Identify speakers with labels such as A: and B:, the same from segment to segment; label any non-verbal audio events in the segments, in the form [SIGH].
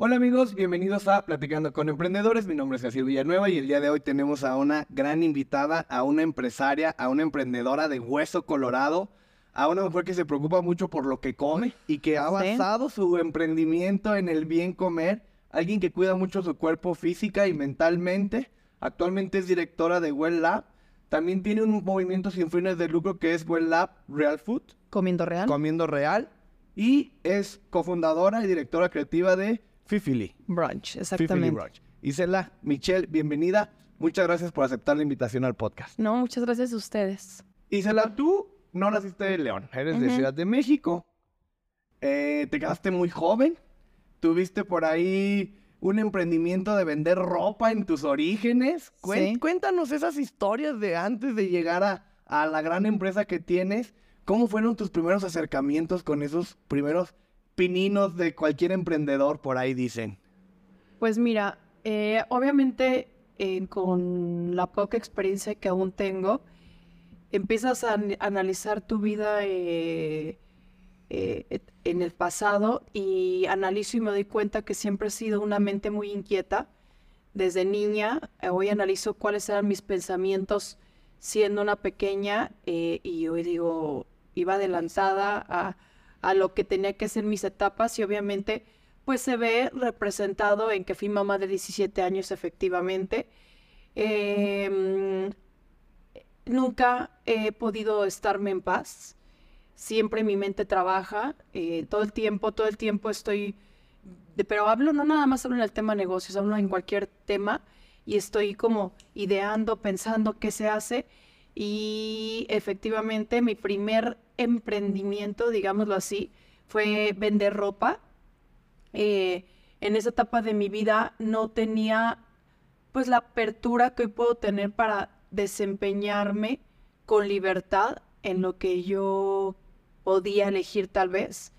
A: Hola amigos, bienvenidos a Platicando con Emprendedores. Mi nombre es Cecil Villanueva y el día de hoy tenemos a una gran invitada, a una empresaria, a una emprendedora de hueso colorado, a una mujer que se preocupa mucho por lo que come y que ha basado su emprendimiento en el bien comer. Alguien que cuida mucho su cuerpo física y mentalmente. Actualmente es directora de Well Lab. También tiene un movimiento sin fines de lucro que es Well Lab Real Food.
B: Comiendo real.
A: Comiendo real. Y es cofundadora y directora creativa de Fifili.
B: Brunch, exactamente.
A: Brunch. Isela, Michelle, bienvenida. Muchas gracias por aceptar la invitación al podcast.
B: No, muchas gracias a ustedes.
A: Isela, tú no naciste en León, eres de Ciudad de México. Eh, te quedaste muy joven. Tuviste por ahí un emprendimiento de vender ropa en tus orígenes. Cuéntanos esas historias de antes de llegar a, a la gran empresa que tienes. ¿Cómo fueron tus primeros acercamientos con esos primeros pininos de cualquier emprendedor, por ahí dicen?
B: Pues mira, eh, obviamente eh, con la poca experiencia que aún tengo, empiezas a analizar tu vida eh, en el pasado y analizo y me doy cuenta que siempre he sido una mente muy inquieta. Desde niña, hoy analizo cuáles eran mis pensamientos siendo una pequeña y hoy digo, iba adelantada a a lo que tenía que ser mis etapas y obviamente pues se ve representado en que fui mamá de 17 años efectivamente. Em, nunca he podido estarme en paz. Siempre mi mente trabaja, eh, todo el tiempo, todo el tiempo estoy, pero hablo, no nada más hablo en el tema negocios, hablo en cualquier tema y estoy como ideando, pensando qué se hace y efectivamente mi primer emprendimiento, digámoslo así, fue vender ropa. Eh, en esa etapa de mi vida no tenía pues la apertura que hoy puedo tener para desempeñarme con libertad en lo que yo podía elegir tal vez.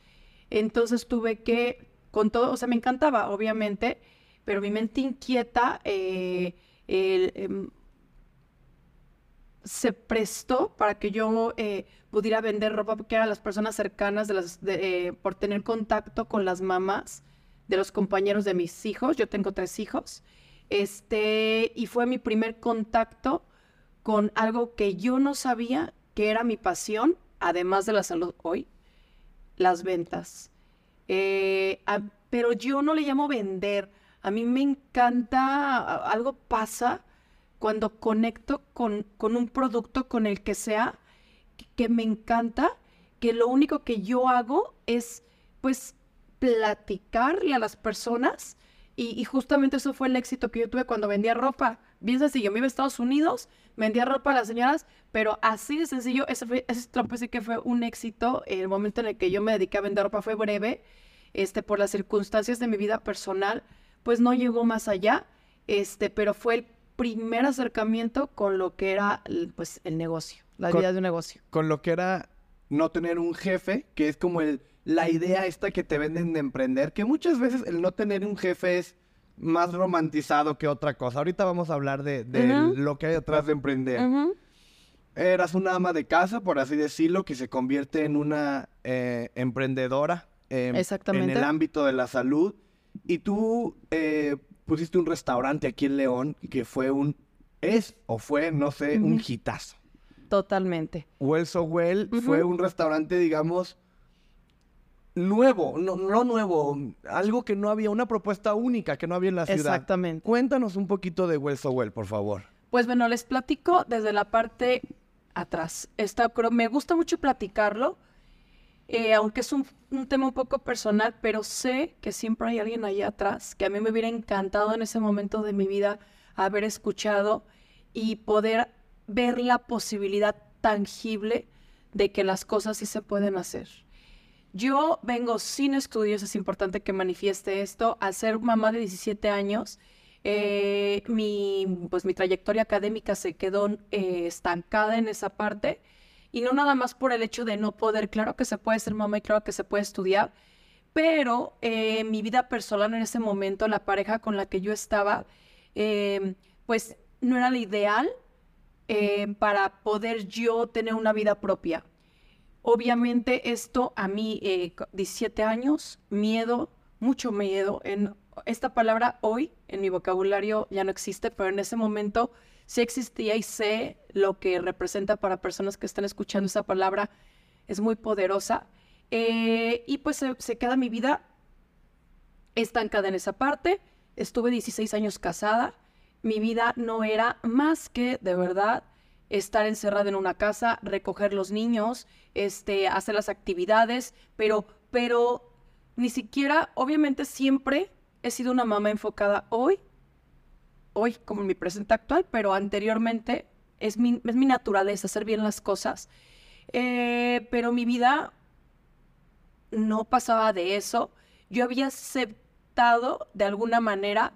B: Entonces tuve que, con todo, o sea, me encantaba, obviamente, pero mi mente inquieta, eh, el, em, se prestó para que yo eh, pudiera vender ropa porque eran las personas cercanas de las, eh, por tener contacto con las mamás de los compañeros de mis hijos. Yo tengo tres hijos. Este, y fue mi primer contacto con algo que yo no sabía que era mi pasión, además de la salud hoy, las ventas. Eh, pero yo no le llamo vender. A mí me encanta, algo pasa cuando conecto con, con un producto con el que sea, que me encanta, que lo único que yo hago es pues platicarle a las personas y, justamente eso fue el éxito que yo tuve cuando vendía ropa. Bien sencillo, me iba a Estados Unidos, vendía ropa a las señoras, pero así de sencillo, ese, fue, ese sí que fue un éxito. El momento en el que yo me dediqué a vender ropa fue breve, este, por las circunstancias de mi vida personal, pues no llegó más allá, este, pero fue el primer acercamiento con lo que era pues el negocio, la vida de un negocio.
A: Con lo que era no tener un jefe, que es como el, la idea esta que te venden de emprender, que muchas veces el no tener un jefe es más romantizado que otra cosa. Ahorita vamos a hablar de, lo que hay detrás de emprender. Eras una ama de casa, por así decirlo, que se convierte en una eh, emprendedora em, en el ámbito de la salud. Y tú eh, pusiste un restaurante aquí en León que fue un, es o fue, no sé, un hitazo.
B: Totalmente.
A: Well So Well fue un restaurante, digamos, nuevo, no, no nuevo, algo que no había, una propuesta única que no había en la ciudad.
B: Exactamente.
A: Cuéntanos un poquito de Well So Well, por favor.
B: Pues bueno, les platico desde la parte atrás. Está, me gusta mucho platicarlo eh, aunque es un, tema un poco personal, pero sé que siempre hay alguien allá atrás, que a mí me hubiera encantado en ese momento de mi vida haber escuchado y poder ver la posibilidad tangible de que las cosas sí se pueden hacer. Yo vengo sin estudios, es importante que manifieste esto, al ser mamá de 17 años, eh, mi, pues mi trayectoria académica se quedó eh, estancada en esa parte y no nada más por el hecho de no poder, claro que se puede ser mamá y claro que se puede estudiar, pero eh, mi vida personal en ese momento, la pareja con la que yo estaba, em, pues no era la ideal em, para poder yo tener una vida propia. Obviamente esto a mí, 17 eh, años, miedo, mucho miedo, en esta palabra hoy en mi vocabulario ya no existe, pero en ese momento sí existía y sé lo que representa para personas que están escuchando esa palabra. Es muy poderosa. Eh, y pues se, queda mi vida estancada en esa parte. Estuve 16 años casada. Mi vida no era más que, de verdad, estar encerrada en una casa, recoger los niños, este, hacer las actividades, pero, pero ni siquiera, obviamente siempre he sido una mamá enfocada hoy, hoy como en mi presente actual, pero anteriormente es mi, es mi naturaleza hacer bien las cosas. Eh, pero mi vida no pasaba de eso. Yo había aceptado de alguna manera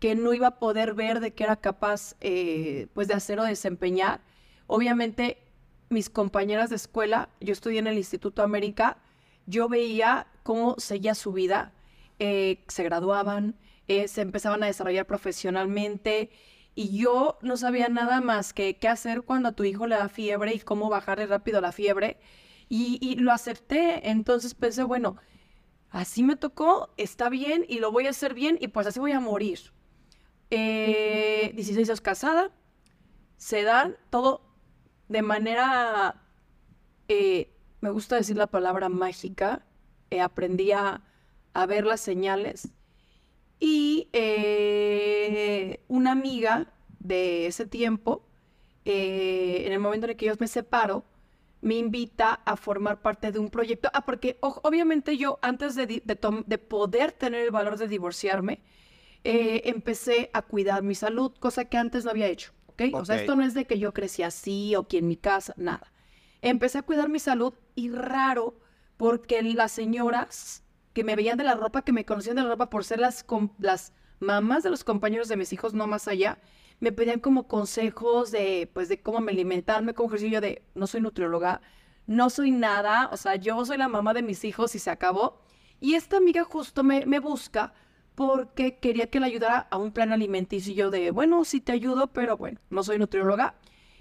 B: que no iba a poder ver de qué era capaz eh, pues de hacer o desempeñar. Obviamente mis compañeras de escuela, yo estudié en el Instituto América, yo veía cómo seguía su vida, eh, se graduaban, eh, se empezaban a desarrollar profesionalmente y yo no sabía nada más que qué hacer cuando a tu hijo le da fiebre y cómo bajarle rápido la fiebre y, lo acepté, entonces pensé, bueno, así me tocó, está bien y lo voy a hacer bien y pues así voy a morir. Eh, 16 años casada, se dan todo de manera, eh, me gusta decir la palabra mágica, eh, aprendí a, ver las señales y eh, una amiga de ese tiempo, eh, en el momento en el que yo me separo, me invita a formar parte de un proyecto. Ah, porque o- obviamente yo antes de, de poder tener el valor de divorciarme, eh, empecé a cuidar mi salud, cosa que antes no había hecho. ¿ok? O sea, esto no es de que yo crecí así o que en mi casa, nada. Empecé a cuidar mi salud y raro porque las señoras que me veían de la ropa, que me conocían de la ropa por ser las, las mamás de los compañeros de mis hijos, no más allá, me pedían como consejos de, pues, de cómo me alimentarme, como ejercicio de, no soy nutrióloga, no soy nada, o sea, yo soy la mamá de mis hijos y se acabó. Y esta amiga justo me, busca porque quería que le ayudara a un plan alimenticio y yo de, bueno, sí te ayudo, pero bueno, no soy nutrióloga.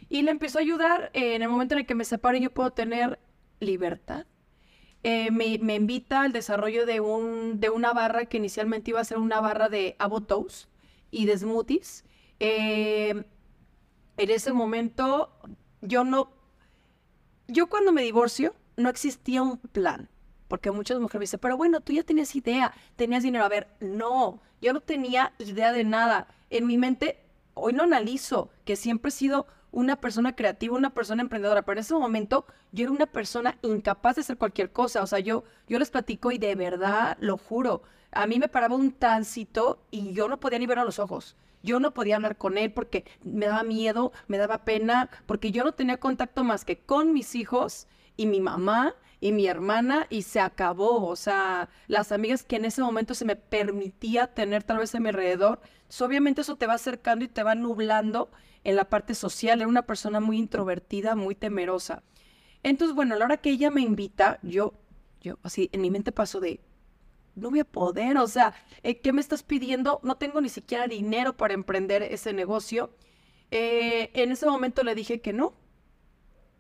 B: Y le empezó a ayudar eh, en el momento en el que me separe yo puedo tener libertad. Eh, me, invita al desarrollo de, un, de una barra que inicialmente iba a ser una barra de avotoast y de smoothies. Eh, en ese momento yo no, yo cuando me divorcio no existía un plan, porque muchas mujeres me dicen, pero bueno, tú ya tenías idea, tenías dinero. A ver, no, yo no tenía idea de nada. En mi mente, hoy lo analizo, que siempre he sido una persona creativa, una persona emprendedora, pero en ese momento yo era una persona incapaz de hacer cualquier cosa. O sea, yo, yo les platico y de verdad, lo juro, a mí me paraba un tránsito y yo no podía ni ver a los ojos. Yo no podía hablar con él porque me daba miedo, me daba pena, porque yo no tenía contacto más que con mis hijos y mi mamá y mi hermana y se acabó. O sea, las amigas que en ese momento se me permitía tener tal vez a mi alrededor. Obviamente eso te va acercando y te va nublando en la parte social. Era una persona muy introvertida, muy temerosa. Entonces, bueno, a la hora que ella me invita, yo, yo así en mi mente pasó de, no voy a poder, o sea, eh, ¿qué me estás pidiendo? No tengo ni siquiera dinero para emprender ese negocio. Eh, en ese momento le dije que no,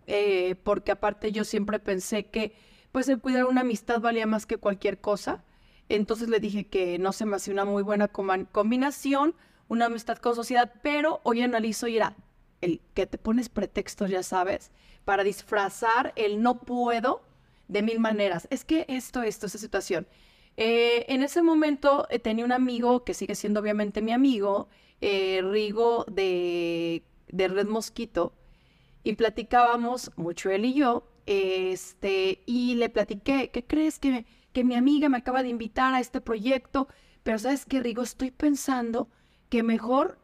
B: eh, porque aparte yo siempre pensé que pues el cuidar una amistad valía más que cualquier cosa. Entonces le dije que no se me hacía una muy buena combinación, una amistad con sociedad, pero hoy analizo y era el que te pones pretextos, ya sabes, para disfrazar el no puedo de mil maneras. Es que esto, esto, esa situación. Eh, en ese momento eh, tenía un amigo que sigue siendo obviamente mi amigo, eh, Rigo de, de Red Mosquito, y platicábamos mucho él y yo, este, y le platiqué, ¿qué crees que, que mi amiga me acaba de invitar a este proyecto? Pero sabes qué, Rigo, estoy pensando que mejor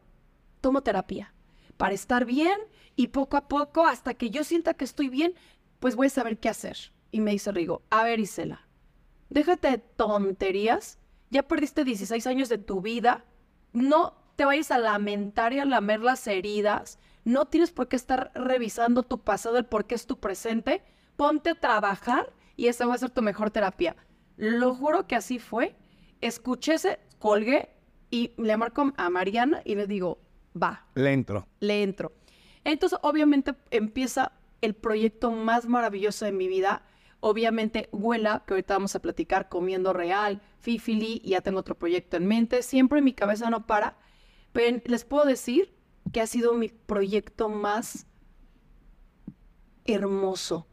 B: tomo terapia para estar bien y poco a poco, hasta que yo sienta que estoy bien, pues voy a saber qué hacer. Y me dice Rigo, a ver, Isela, déjate de tonterías, ya perdiste 16 años de tu vida, no te vayas a lamentar y a lamer las heridas, no tienes por qué estar revisando tu pasado, el por qué es tu presente, ponte a trabajar y esa va a ser tu mejor terapia. Lo juro que así fue, escuché ese, colgué y le marco a Mariana y le digo, va,
A: Le entro.
B: le entro. Entonces, obviamente, empieza el proyecto más maravilloso de mi vida. Obviamente, Huela, que ahorita vamos a platicar, Comiendo Real, Fifili, ya tengo otro proyecto en mente. Siempre mi cabeza no para. Pero les puedo decir que ha sido mi proyecto más hermoso,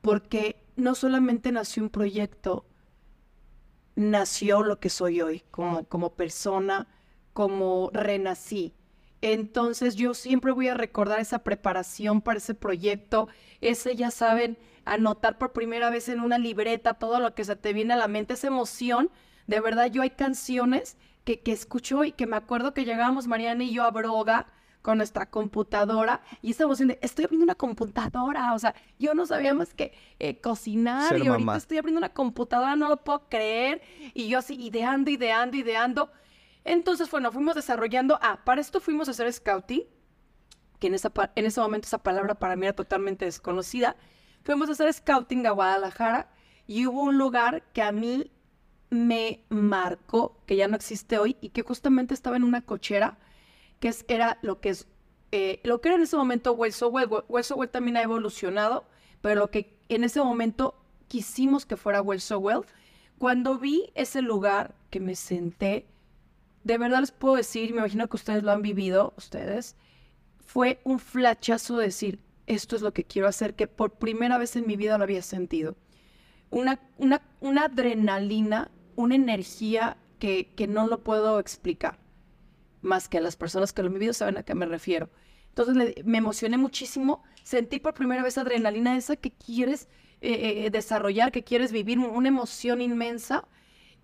B: porque no solamente nació un proyecto, nació lo que soy hoy, como, como persona, como renací. Entonces yo siempre voy a recordar esa preparación para ese proyecto, ese ya saben, anotar por primera vez en una libreta todo lo que se te viene a la mente, esa emoción. De verdad, yo hay canciones que, que escucho y que me acuerdo que llegábamos Mariana y yo a Broga con nuestra computadora y estamos diciendo, estoy abriendo una computadora, o sea, yo no sabía más que eh, cocinar y ahorita estoy abriendo una computadora, no lo puedo creer, y yo así ideando, ideando, ideando. Entonces, bueno, fuimos desarrollando, ah, para esto fuimos a hacer scouting, que en, esa, en ese momento esa palabra para mí era totalmente desconocida, fuimos a hacer scouting a Guadalajara y hubo un lugar que a mí me marcó, que ya no existe hoy, y que justamente estaba en una cochera, que era lo que es, eh, lo que era en ese momento Hueso Well. también ha evolucionado, pero lo que en ese momento quisimos que fuera Well. Cuando vi ese lugar que me senté, de verdad les puedo decir, me imagino que ustedes lo han vivido, ustedes, fue un flachazo de decir, esto es lo que quiero hacer, que por primera vez en mi vida lo había sentido. Una, una, una adrenalina, una energía que, que no lo puedo explicar más que a las personas que lo han vivido saben a qué me refiero. Entonces me emocioné muchísimo, sentí por primera vez adrenalina esa que quieres eh, eh, desarrollar, que quieres vivir, una emoción inmensa.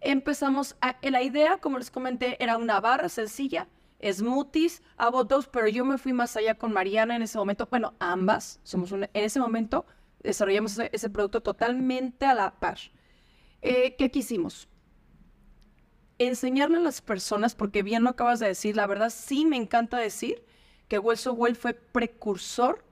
B: Empezamos, a, la idea, como les comenté, era una barra sencilla, smoothies, dos, pero yo me fui más allá con Mariana en ese momento. Bueno, ambas somos una, en ese momento desarrollamos ese, producto totalmente a la par. Eh, ¿Qué quisimos? Enseñarle a las personas, porque bien lo acabas de decir, la verdad sí me encanta decir que Hueso Well fue precursor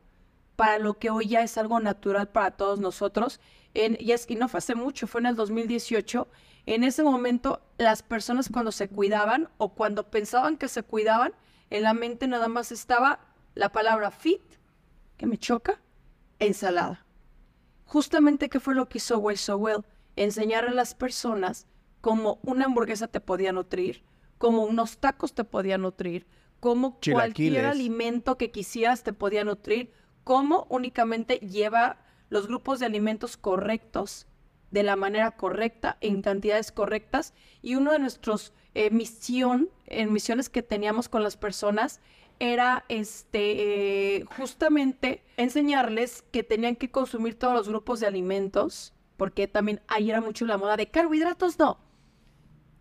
B: para lo que hoy ya es algo natural para todos nosotros. Y, es, y no fue hace mucho, fue en el 2018. En ese momento, las personas cuando se cuidaban o cuando pensaban que se cuidaban, en la mente nada más estaba la palabra fit, que me choca, ensalada. Justamente, ¿qué fue lo que hizo Hueso Well? Enseñar a las personas como una hamburguesa te podía nutrir, como unos tacos te podía nutrir, como cualquier alimento que quisieras te podía nutrir, como únicamente lleva los grupos de alimentos correctos de la manera correcta, en cantidades correctas. Y uno de nuestros eh, misión, en misiones que teníamos con las personas, era este eh, justamente enseñarles que tenían que consumir todos los grupos de alimentos, porque también ahí era mucho la moda de carbohidratos, no.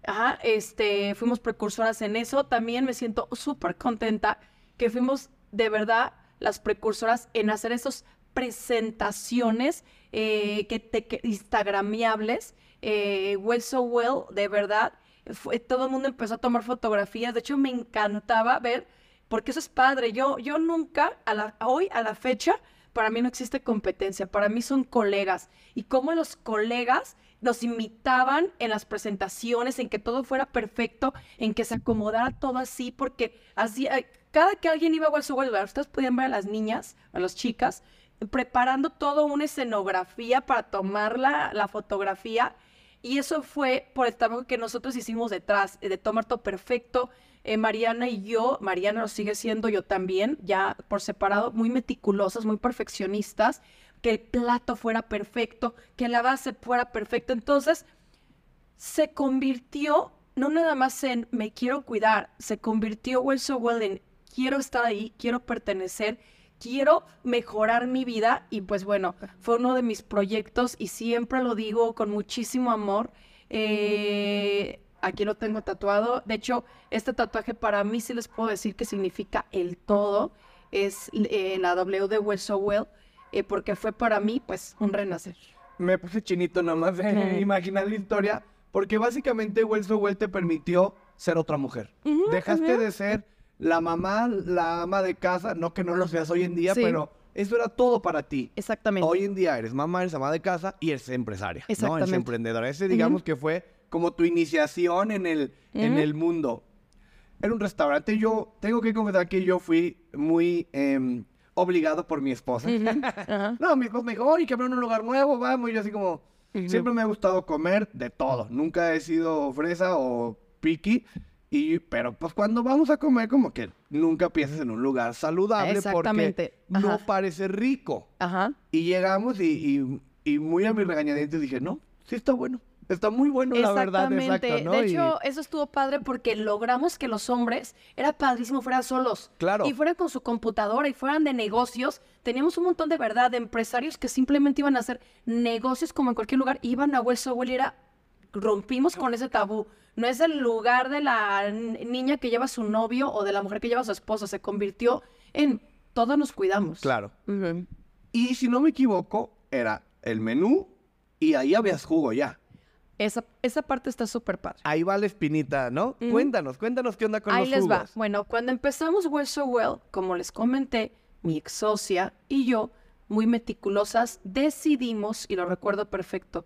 B: Ajá, este, fuimos precursoras en eso. También me siento súper contenta que fuimos de verdad las precursoras en hacer esas presentaciones eh, que te, instagramiables. Eh, well So Well, de verdad, fue, todo el mundo empezó a tomar fotografías. De hecho, me encantaba ver, porque eso es padre. Yo, yo nunca, a la, hoy, a la fecha, para mí no existe competencia, para mí son colegas. Y como los colegas nos imitaban en las presentaciones, en que todo fuera perfecto, en que se acomodara todo así, porque así, cada que alguien iba a su lugar, ustedes podían ver a las niñas, a las chicas, preparando toda una escenografía para tomar la, la fotografía. Y eso fue por el trabajo que nosotros hicimos detrás, de tomar todo perfecto. Eh, Mariana y yo, Mariana lo sigue siendo, yo también, ya por separado, muy meticulosas, muy perfeccionistas que el plato fuera perfecto, que la base fuera perfecta. Entonces, se convirtió no nada más en me quiero cuidar, se convirtió Well So Well en quiero estar ahí, quiero pertenecer, quiero mejorar mi vida y pues bueno, fue uno de mis proyectos y siempre lo digo con muchísimo amor. Eh, aquí lo tengo tatuado. De hecho, este tatuaje para mí sí les puedo decir que significa el todo. Es eh, la W de Well So Well eh, porque fue para mí, pues, un renacer.
A: Me puse chinito nomás de imaginar la historia, porque básicamente Welso Well te permitió ser otra mujer. Dejaste de ser la mamá, la ama de casa, no que no lo seas hoy en día, pero eso era todo para ti.
B: Exactamente.
A: Hoy en día eres mamá, eres ama de casa y eres empresaria. Exactamente. ¿no? Eres emprendedora. Ese, digamos que fue como tu iniciación en el, en el mundo. Era un restaurante. Yo tengo que confesar que yo fui muy... Em, obligado por mi esposa.
B: Ajá. [LAUGHS]
A: No, mi esposa me dijo, oye, que abrieron un lugar nuevo, vamos. Y yo así como, siempre me ha gustado comer de todo. Nunca he sido fresa o picky. Y, pero pues cuando vamos a comer, como que nunca piensas en un lugar saludable
B: Exactamente.
A: porque no
B: Ajá.
A: parece rico.
B: Ajá.
A: Y llegamos y, y, y muy a mi regañadientes dije, no, sí está bueno. Está muy bueno, la verdad,
B: Exactamente.
A: exacto, ¿no?
B: De
A: Y-
B: hecho, eso estuvo padre porque logramos que los hombres, era padrísimo, fueran solos.
A: Claro.
B: Y fueran con su computadora y fueran de negocios. Teníamos un montón de verdad de empresarios que simplemente iban a hacer negocios como en cualquier lugar. Iban a Hueso y era, rompimos con ese tabú. No es el lugar de la niña que lleva a su novio o de la mujer que lleva a su esposo. Se convirtió en todos nos cuidamos.
A: Claro. Y si no me equivoco, era el menú y ahí habías jugo ya.
B: Esa, esa parte está súper padre.
A: Ahí va la espinita, ¿no? Cuéntanos, cuéntanos qué onda con
B: Ahí
A: los
B: les
A: jugos.
B: va. Bueno, cuando empezamos Well So Well, como les comenté, mi ex socia y yo, muy meticulosas, decidimos, y lo recuerdo perfecto,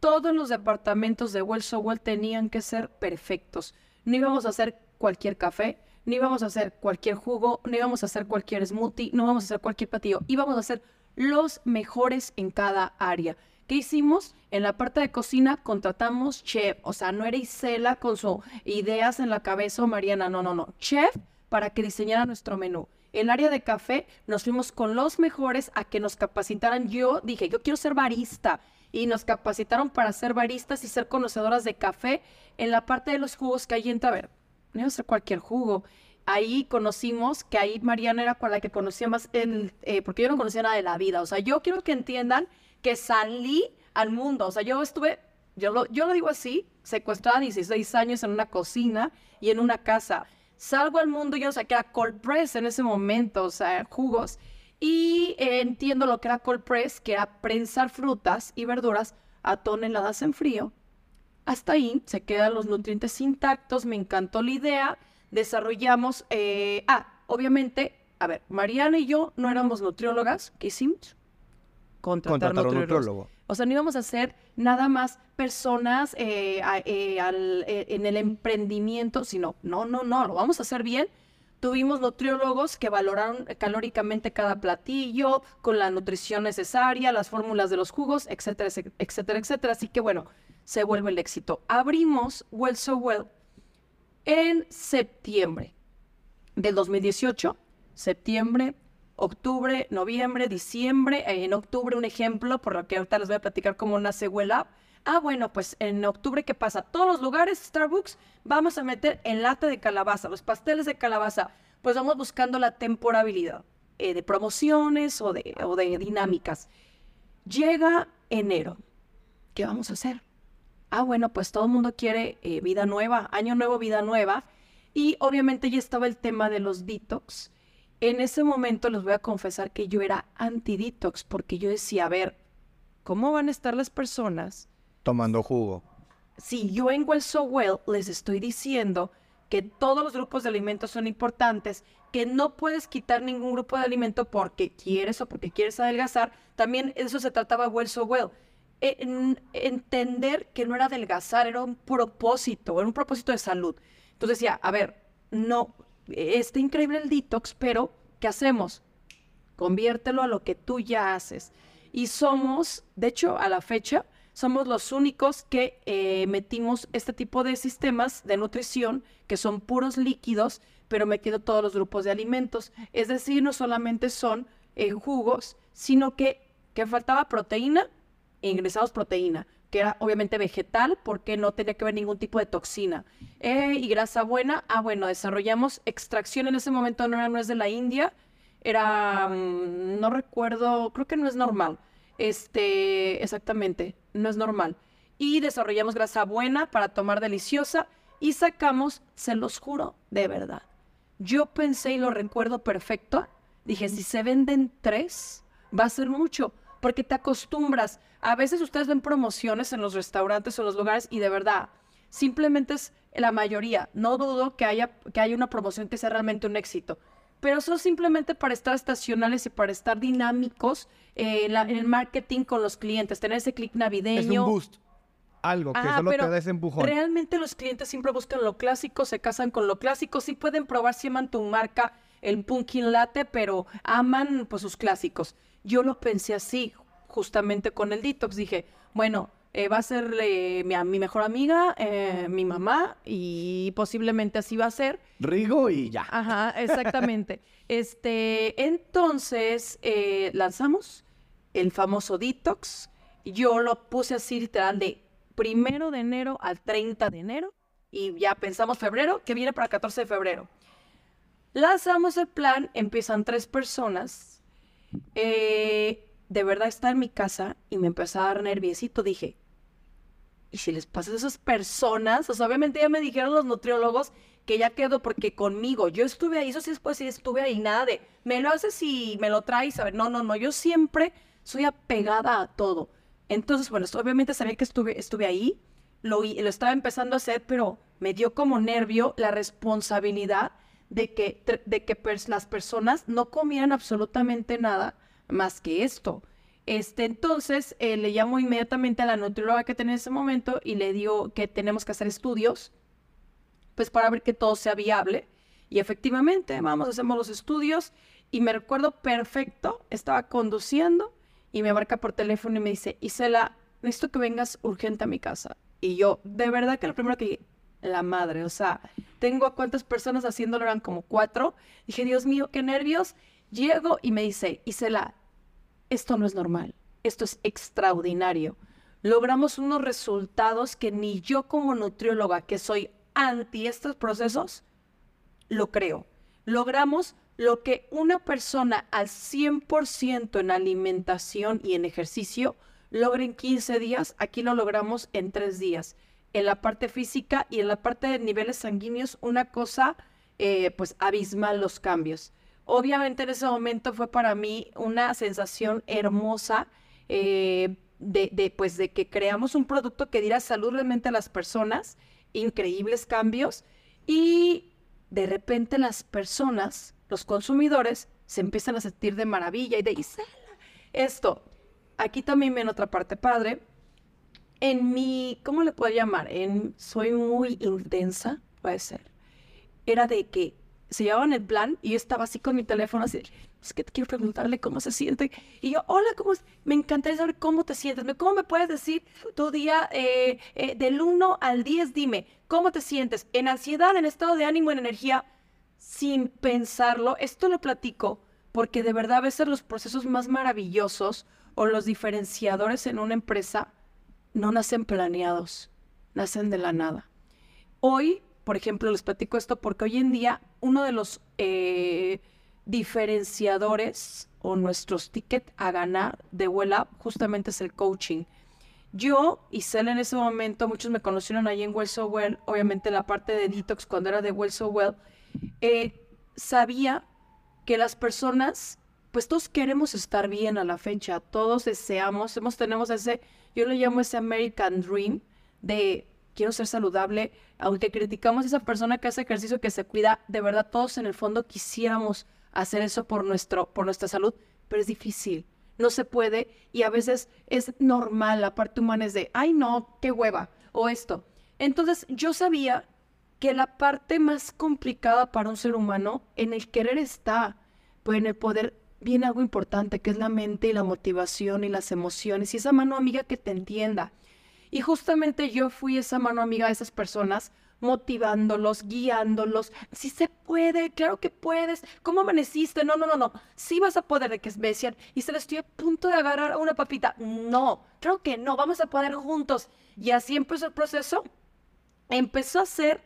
B: todos los departamentos de Well So Well tenían que ser perfectos. No íbamos a hacer cualquier café, no íbamos a hacer cualquier jugo, no íbamos a hacer cualquier smoothie, no íbamos a hacer cualquier platillo. Íbamos a hacer los mejores en cada área. ¿Qué hicimos? En la parte de cocina contratamos chef, o sea, no era Isela con sus ideas en la cabeza o Mariana, no, no, no, chef para que diseñara nuestro menú. El área de café nos fuimos con los mejores a que nos capacitaran. Yo dije, yo quiero ser barista y nos capacitaron para ser baristas y ser conocedoras de café. En la parte de los jugos que ahí entra, a ver, no iba a ser cualquier jugo. Ahí conocimos que ahí Mariana era con la que conocía más, el, eh, porque yo no conocía nada de la vida. O sea, yo quiero que entiendan que salí al mundo. O sea, yo estuve, yo lo, yo lo digo así, secuestrada 16 años en una cocina y en una casa. Salgo al mundo, yo no sé qué era cold press en ese momento, o sea, jugos. Y eh, entiendo lo que era cold press, que era prensar frutas y verduras a toneladas en frío. Hasta ahí se quedan los nutrientes intactos, me encantó la idea, desarrollamos, eh, ah, obviamente, a ver, Mariana y yo no éramos nutriólogas, ¿qué hicimos? Contratar,
A: Contratar
B: nutriólogos.
A: nutriólogo.
B: O sea, no íbamos a ser nada más personas eh, a- eh, al- eh, en el emprendimiento, sino, no, no, no, lo vamos a hacer bien. Tuvimos nutriólogos que valoraron calóricamente cada platillo, con la nutrición necesaria, las fórmulas de los jugos, etcétera, etcétera, etcétera, etcétera. Así que bueno, se vuelve el éxito. Abrimos Well So Well en septiembre del 2018, septiembre, octubre, noviembre, diciembre. eh, En octubre, un ejemplo, por lo que ahorita les voy a platicar cómo nace Well Up. Ah, bueno, pues en octubre, ¿qué pasa? Todos los lugares, Starbucks, vamos a meter el latte de calabaza, los pasteles de calabaza. Pues vamos buscando la temporabilidad eh, de promociones o de, o de dinámicas. Llega enero. ¿Qué vamos a hacer? Ah, bueno, pues todo el mundo quiere eh, vida nueva, año nuevo, vida nueva. Y obviamente ya estaba el tema de los detox. En ese momento les voy a confesar que yo era anti-detox porque yo decía, a ver, ¿cómo van a estar las personas
A: Tomando jugo.
B: si yo en Well So Well les estoy diciendo que todos los grupos de alimentos son importantes, que no puedes quitar ningún grupo de alimento porque quieres o porque quieres adelgazar, también eso se trataba Well So Well. En- entender que no era adelgazar, era un propósito, era un propósito de salud. Entonces decía, a ver, no, está increíble el detox, pero ¿qué hacemos? conviértelo a lo que tú ya haces. Y somos, de hecho, a la fecha, somos los únicos que eh, metimos este tipo de sistemas de nutrición que son puros líquidos, pero metiendo todos los grupos de alimentos. Es decir, no solamente son eh, jugos, sino que, que faltaba proteína, e ingresamos proteína, era obviamente vegetal porque no tenía que ver ningún tipo de toxina. Eh, y grasa buena, ah, bueno, desarrollamos extracción en ese momento, no era no es de la India, era, mm, no recuerdo, creo que no es normal. Este, exactamente, no es normal. Y desarrollamos grasa buena para tomar deliciosa y sacamos, se los juro, de verdad. Yo pensé y lo recuerdo perfecto. Dije, si se venden tres, va a ser mucho, porque te acostumbras. A veces ustedes ven promociones en los restaurantes o en los lugares y de verdad, simplemente es la mayoría. No dudo que haya, que haya una promoción que sea realmente un éxito pero son simplemente para estar estacionales y para estar dinámicos eh, en, la- en el marketing con los clientes, tener ese clic
A: Es
B: navideño.
A: un boost. Algo que
B: Ajá,
A: solo te
B: pero
A: da ese empujón.
B: Realmente los clientes siempre buscan lo clásico, se casan con lo clásico, sí pueden probar si aman tu marca, el pumpkin latte, pero aman pues sus clásicos. Yo lo pensé así, justamente con el detox. Dije, bueno, eh, va a ser eh, mi, mi, mejor amiga, eh, mi mamá, y posiblemente así va a ser.
A: Rigo y ya.
B: Ajá, exactamente. [LAUGHS] este, entonces, lanzamos el famoso detox. Yo lo puse así literal de primero de enero al 30 de enero y ya pensamos febrero, que viene para el 14 de febrero. Lanzamos el plan, empiezan tres personas. Eh, de verdad está en mi casa y me empezó a dar nerviosito. Dije, ¿y si les pasa a esas personas? O sea, obviamente ya me dijeron los nutriólogos que ya quedó porque conmigo, yo estuve ahí, eso sí después sí estuve ahí, nada de, me lo haces y me lo traes, a ver, no, no, no, yo siempre soy apegada a todo. Entonces, bueno, obviamente sabía que estuve, estuve ahí, lo, lo estaba empezando a hacer, pero me dio como nervio la responsabilidad de que, de que las personas no comieran absolutamente nada más que esto. Este, entonces eh, le llamo inmediatamente a la nutrióloga que tenía en ese momento y le digo que tenemos que hacer estudios, pues para ver que todo sea viable. Y efectivamente, vamos, hacemos los estudios y me recuerdo perfecto, estaba conduciendo y me marca por teléfono y me dice, Isela, necesito que vengas urgente a mi casa. Y yo, de verdad que lo primero que la madre, o sea, tengo a cuántas personas haciéndolo, eran como cuatro. Dije, Dios mío, qué nervios. Llego y me dice, Isela, esto no es normal, esto es extraordinario. Logramos unos resultados que ni yo como nutrióloga, que soy anti estos procesos, lo creo. Logramos lo que una persona al 100% en alimentación y en ejercicio logra en 15 días, aquí lo logramos en 3 días. En la parte física y en la parte de niveles sanguíneos, una cosa, eh, pues abismal los cambios. Obviamente en ese momento fue para mí una sensación hermosa eh, de, pues, de que creamos un producto que diera salud realmente a las personas, increíbles cambios, y de repente las personas, los consumidores, se empiezan a sentir de maravilla y de esto. Aquí también ven otra parte padre. En mi, ¿cómo le puedo llamar? En soy muy intensa, puede ser. Era de que se llevaban el plan y yo estaba así con mi teléfono así, es que quiero preguntarle cómo se siente. Y yo, hola, ¿cómo Me encantaría saber cómo te sientes. ¿Cómo me puedes decir tu día eh, eh, del 1 al 10? Dime, ¿cómo te sientes? ¿En ansiedad, en estado de ánimo, en energía? Sin pensarlo, esto lo platico porque de verdad a veces los procesos más maravillosos o los diferenciadores en una empresa no nacen planeados, nacen de la nada. Hoy por ejemplo, les platico esto porque hoy en día uno de los eh, diferenciadores o nuestros tickets a ganar de Well justamente es el coaching. Yo y Cel en ese momento, muchos me conocieron ahí en Well So Well, obviamente la parte de Detox cuando era de Well So Well, eh, sabía que las personas, pues todos queremos estar bien a la fecha, todos deseamos, hemos, tenemos ese, yo le llamo ese American Dream de quiero ser saludable, aunque criticamos esa persona que hace ejercicio, que se cuida, de verdad todos en el fondo quisiéramos hacer eso por, nuestro, por nuestra salud, pero es difícil, no se puede y a veces es normal, la parte humana es de, ay no, qué hueva, o esto. Entonces yo sabía que la parte más complicada para un ser humano en el querer está, pues en el poder viene algo importante, que es la mente y la motivación y las emociones y esa mano amiga que te entienda. Y justamente yo fui esa mano amiga de esas personas, motivándolos, guiándolos. Si se puede, claro que puedes. ¿Cómo amaneciste? No, no, no, no. Sí vas a poder, de que decían. Y se le estoy a punto de agarrar una papita. No, creo que no. Vamos a poder juntos. Y así empezó el proceso. Empezó a ser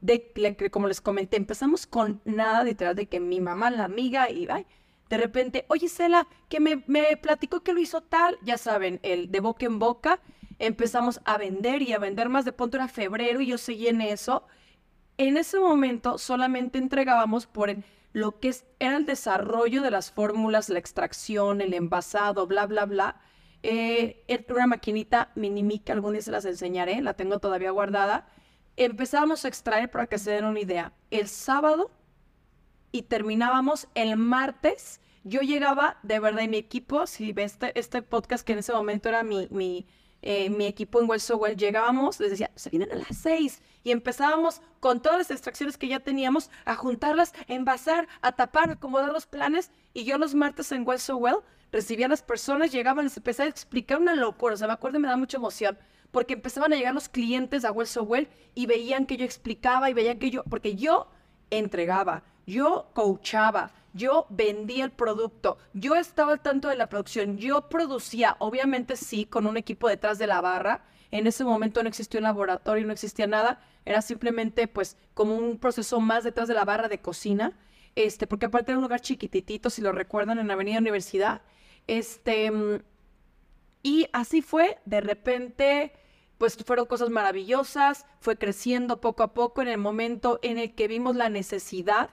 B: de, como les comenté, empezamos con nada literal de que mi mamá, la amiga, y ay, de repente, oye, Cela, que me, platicó que lo hizo tal, ya saben, el de boca en boca, empezamos a vender y a vender más. De punto era febrero y yo seguí en eso. En ese momento solamente entregábamos por lo que era el desarrollo de las fórmulas, la extracción, el envasado, bla, bla, bla. Eh, una maquinita minimica, algún día se las enseñaré, la tengo todavía guardada. Empezábamos a extraer para que se den una idea. El sábado y terminábamos el martes. Yo llegaba, de verdad, y mi equipo, si ves este, este podcast que en ese momento era mi, eh, equipo en Well Well llegábamos, les decía, se vienen a las seis. Y empezábamos con todas las extracciones que ya teníamos a juntarlas, a envasar, a tapar, a acomodar los planes. Y yo los martes en Well Well recibía a las personas, llegaban, les empecé a explicar una locura. O sea, me acuerdo me da mucha emoción. Porque empezaban a llegar los clientes a Well Well y veían que yo explicaba y veían que yo, porque yo entregaba, yo coachaba, yo vendía el producto, yo estaba al tanto de la producción, yo producía, obviamente sí, con un equipo detrás de la barra. En ese momento no existía un laboratorio, no existía nada, era simplemente pues como un proceso más detrás de la barra de cocina, este, porque aparte era un lugar chiquititito, si lo recuerdan, en Avenida Universidad. Este, y así fue, de repente, pues fueron cosas maravillosas, fue creciendo poco a poco en el momento en el que vimos la necesidad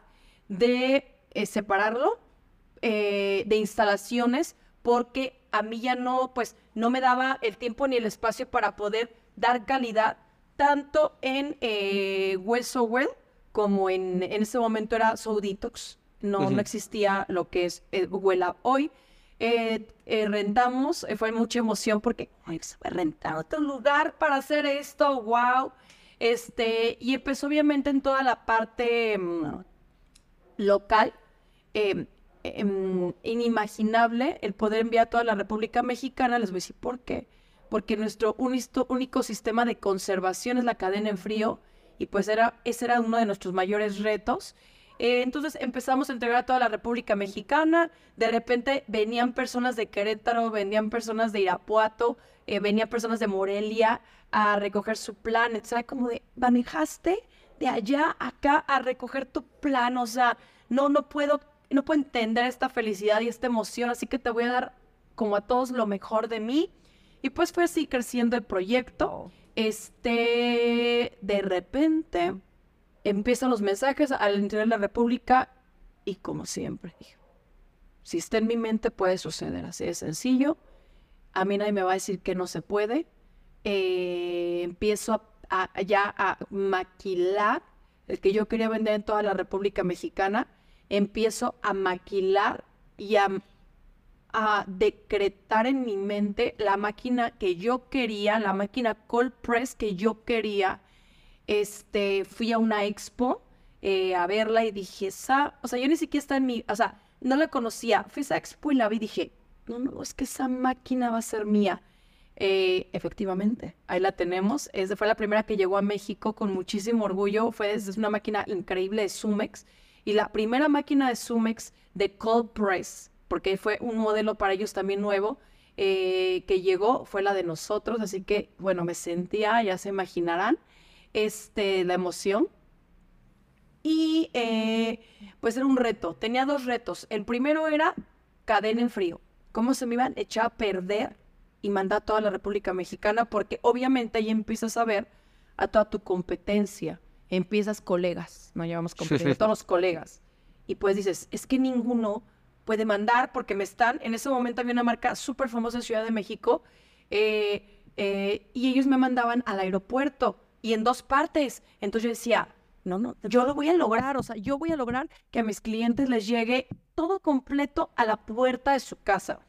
B: de eh, separarlo eh, de instalaciones porque a mí ya no, pues, no me daba el tiempo ni el espacio para poder dar calidad tanto en eh, Well So Well como en, en ese momento era So Detox. No, no existía lo que es eh, hoy. rentamos, fue mucha emoción porque se a rentar otro lugar para hacer esto, wow. Este, y empezó obviamente en toda la parte mm, local, em, em, inimaginable el poder enviar a toda la República Mexicana. Les voy a decir por qué. Porque nuestro único sistema de conservación es la cadena en frío y pues era, ese era uno de nuestros mayores retos. Eh, entonces empezamos a entregar a toda la República Mexicana. De repente venían personas de Querétaro, venían personas de Irapuato, eh, venían personas de Morelia a recoger su plan. Etcétera, como de, manejaste de allá acá a recoger tu plan, o sea, no, no puedo, no puedo entender esta felicidad y esta emoción, así que te voy a dar como a todos lo mejor de mí. Y pues fue así creciendo el proyecto. Este, de repente, empiezan los mensajes al interior de la República y como siempre, si está en mi mente puede suceder, así de sencillo. A mí nadie me va a decir que no se puede. Eh, empiezo a ya a maquilar el que yo quería vender en toda la República Mexicana, empiezo a maquilar y a, decretar en mi mente la máquina que yo quería, la máquina cold press que yo quería. Este, fui a una expo eh, a verla y dije, o sea, yo ni siquiera está en mi, o sea, no la conocía. Fui a esa expo y la vi y dije, no, no, es que esa máquina va a ser mía. Eh, efectivamente, ahí la tenemos. Es, fue la primera que llegó a México con muchísimo orgullo. Fue es una máquina increíble de Sumex y la primera máquina de Sumex de Cold Press, porque fue un modelo para ellos también nuevo. Eh, que llegó fue la de nosotros, así que bueno, me sentía, ya se imaginarán, este, la emoción. Y eh, pues era un reto, tenía dos retos. El primero era cadena en frío, cómo se me iban a echar a perder y manda a toda la República Mexicana porque obviamente ahí empiezas a ver a toda tu competencia, empiezas colegas, no llevamos competencia, todos los colegas. Y pues dices, es que ninguno puede mandar porque me están, en ese momento había una marca súper famosa en Ciudad de México eh, eh, y ellos me mandaban al aeropuerto y en dos partes. Entonces yo decía, no, no, yo lo voy a lograr, o sea, yo voy a lograr que a mis clientes les llegue todo completo a la puerta de su casa.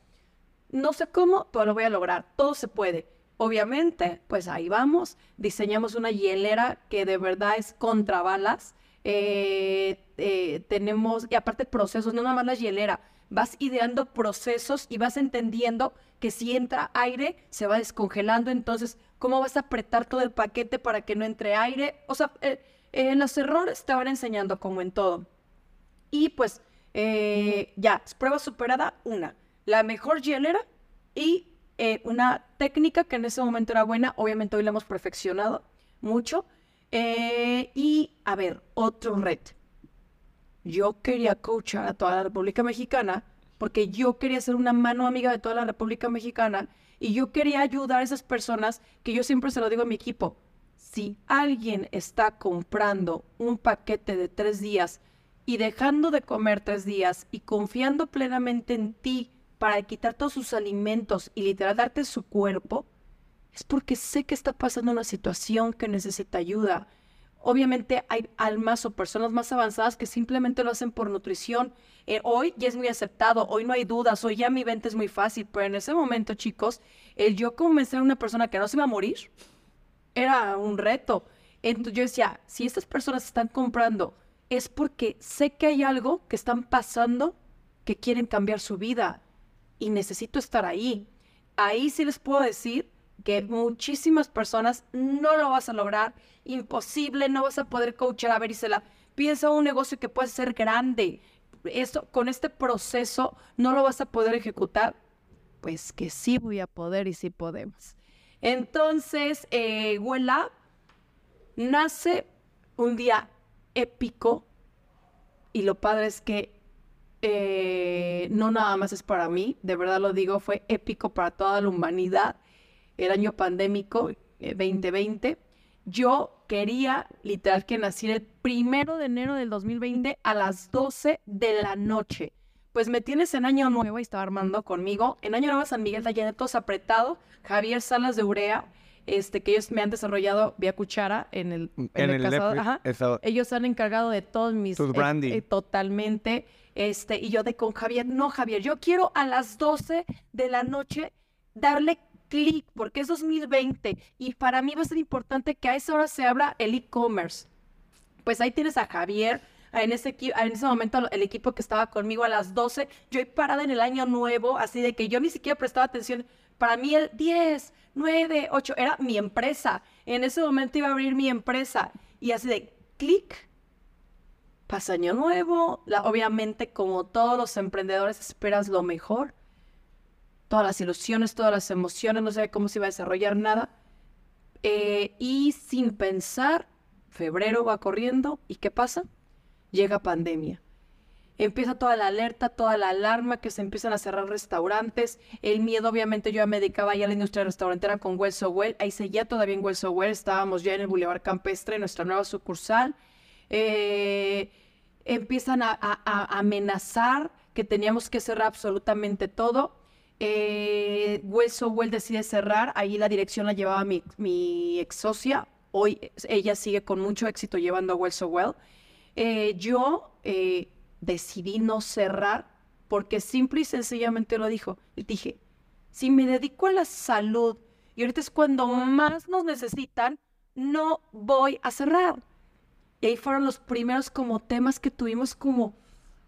B: No sé cómo, pero lo voy a lograr. Todo se puede. Obviamente, pues ahí vamos. Diseñamos una hielera que de verdad es contra balas. Eh, eh, tenemos, y aparte procesos, no nada más la hielera, vas ideando procesos y vas entendiendo que si entra aire, se va descongelando. Entonces, ¿cómo vas a apretar todo el paquete para que no entre aire? O sea, en eh, los errores te van enseñando como en todo. Y pues, ya, prueba superada, una la mejor hielera y eh, una técnica que en ese momento era buena, obviamente hoy la hemos perfeccionado mucho. Eh, y a ver, otro reto. Yo quería coachar a toda la República Mexicana porque yo quería ser una mano amiga de toda la República Mexicana y yo quería ayudar a esas personas que yo siempre se lo digo a mi equipo. Si alguien está comprando un paquete de tres días y dejando de comer tres días y confiando plenamente en ti para quitar todos sus alimentos y literal darte su cuerpo, es porque sé que está pasando una situación que necesita ayuda. Obviamente hay almas o personas más avanzadas que simplemente lo hacen por nutrición. Eh, hoy ya es muy aceptado, hoy no hay dudas, hoy ya mi venta es muy fácil, pero en ese momento, chicos, el yo convencer a una persona que no se iba a morir era un reto. Entonces yo decía, si estas personas están comprando, es porque sé que hay algo que están pasando que quieren cambiar su vida y necesito estar ahí. Ahí sí les puedo decir que muchísimas personas no lo vas a lograr, imposible, no vas a poder coachar, a ver, y se la piensa un negocio que puede ser grande. Esto, con este proceso no lo vas a poder ejecutar. Pues que sí voy a poder y sí podemos. Entonces, eh, Huela nace un día épico y lo padre es que eh, no nada más es para mí, de verdad lo digo, fue épico para toda la humanidad el año pandémico 2020, eh, yo quería literal que naciera el primero de enero del 2020 a las 12 de la noche. Pues me tienes en Año Nuevo y estaba armando conmigo. En Año Nuevo San Miguel de todos apretado. Javier Salas de Urea, este, que ellos me han desarrollado vía cuchara en el,
A: en, el,
B: Ajá. Ellos han encargado de todos mis...
A: Tus branding. Eh,
B: totalmente. Este, y yo de con Javier, no Javier, yo quiero a las 12 de la noche darle clic, porque es 2020 y para mí va a ser importante que a esa hora se abra el e-commerce. Pues ahí tienes a Javier, en ese, en ese momento el equipo que estaba conmigo a las 12, yo he parado en el año nuevo, así de que yo ni siquiera prestaba atención. Para mí el 10, 9, 8 era mi empresa. En ese momento iba a abrir mi empresa y así de clic. Pasa año nuevo, obviamente como todos los emprendedores esperas lo mejor todas las ilusiones, todas las emociones, no sabía cómo se iba a desarrollar nada. Eh, y sin pensar, febrero va corriendo y ¿qué pasa? Llega pandemia. Empieza toda la alerta, toda la alarma, que se empiezan a cerrar restaurantes. El miedo, obviamente, yo ya me dedicaba ya a la industria restaurantera con Well So Well. Ahí seguía todavía en Well So Well. Estábamos ya en el Boulevard Campestre, nuestra nueva sucursal. Eh, empiezan a amenazar que teníamos que cerrar absolutamente todo eh, Well decide cerrar, ahí la dirección la llevaba mi, ex socia, hoy ella sigue con mucho éxito llevando a Well Well. Eh, yo eh, decidí no cerrar porque simple y sencillamente lo dijo. Dije, si me dedico a la salud y ahorita es cuando más nos necesitan, no voy a cerrar. Y ahí fueron los primeros como temas que tuvimos como,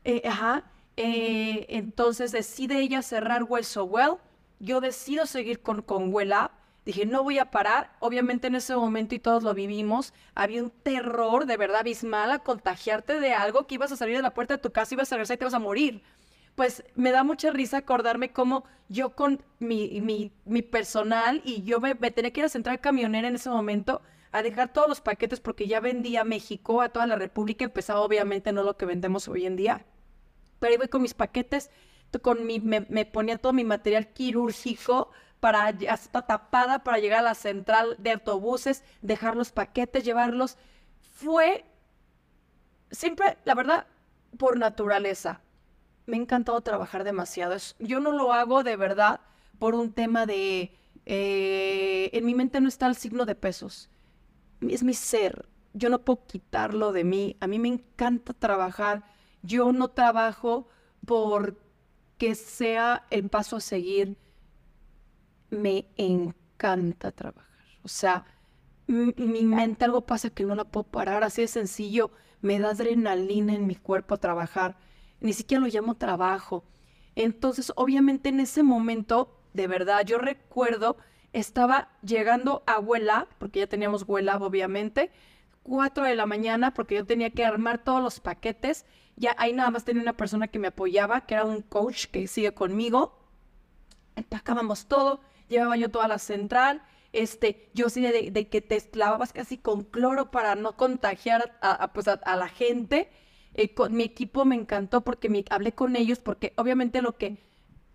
B: eh, ajá, eh, entonces decide ella cerrar Well So Well. Yo decido seguir con, con Well Up. Dije, no voy a parar. Obviamente en ese momento, y todos lo vivimos, había un terror de verdad abismal a contagiarte de algo que ibas a salir de la puerta de tu casa, ibas a regresar y te vas a morir. Pues me da mucha risa acordarme cómo yo con mi, mi, mi personal y yo me, tenía que ir a central camionera en ese momento a dejar todos los paquetes porque ya vendía a México, a toda la República, empezaba obviamente no lo que vendemos hoy en día pero ahí voy con mis paquetes, con mi, me, ponía todo mi material quirúrgico para hasta tapada para llegar a la central de autobuses, dejar los paquetes, llevarlos. Fue siempre, la verdad, por naturaleza. Me ha encantado trabajar demasiado. yo no lo hago de verdad por un tema de... Eh, en mi mente no está el signo de pesos. Es mi ser. Yo no puedo quitarlo de mí. A mí me encanta trabajar yo no trabajo porque sea el paso a seguir. Me encanta trabajar. O sea, mi mente algo pasa que no la puedo parar, así de sencillo. Me da adrenalina en mi cuerpo a trabajar. Ni siquiera lo llamo trabajo. Entonces, obviamente en ese momento, de verdad, yo recuerdo, estaba llegando a Abuela, porque ya teníamos Abuela, obviamente, 4 de la mañana, porque yo tenía que armar todos los paquetes ya ahí nada más tenía una persona que me apoyaba, que era un coach que sigue conmigo. Empacábamos todo, llevaba yo toda la central. Este, yo sí de, que te lavabas casi con cloro para no contagiar a, pues a, la gente. Eh, con mi equipo me encantó porque me, hablé con ellos, porque obviamente lo que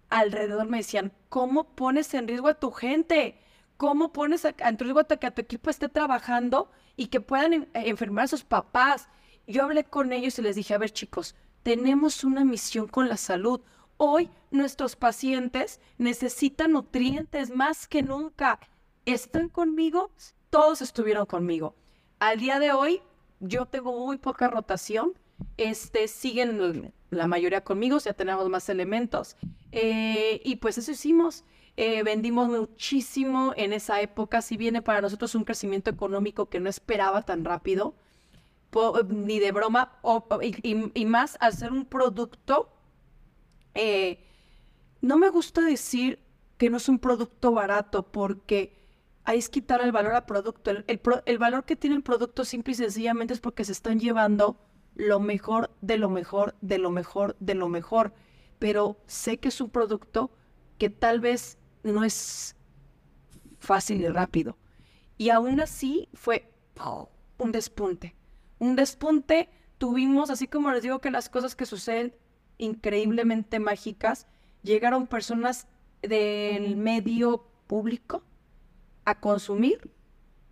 B: alrededor me decían, ¿cómo pones en riesgo a tu gente? ¿Cómo pones en riesgo a que tu equipo esté trabajando y que puedan enfermar a sus papás? Yo hablé con ellos y les dije, a ver chicos, tenemos una misión con la salud. Hoy nuestros pacientes necesitan nutrientes más que nunca. ¿Están conmigo? Todos estuvieron conmigo. Al día de hoy yo tengo muy poca rotación. Este, siguen la mayoría conmigo, ya tenemos más elementos. Eh, y pues eso hicimos. Eh, vendimos muchísimo en esa época, si viene para nosotros un crecimiento económico que no esperaba tan rápido, ni de broma, y, más al ser un producto, eh, no me gusta decir que no es un producto barato, porque ahí es quitar el valor al producto. El, valor que tiene el producto simple y sencillamente es porque se están llevando lo mejor de lo mejor, de lo mejor, de lo mejor. Pero sé que es un producto que tal vez no es fácil y rápido. Y aún así fue un despunte. Un despunte tuvimos, así como les digo que las cosas que suceden increíblemente mágicas, llegaron personas del medio público a consumir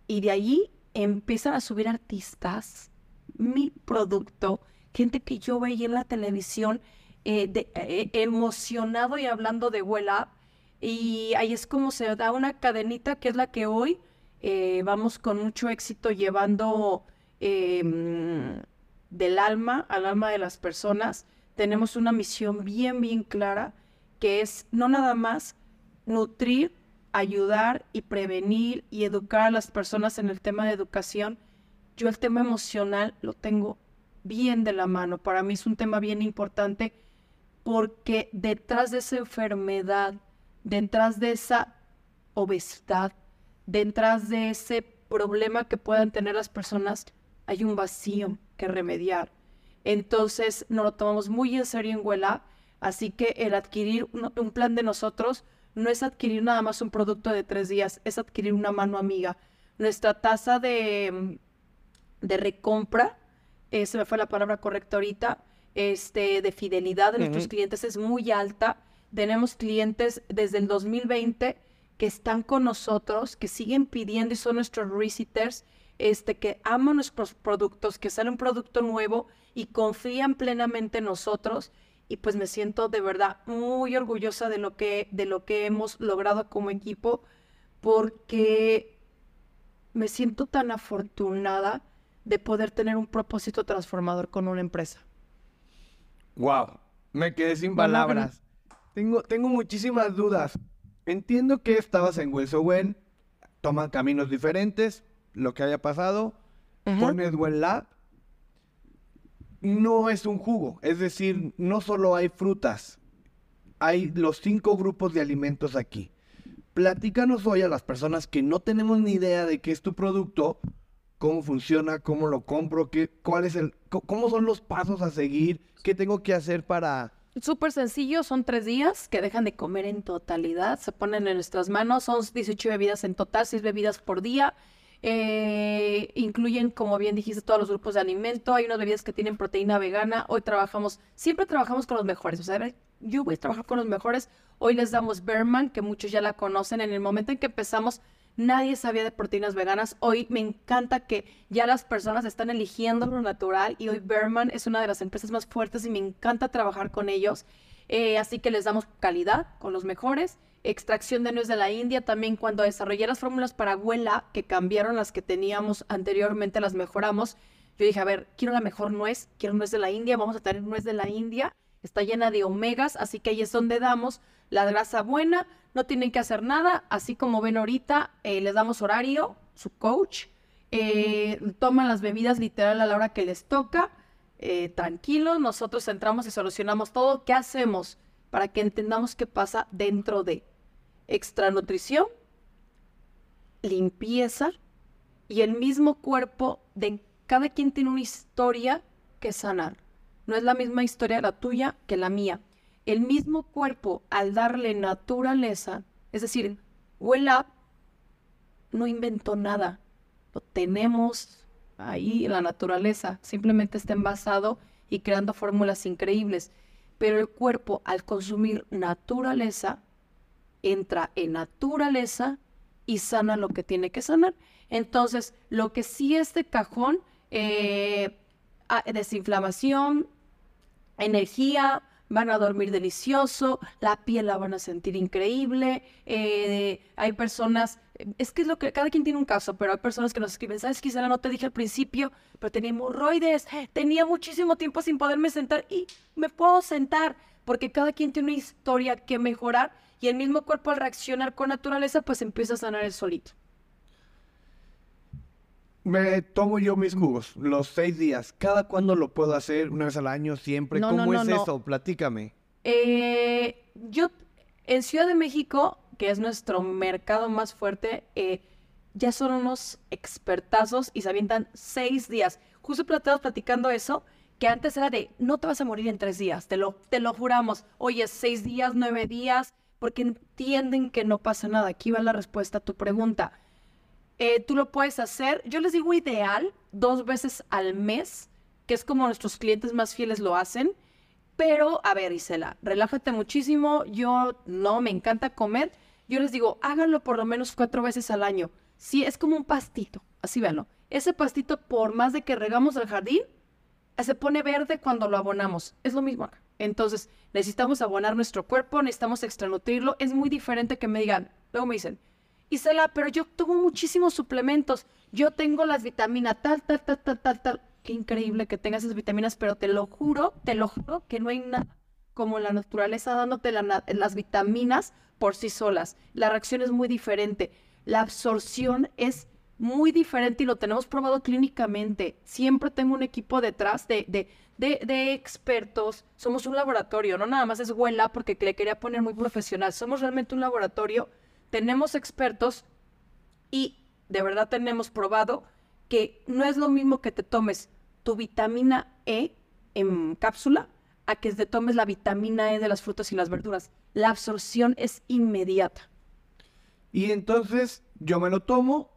B: y de allí empiezan a subir artistas, mi producto, gente que yo veía en la televisión eh, eh, emocionado y hablando de Well Y ahí es como se da una cadenita que es la que hoy eh, vamos con mucho éxito llevando em, del alma al alma de las personas. Tenemos una misión bien, bien clara que es no nada más nutrir, ayudar y prevenir y educar a las personas en el tema de educación, yo el tema emocional lo tengo bien de la mano. Para mí es un tema bien importante porque detrás de esa enfermedad, detrás de esa obesidad, detrás de ese problema que puedan tener las personas, hay un vacío que remediar. Entonces nos lo tomamos muy en serio en Huela, así que el adquirir un plan de nosotros no es adquirir nada más un producto de tres días, es adquirir una mano amiga. Nuestra tasa de, de recompra, eh, se me fue la palabra correcta ahorita, este, de fidelidad de nuestros clientes es muy alta. Tenemos clientes desde el 2020 que están con nosotros, que siguen pidiendo y son nuestros reciters, este, que aman nuestros productos, que sale un producto nuevo y confían plenamente en nosotros y pues me siento de verdad muy orgullosa de lo que, de lo que hemos logrado como equipo porque me siento tan afortunada de poder tener un propósito transformador con una empresa.
A: Wow, me quedé sin palabras. Tengo, tengo muchísimas dudas. Entiendo que estabas en Hueso toman caminos diferentes, lo que haya pasado, pones Well Lab no es un jugo. Es decir, no solo hay frutas, hay los cinco grupos de alimentos aquí. Platícanos hoy a las personas que no tenemos ni idea de qué es tu producto, cómo funciona, cómo lo compro, qué, cuál es el, cómo son los pasos a seguir, qué tengo que hacer para...
B: Súper sencillo, son tres días que dejan de comer en totalidad, se ponen en nuestras manos, son 18 bebidas en total, 6 bebidas por día. Eh, incluyen, como bien dijiste, todos los grupos de alimento. Hay unas bebidas que tienen proteína vegana. Hoy trabajamos, siempre trabajamos con los mejores. O sea, yo voy a trabajar con los mejores. Hoy les damos Berman, que muchos ya la conocen. En el momento en que empezamos, nadie sabía de proteínas veganas. Hoy me encanta que ya las personas están eligiendo lo natural y hoy Berman es una de las empresas más fuertes y me encanta trabajar con ellos. Eh, así que les damos calidad con los mejores extracción de nuez de la India. También cuando desarrollé las fórmulas para abuela, que cambiaron las que teníamos anteriormente, las mejoramos. Yo dije, a ver, quiero la mejor nuez, quiero nuez de la India, vamos a tener nuez de la India. Está llena de omegas, así que ahí es donde damos la grasa buena. No tienen que hacer nada, así como ven ahorita, eh, les damos horario, su coach. Eh, toman las bebidas literal a la hora que les toca. Eh, tranquilos, nosotros entramos y solucionamos todo. ¿Qué hacemos? Para que entendamos qué pasa dentro de extranutrición, limpieza y el mismo cuerpo de cada quien tiene una historia que sanar. No es la misma historia la tuya que la mía. El mismo cuerpo, al darle naturaleza, es decir, Well no inventó nada. Lo tenemos ahí en la naturaleza. Simplemente está envasado y creando fórmulas increíbles. Pero el cuerpo, al consumir naturaleza, entra en naturaleza y sana lo que tiene que sanar. Entonces, lo que sí es de cajón, eh, ah, desinflamación, energía, van a dormir delicioso, la piel la van a sentir increíble. Eh, hay personas, es que es lo que cada quien tiene un caso, pero hay personas que nos escriben, ¿sabes, Gisela? No te dije al principio, pero tenía hemorroides, tenía muchísimo tiempo sin poderme sentar y me puedo sentar, porque cada quien tiene una historia que mejorar y el mismo cuerpo al reaccionar con naturaleza, pues empieza a sanar el solito.
A: Me tomo yo mis jugos los seis días. ¿Cada cuándo lo puedo hacer? ¿Una vez al año? ¿Siempre?
B: No,
A: ¿Cómo
B: no,
A: es
B: no.
A: eso? Platícame.
B: Eh, yo, en Ciudad de México, que es nuestro mercado más fuerte, eh, ya son unos expertazos y se avientan seis días. Justo estábamos platicando eso, que antes era de, no te vas a morir en tres días, te lo, te lo juramos. Oye, seis días, nueve días, porque entienden que no pasa nada. Aquí va la respuesta a tu pregunta. Eh, tú lo puedes hacer, yo les digo ideal, dos veces al mes, que es como nuestros clientes más fieles lo hacen. Pero, a ver, Isela, relájate muchísimo. Yo no me encanta comer. Yo les digo, háganlo por lo menos cuatro veces al año. Sí, es como un pastito, así véanlo. Ese pastito, por más de que regamos el jardín, se pone verde cuando lo abonamos. Es lo mismo acá. Entonces, necesitamos abonar nuestro cuerpo, necesitamos extranutrirlo. Es muy diferente que me digan, luego me dicen, Isela, pero yo tomo muchísimos suplementos. Yo tengo las vitaminas tal, tal, tal, tal, tal, tal. Qué increíble que tengas esas vitaminas, pero te lo juro, te lo juro que no hay nada como la naturaleza dándote las vitaminas por sí solas. La reacción es muy diferente. La absorción es muy diferente y lo tenemos probado clínicamente. Siempre tengo un equipo detrás de, de, de, de expertos. Somos un laboratorio, no nada más es huela porque le quería poner muy profesional. Somos realmente un laboratorio. Tenemos expertos y de verdad tenemos probado que no es lo mismo que te tomes tu vitamina E en cápsula a que te tomes la vitamina E de las frutas y las verduras. La absorción es inmediata.
A: Y entonces yo me lo tomo,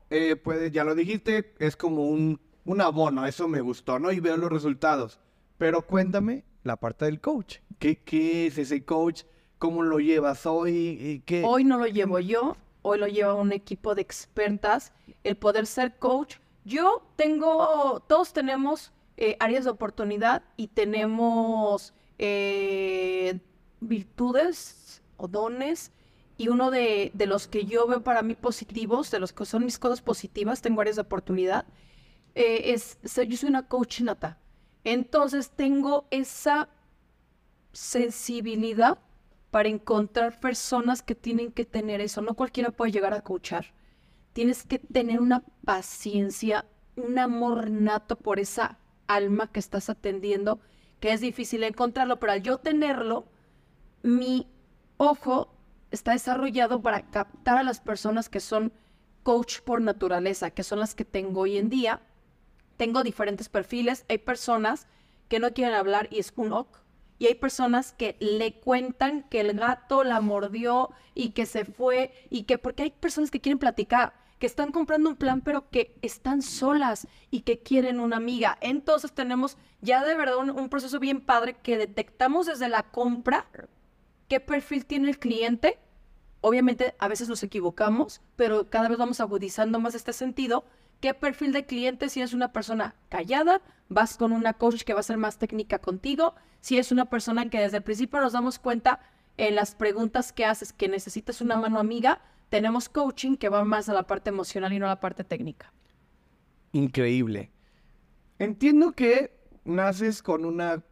A: pues ya lo dijiste, es como un, un abono, eso me gustó, ¿no? Y veo los resultados. Pero cuéntame la parte del coach. ¿Qué, qué es ese coach? ¿Cómo lo llevas hoy? ¿Y ¿Qué?
B: Hoy no lo llevo yo, hoy lo lleva un equipo de expertas. El poder ser coach. Yo tengo, todos tenemos eh, áreas de oportunidad y tenemos eh, virtudes o dones. Y uno de, de los que yo veo para mí positivos, de los que son mis cosas positivas, tengo áreas de oportunidad, eh, es, yo soy una coach nata. Entonces tengo esa sensibilidad para encontrar personas que tienen que tener eso. No cualquiera puede llegar a coachar. Tienes que tener una paciencia, un amor nato por esa alma que estás atendiendo, que es difícil encontrarlo, pero al yo tenerlo, mi ojo está desarrollado para captar a las personas que son coach por naturaleza, que son las que tengo hoy en día. Tengo diferentes perfiles. Hay personas que no quieren hablar y es un ok. Y hay personas que le cuentan que el gato la mordió y que se fue y que porque hay personas que quieren platicar, que están comprando un plan pero que están solas y que quieren una amiga. Entonces tenemos ya de verdad un, proceso bien padre que detectamos desde la compra qué perfil tiene el cliente. Obviamente a veces nos equivocamos, pero cada vez vamos agudizando más este sentido. ¿Qué perfil de cliente? Si es una persona callada, vas con una coach que va a ser más técnica contigo. Si es una persona que desde el principio nos damos cuenta en las preguntas que haces que necesitas una mano amiga, tenemos coaching que va más a la parte emocional y no a la parte técnica.
A: Increíble. Entiendo que naces con una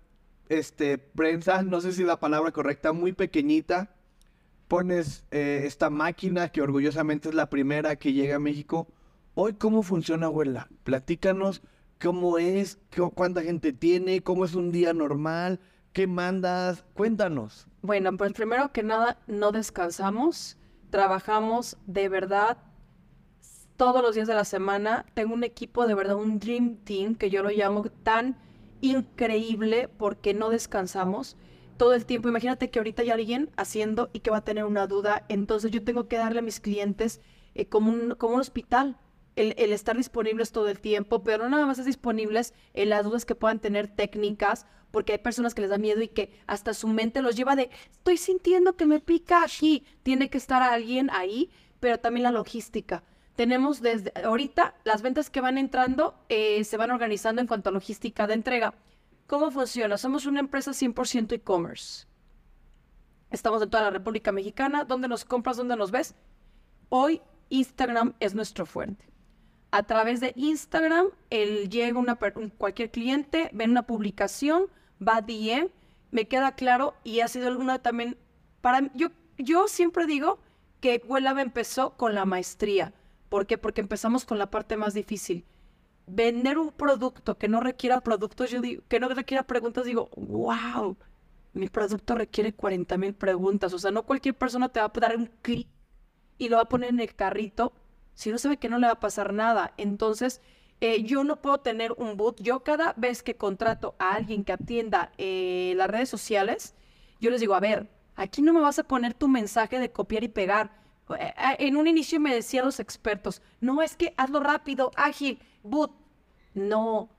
A: este, prensa, no sé si la palabra correcta, muy pequeñita. Pones eh, esta máquina que orgullosamente es la primera que llega a México. Hoy, ¿cómo funciona, abuela? Platícanos cómo es, cuánta gente tiene, cómo es un día normal, qué mandas. Cuéntanos.
B: Bueno, pues primero que nada, no descansamos, trabajamos de verdad todos los días de la semana. Tengo un equipo de verdad, un Dream Team, que yo lo llamo tan increíble porque no descansamos todo el tiempo. Imagínate que ahorita hay alguien haciendo y que va a tener una duda, entonces yo tengo que darle a mis clientes eh, como, un, como un hospital. El, estar disponibles todo el tiempo, pero no nada más es disponibles en las dudas que puedan tener técnicas, porque hay personas que les da miedo y que hasta su mente los lleva de, estoy sintiendo que me pica aquí, tiene que estar alguien ahí, pero también la logística. Tenemos desde ahorita las ventas que van entrando eh, se van organizando en cuanto a logística de entrega. ¿Cómo funciona? Somos una empresa 100% e-commerce. Estamos en toda la República Mexicana. ¿Dónde nos compras? ¿Dónde nos ves? Hoy Instagram es nuestro fuerte. A través de Instagram, él llega una, cualquier cliente, ve una publicación, va a DM, me queda claro y ha sido una también para yo yo siempre digo que Huelab empezó con la maestría. ¿Por qué? Porque empezamos con la parte más difícil. Vender un producto que no requiera productos, yo digo, que no requiera preguntas, digo, wow, mi producto requiere 40 mil preguntas. O sea, no cualquier persona te va a dar un clic y lo va a poner en el carrito si no sabe que no le va a pasar nada. Entonces, eh, yo no puedo tener un boot. Yo cada vez que contrato a alguien que atienda eh, las redes sociales, yo les digo, a ver, aquí no me vas a poner tu mensaje de copiar y pegar. Eh, en un inicio me decían los expertos, no es que hazlo rápido, ágil, boot. No.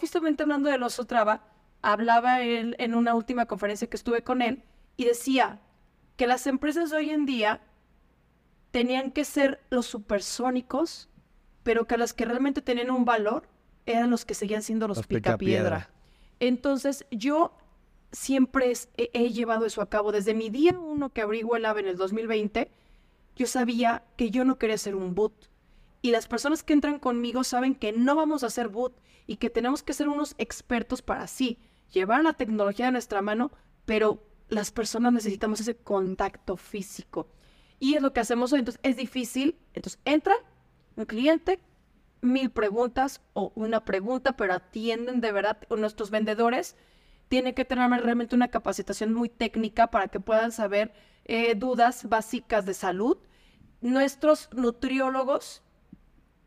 B: justamente hablando de los Otrava, hablaba él en una última conferencia que estuve con él y decía que las empresas hoy en día tenían que ser los supersónicos, pero que las que realmente tenían un valor eran los que seguían siendo los, picapiedra. Entonces, yo siempre he, llevado eso a cabo. Desde mi día uno que abrí Wellab en el 2020, yo sabía que yo no quería ser un boot. Y las personas que entran conmigo saben que no vamos a ser boot y que tenemos que ser unos expertos para sí, llevar la tecnología a nuestra mano, pero las personas necesitamos ese contacto físico. Y es lo que hacemos hoy. Entonces, es difícil. Entonces, entra un cliente, mil preguntas o una pregunta, pero atienden de verdad nuestros vendedores. Tienen que tener realmente una capacitación muy técnica para que puedan saber eh, dudas básicas de salud. Nuestros nutriólogos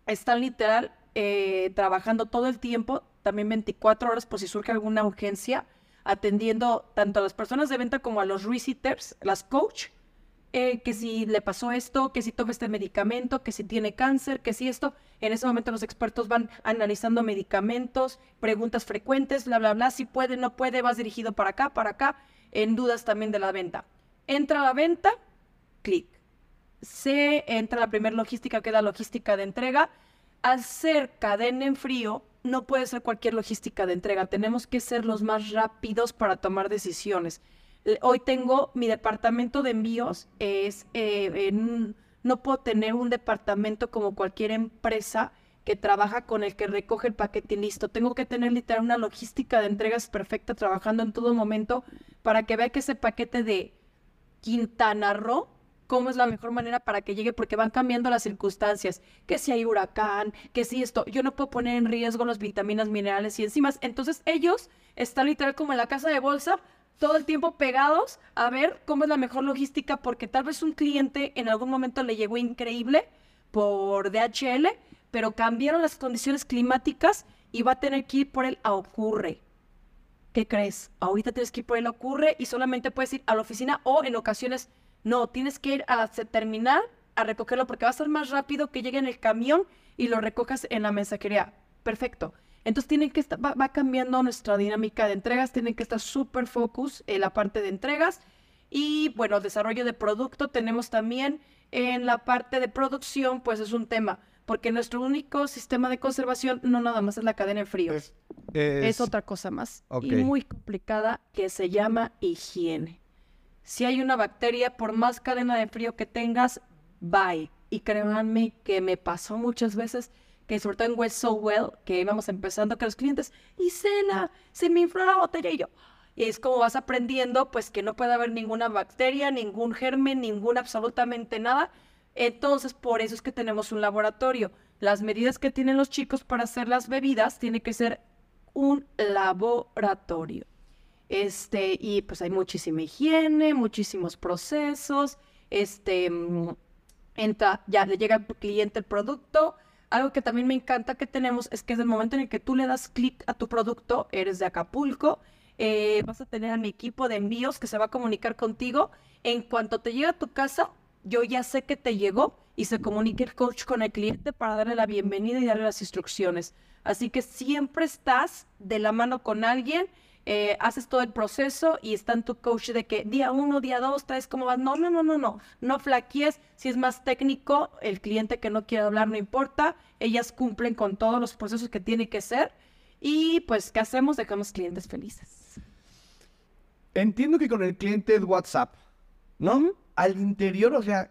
B: están literal eh, trabajando todo el tiempo, también 24 horas por si surge alguna urgencia, atendiendo tanto a las personas de venta como a los reciters, las coach, eh, que si le pasó esto, que si toma este medicamento, que si tiene cáncer, que si esto. En ese momento los expertos van analizando medicamentos, preguntas frecuentes, bla, bla, bla, si puede, no puede, vas dirigido para acá, para acá, en dudas también de la venta. Entra a la venta, clic. Se entra la primera logística, que es la logística de entrega. Al ser cadena en frío, no puede ser cualquier logística de entrega. Tenemos que ser los más rápidos para tomar decisiones. Hoy tengo mi departamento de envíos, es, eh, no puedo tener un departamento como cualquier empresa que trabaja con el que recoge el paquete y listo. Tengo que tener literal una logística de entregas perfecta trabajando en todo momento para que vea que ese paquete de Quintana Roo cómo es la mejor manera para que llegue, porque van cambiando las circunstancias, que si hay huracán, que si esto, yo no puedo poner en riesgo las vitaminas, minerales y enzimas. Entonces ellos están literal como en la casa de bolsa, todo el tiempo pegados a ver cómo es la mejor logística, porque tal vez un cliente en algún momento le llegó increíble por DHL, pero cambiaron las condiciones climáticas y va a tener que ir por el a ocurre. ¿Qué crees? Ahorita tienes que ir por el ocurre y solamente puedes ir a la oficina o en ocasiones no, tienes que ir a terminar a recogerlo porque va a ser más rápido que llegue en el camión y lo recojas en la mensajería. Perfecto. Entonces tienen que estar, va, cambiando nuestra dinámica de entregas, tienen que estar súper focus en la parte de entregas. Y bueno, desarrollo de producto tenemos también en la parte de producción, pues es un tema, porque nuestro único sistema de conservación no nada más es la cadena de fríos. Es, otra cosa más y muy complicada que se llama higiene. Si hay una bacteria, por más cadena de frío que tengas, bye. Y créanme que me pasó muchas veces que sobre todo en West So Well, que íbamos empezando que los clientes, y cena, se me infló la botella y yo. Y es como vas aprendiendo, pues que no puede haber ninguna bacteria, ningún germen, ningún absolutamente nada. Entonces, por eso es que tenemos un laboratorio. Las medidas que tienen los chicos para hacer las bebidas tiene que ser un laboratorio. Este, y pues hay muchísima higiene, muchísimos procesos. Este, mm, entra, ya le llega al cliente el producto, algo que también me encanta que tenemos es que es el momento en el que tú le das clic a tu producto, eres de Acapulco, eh, vas a tener a mi equipo de envíos que se va a comunicar contigo. En cuanto te llega a tu casa, yo ya sé que te llegó y se comunica el coach con el cliente para darle la bienvenida y darle las instrucciones. Así que siempre estás de la mano con alguien eh, haces todo el proceso y está en tu coach de que día uno, día dos, tres, ¿cómo vas? No, no, no, no, no, no flaquies. Si es más técnico, el cliente que no quiere hablar no importa. Ellas cumplen con todos los procesos que tiene que ser. Y pues, ¿qué hacemos? Dejamos clientes felices.
A: Entiendo que con el cliente es WhatsApp, ¿no? Al interior, o sea,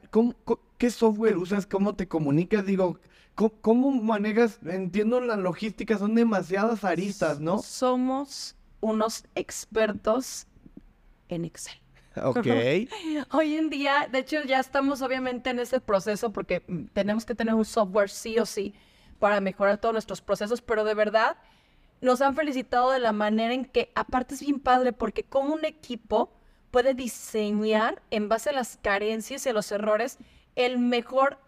A: ¿qué software usas? ¿Cómo te comunicas? Digo, ¿cómo, cómo manejas? Entiendo la logística, son demasiadas aristas, ¿no?
B: Somos unos expertos en Excel.
A: Ok. [LAUGHS]
B: Hoy en día, de hecho, ya estamos obviamente en ese proceso porque mm, tenemos que tener un software sí o sí para mejorar todos nuestros procesos, pero de verdad nos han felicitado de la manera en que, aparte es bien padre, porque como un equipo puede diseñar en base a las carencias y a los errores el mejor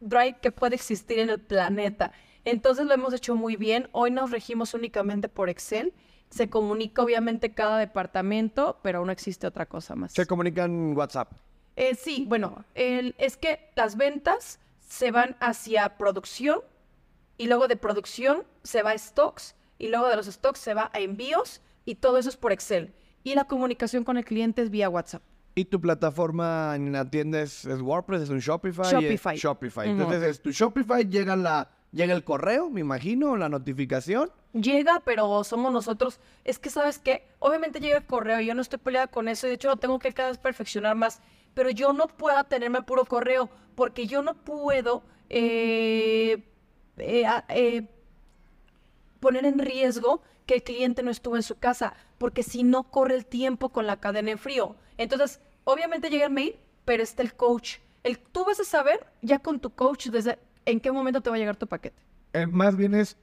B: drive que puede existir en el planeta. Entonces lo hemos hecho muy bien. Hoy nos regimos únicamente por Excel se comunica obviamente cada departamento, pero aún no existe otra cosa más.
A: Se comunican WhatsApp.
B: Eh, sí, bueno, el, es que las ventas se van hacia producción y luego de producción se va a stocks y luego de los stocks se va a envíos y todo eso es por Excel. Y la comunicación con el cliente es vía WhatsApp.
A: ¿Y tu plataforma en la tienda es, WordPress, es un Shopify?
B: Shopify.
A: Shopify. Entonces, es tu Shopify, llega, la, llega el correo, me imagino, la notificación
B: llega, pero somos nosotros. Es que, ¿sabes qué? Obviamente llega el correo, yo no estoy peleada con eso, de hecho lo tengo que cada vez perfeccionar más, pero yo no puedo tenerme puro correo, porque yo no puedo eh, eh, eh, poner en riesgo que el cliente no estuvo en su casa, porque si no corre el tiempo con la cadena en frío. Entonces, obviamente llega el mail, pero está el coach. El, tú vas a saber ya con tu coach desde en qué momento te va a llegar tu paquete.
A: más bien es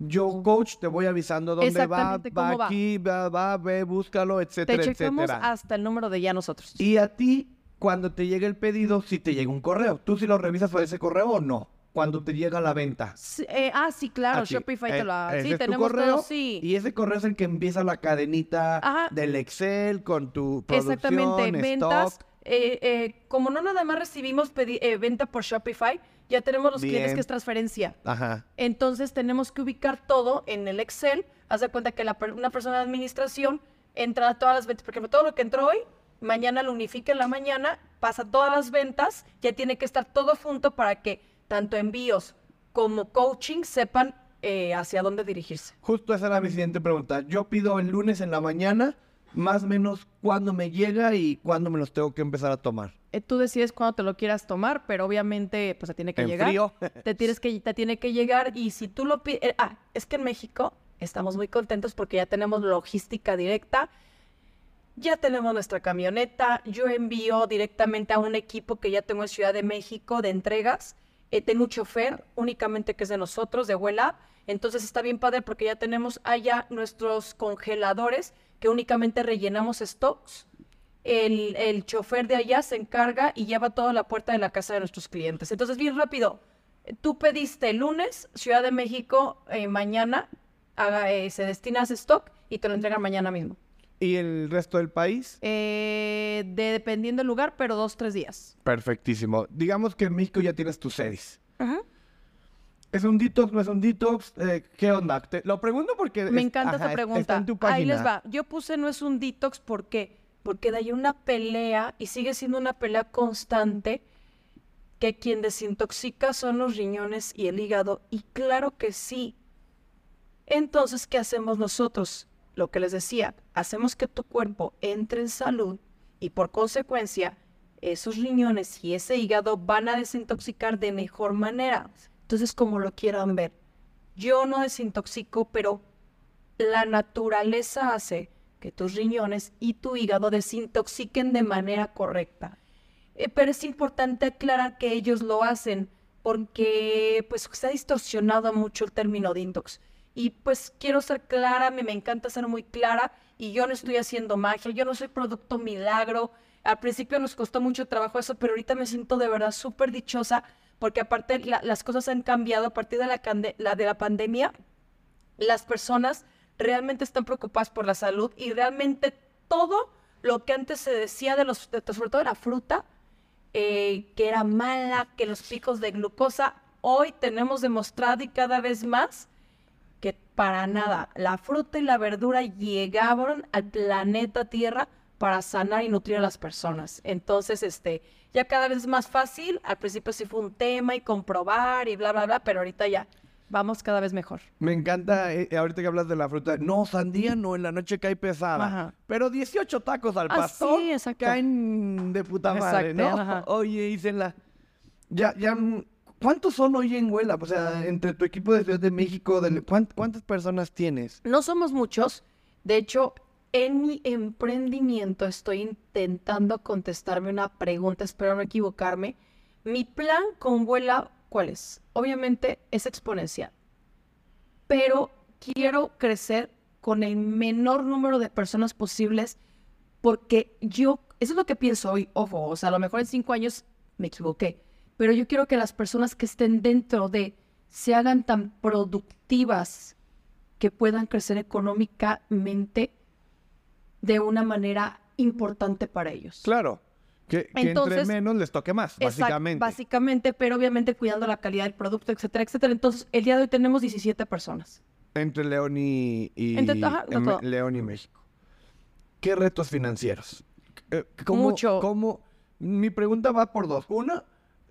A: yo, coach, te voy avisando dónde va, va aquí, va, va, ve, búscalo, etcétera, te etcétera.
B: hasta el número de ya nosotros.
A: Y a ti, cuando te llega el pedido, si te llega un correo, ¿tú si lo revisas por ese correo o no? Cuando te llega la venta.
B: Eh, ah, sí, claro, Shopify te eh, lo hace. Sí, tenemos correo, todo, sí.
A: Y ese correo es el que empieza la cadenita del Excel con tu producción, Exactamente, ventas.
B: Eh, como no nada más recibimos venta por Shopify, ya tenemos los clientes que es transferencia. Ajá. Entonces tenemos que ubicar todo en el Excel. Haz de cuenta que una persona de administración entra a todas las ventas, porque todo lo que entró hoy, mañana lo unifica en la mañana, pasa todas las ventas, ya tiene que estar todo junto para que tanto envíos como coaching sepan eh, hacia dónde dirigirse.
A: Justo esa era mi siguiente pregunta. Yo pido el lunes en la mañana, más o menos cuándo me llega y cuándo me los tengo que empezar a tomar.
B: Eh, tú decides cuándo te lo quieras tomar, pero obviamente pues te tiene que llegar. Te tienes que te tiene que llegar y si tú lo pides, eh, ah, es que en México estamos muy contentos porque ya tenemos logística directa. Ya tenemos nuestra camioneta, yo envío directamente a un equipo que ya tengo en Ciudad de México de entregas. Eh, tengo un chofer únicamente que es de nosotros, de Huela. Entonces está bien padre porque ya tenemos allá nuestros congeladores que únicamente rellenamos stocks el, el, chofer de allá se encarga y lleva toda la puerta de la casa de nuestros clientes. Entonces, bien rápido, tú pediste el lunes, Ciudad de México, eh, mañana haga, eh, se destina a ese stock y te lo entregan mañana mismo.
A: ¿Y el resto del país?
B: Eh, de, dependiendo del lugar, pero dos, tres días.
A: Perfectísimo. Digamos que en México ya tienes tus sedes. ¿Es un detox? ¿No es un detox? ¿Qué onda? lo pregunto porque...
B: Me encanta esta pregunta. Ahí les va. Yo puse no es un detox porque porque de ahí una pelea y sigue siendo una pelea constante que quien desintoxica son los riñones y el hígado y claro que sí. Entonces, ¿qué hacemos nosotros? Lo que les decía, hacemos que tu cuerpo entre en salud y por consecuencia esos riñones y ese hígado van a desintoxicar de mejor manera. Entonces, como lo quieran ver, yo no desintoxico, pero la naturaleza hace que tus riñones y tu hígado desintoxiquen de manera correcta. Eh, pero es importante aclarar que ellos lo hacen porque pues se ha distorsionado mucho el término de intox. Y pues quiero ser clara, me, me encanta ser muy clara y yo no estoy haciendo magia, yo no soy producto milagro. Al principio nos costó mucho trabajo eso, pero ahorita me siento de verdad súper dichosa porque aparte las cosas han cambiado a partir de la, la, de la pandemia. Las personas realmente están preocupadas por la salud y realmente todo lo que antes se decía de los, sobre todo de la fruta, eh, que era mala, que los picos de glucosa, hoy tenemos demostrado y cada vez más que para nada, la fruta y la verdura llegaron al planeta Tierra para sanar y nutrir a las personas. Entonces, este, ya cada vez es más fácil. Al principio sí fue un tema y comprobar y bla, bla, bla, pero ahorita ya vamos cada vez mejor.
A: Me encanta, eh, ahorita que hablas de la fruta, no, sandía no, en la noche cae pesada. Pero 18 tacos al pastor caen de puta madre, ¿no? Oye, Isela, ya, ya, mm, ¿cuántos son hoy en Huela? O sea, entre tu equipo de Ciudad de México, de- ¿cuán- ¿cuántas personas tienes?
B: No somos muchos. De hecho, en mi emprendimiento estoy intentando contestarme una pregunta, espero no equivocarme. Mi plan con Vuela, ¿cuál es? Obviamente es exponencial, pero quiero crecer con el menor número de personas posibles porque yo, eso es lo que pienso hoy, ojo, o sea, a lo mejor en cinco años me equivoqué, pero yo quiero que las personas que estén dentro de se hagan tan productivas que puedan crecer económicamente de una manera importante para ellos.
A: Claro. Que, que
B: Entonces-
A: entre menos les toque más,
B: Exact-
A: básicamente.
B: Básicamente, pero obviamente cuidando la calidad del producto, etcétera, etcétera. Entonces, el día de hoy tenemos 17 personas.
A: Entre León y, y-
B: Entre- ajá.
A: León y México. ¿Qué retos financieros? Eh, ¿Cómo,
B: Mucho.
A: cómo- Mi pregunta va por dos. Una,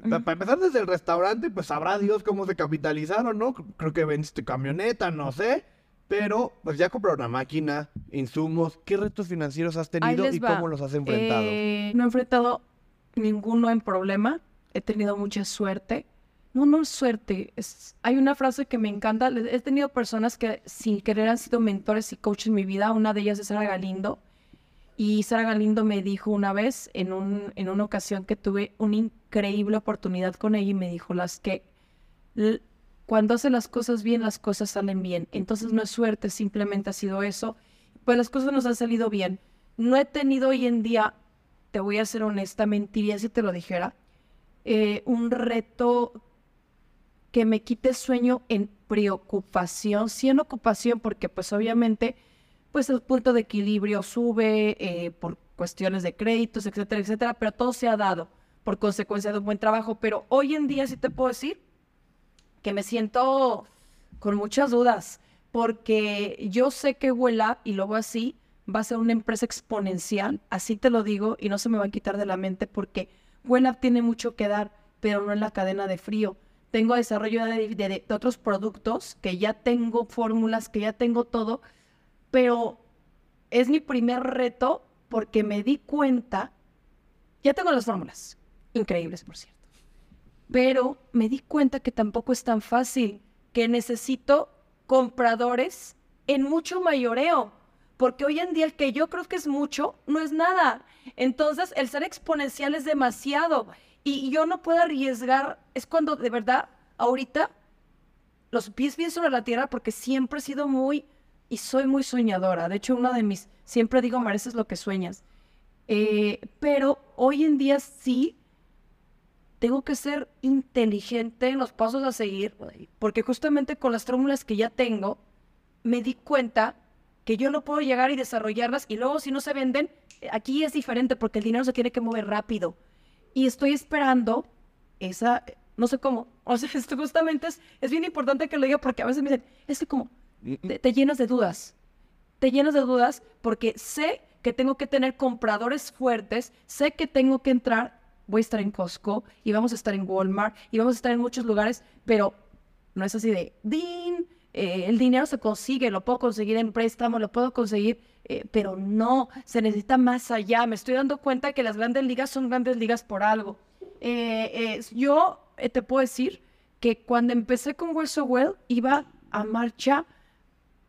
A: pa- para empezar desde el restaurante, pues sabrá Dios cómo se capitalizaron, ¿no? Creo que vendiste camioneta, no sé. Pero, pues ya compraron una máquina, insumos. ¿Qué retos financieros has tenido y
B: va.
A: cómo los has enfrentado?
B: Eh, no he enfrentado ninguno en problema. He tenido mucha suerte. No, no es suerte. Es, hay una frase que me encanta. He tenido personas que sin querer han sido mentores y coaches en mi vida. Una de ellas es Sara Galindo. Y Sara Galindo me dijo una vez, en, un, en una ocasión que tuve una increíble oportunidad con ella, y me dijo, las que cuando hace las cosas bien, las cosas salen bien. Entonces no es suerte, simplemente ha sido eso. Pues las cosas nos han salido bien. No he tenido hoy en día, te voy a ser honesta, mentiría si te lo dijera, eh, un reto que me quite sueño en preocupación, sí en ocupación, porque pues obviamente pues el punto de equilibrio sube eh, por cuestiones de créditos, etcétera, etcétera, pero todo se ha dado por consecuencia de un buen trabajo. Pero hoy en día sí te puedo decir que me siento con muchas dudas, porque yo sé que Vuela, y veo así, va a ser una empresa exponencial, así te lo digo, y no se me va a quitar de la mente, porque Vuela tiene mucho que dar, pero no en la cadena de frío. Tengo desarrollo de, de- de otros productos, que ya tengo fórmulas, que ya tengo todo, pero es mi primer reto porque me di cuenta, ya tengo las fórmulas, increíbles por cierto, pero me di cuenta que tampoco es tan fácil, que necesito compradores en mucho mayoreo, porque hoy en día el que yo creo que es mucho, no es nada. Entonces el ser exponencial es demasiado y yo no puedo arriesgar, es cuando de verdad ahorita los pies bien sobre la tierra porque siempre he sido muy y soy muy soñadora. De hecho, una de mis, siempre digo, mereces lo que sueñas. Eh, pero hoy en día sí tengo que ser inteligente en los pasos a seguir, porque justamente con las fórmulas que ya tengo, me di cuenta que yo no puedo llegar y desarrollarlas y luego si no se venden, aquí es diferente porque el dinero se tiene que mover rápido. Y estoy esperando esa, no sé cómo, [LAUGHS] o sea, esto justamente es, es bien importante que lo diga porque a veces me dicen, es que como, te, te llenas de dudas, te llenas de dudas porque sé que tengo que tener compradores fuertes, sé que tengo que entrar, voy a estar en Costco y vamos a estar en Walmart y vamos a estar en muchos lugares, pero no es así de, din, eh, el dinero se consigue, lo puedo conseguir en préstamo, lo puedo conseguir, eh, pero no, se necesita más allá. Me estoy dando cuenta que las grandes ligas son grandes ligas por algo. Eh, eh, yo eh, te puedo decir que cuando empecé con Well So Well iba a marcha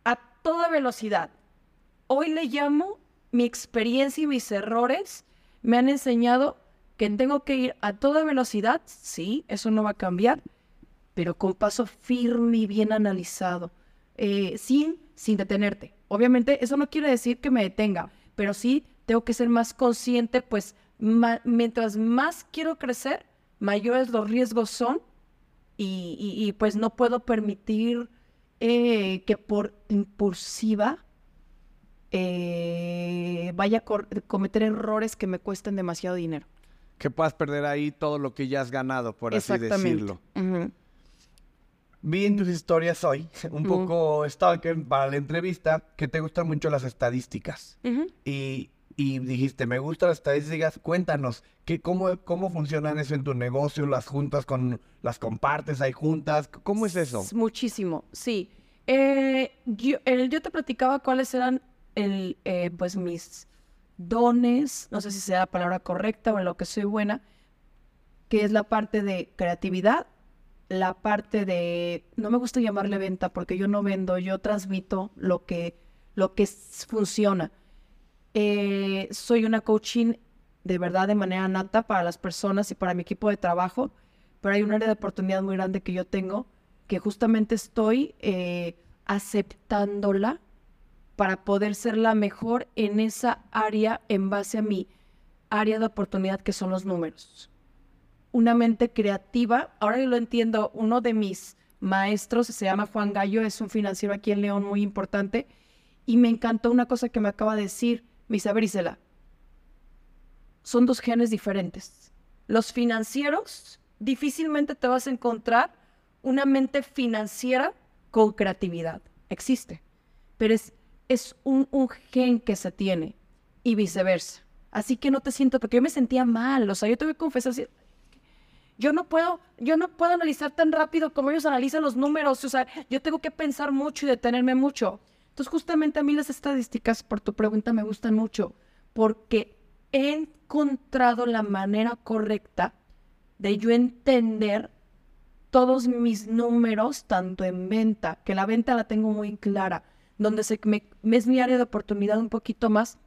B: a toda velocidad. Hoy le llamo mi experiencia y mis errores me han enseñado que tengo que ir a toda velocidad, sí, eso no va a cambiar, pero con paso firme y bien analizado, eh, sin, sin detenerte. Obviamente eso no quiere decir que me detenga, pero sí tengo que ser más consciente, pues mientras más quiero crecer, mayores los riesgos son y, pues no puedo permitir eh, que por impulsiva eh, vaya a cometer errores que me cuesten demasiado dinero.
A: Que puedas perder ahí todo lo que ya has ganado, por así decirlo.
B: Ujú.
A: Vi en tus historias hoy, [LAUGHS] un poco stalker para la entrevista, que te gustan mucho las estadísticas. Y, y dijiste, me gustan las estadísticas, cuéntanos, ¿qué, cómo, ¿cómo funcionan eso en tu negocio? ¿Las juntas con, las compartes, hay juntas? ¿Cómo es eso?
B: Muchísimo, sí. Eh, yo, el- yo te platicaba cuáles eran el, eh, pues mis dones, no sé si sea la palabra correcta o en lo que soy buena, que es la parte de creatividad, la parte de, no me gusta llamarle venta porque yo no vendo, yo transmito lo que, lo que funciona. Eh, soy una coaching de verdad de manera nata para las personas y para mi equipo de trabajo, pero hay un área de oportunidad muy grande que yo tengo que justamente estoy eh, aceptándola para poder ser la mejor en esa área en base a mi área de oportunidad que son los números. Una mente creativa, ahora yo lo entiendo, uno de mis maestros se llama Juan Gallo, es un financiero aquí en León muy importante, y me encantó una cosa que me acaba de decir, mi saber Isela. Son dos genes diferentes. Los financieros difícilmente te vas a encontrar una mente financiera con creatividad. Existe. Pero es es un, gen que se tiene y viceversa. Así que no te siento, porque yo me sentía mal, o sea, yo te voy a confesar, yo no puedo, yo no puedo analizar tan rápido como ellos analizan los números, o sea, yo tengo que pensar mucho y detenerme mucho. Entonces, justamente a mí las estadísticas, por tu pregunta, me gustan mucho, porque he encontrado la manera correcta de yo entender todos mis números, tanto en venta, que la venta la tengo muy clara, donde se me, es mi área de oportunidad un poquito más,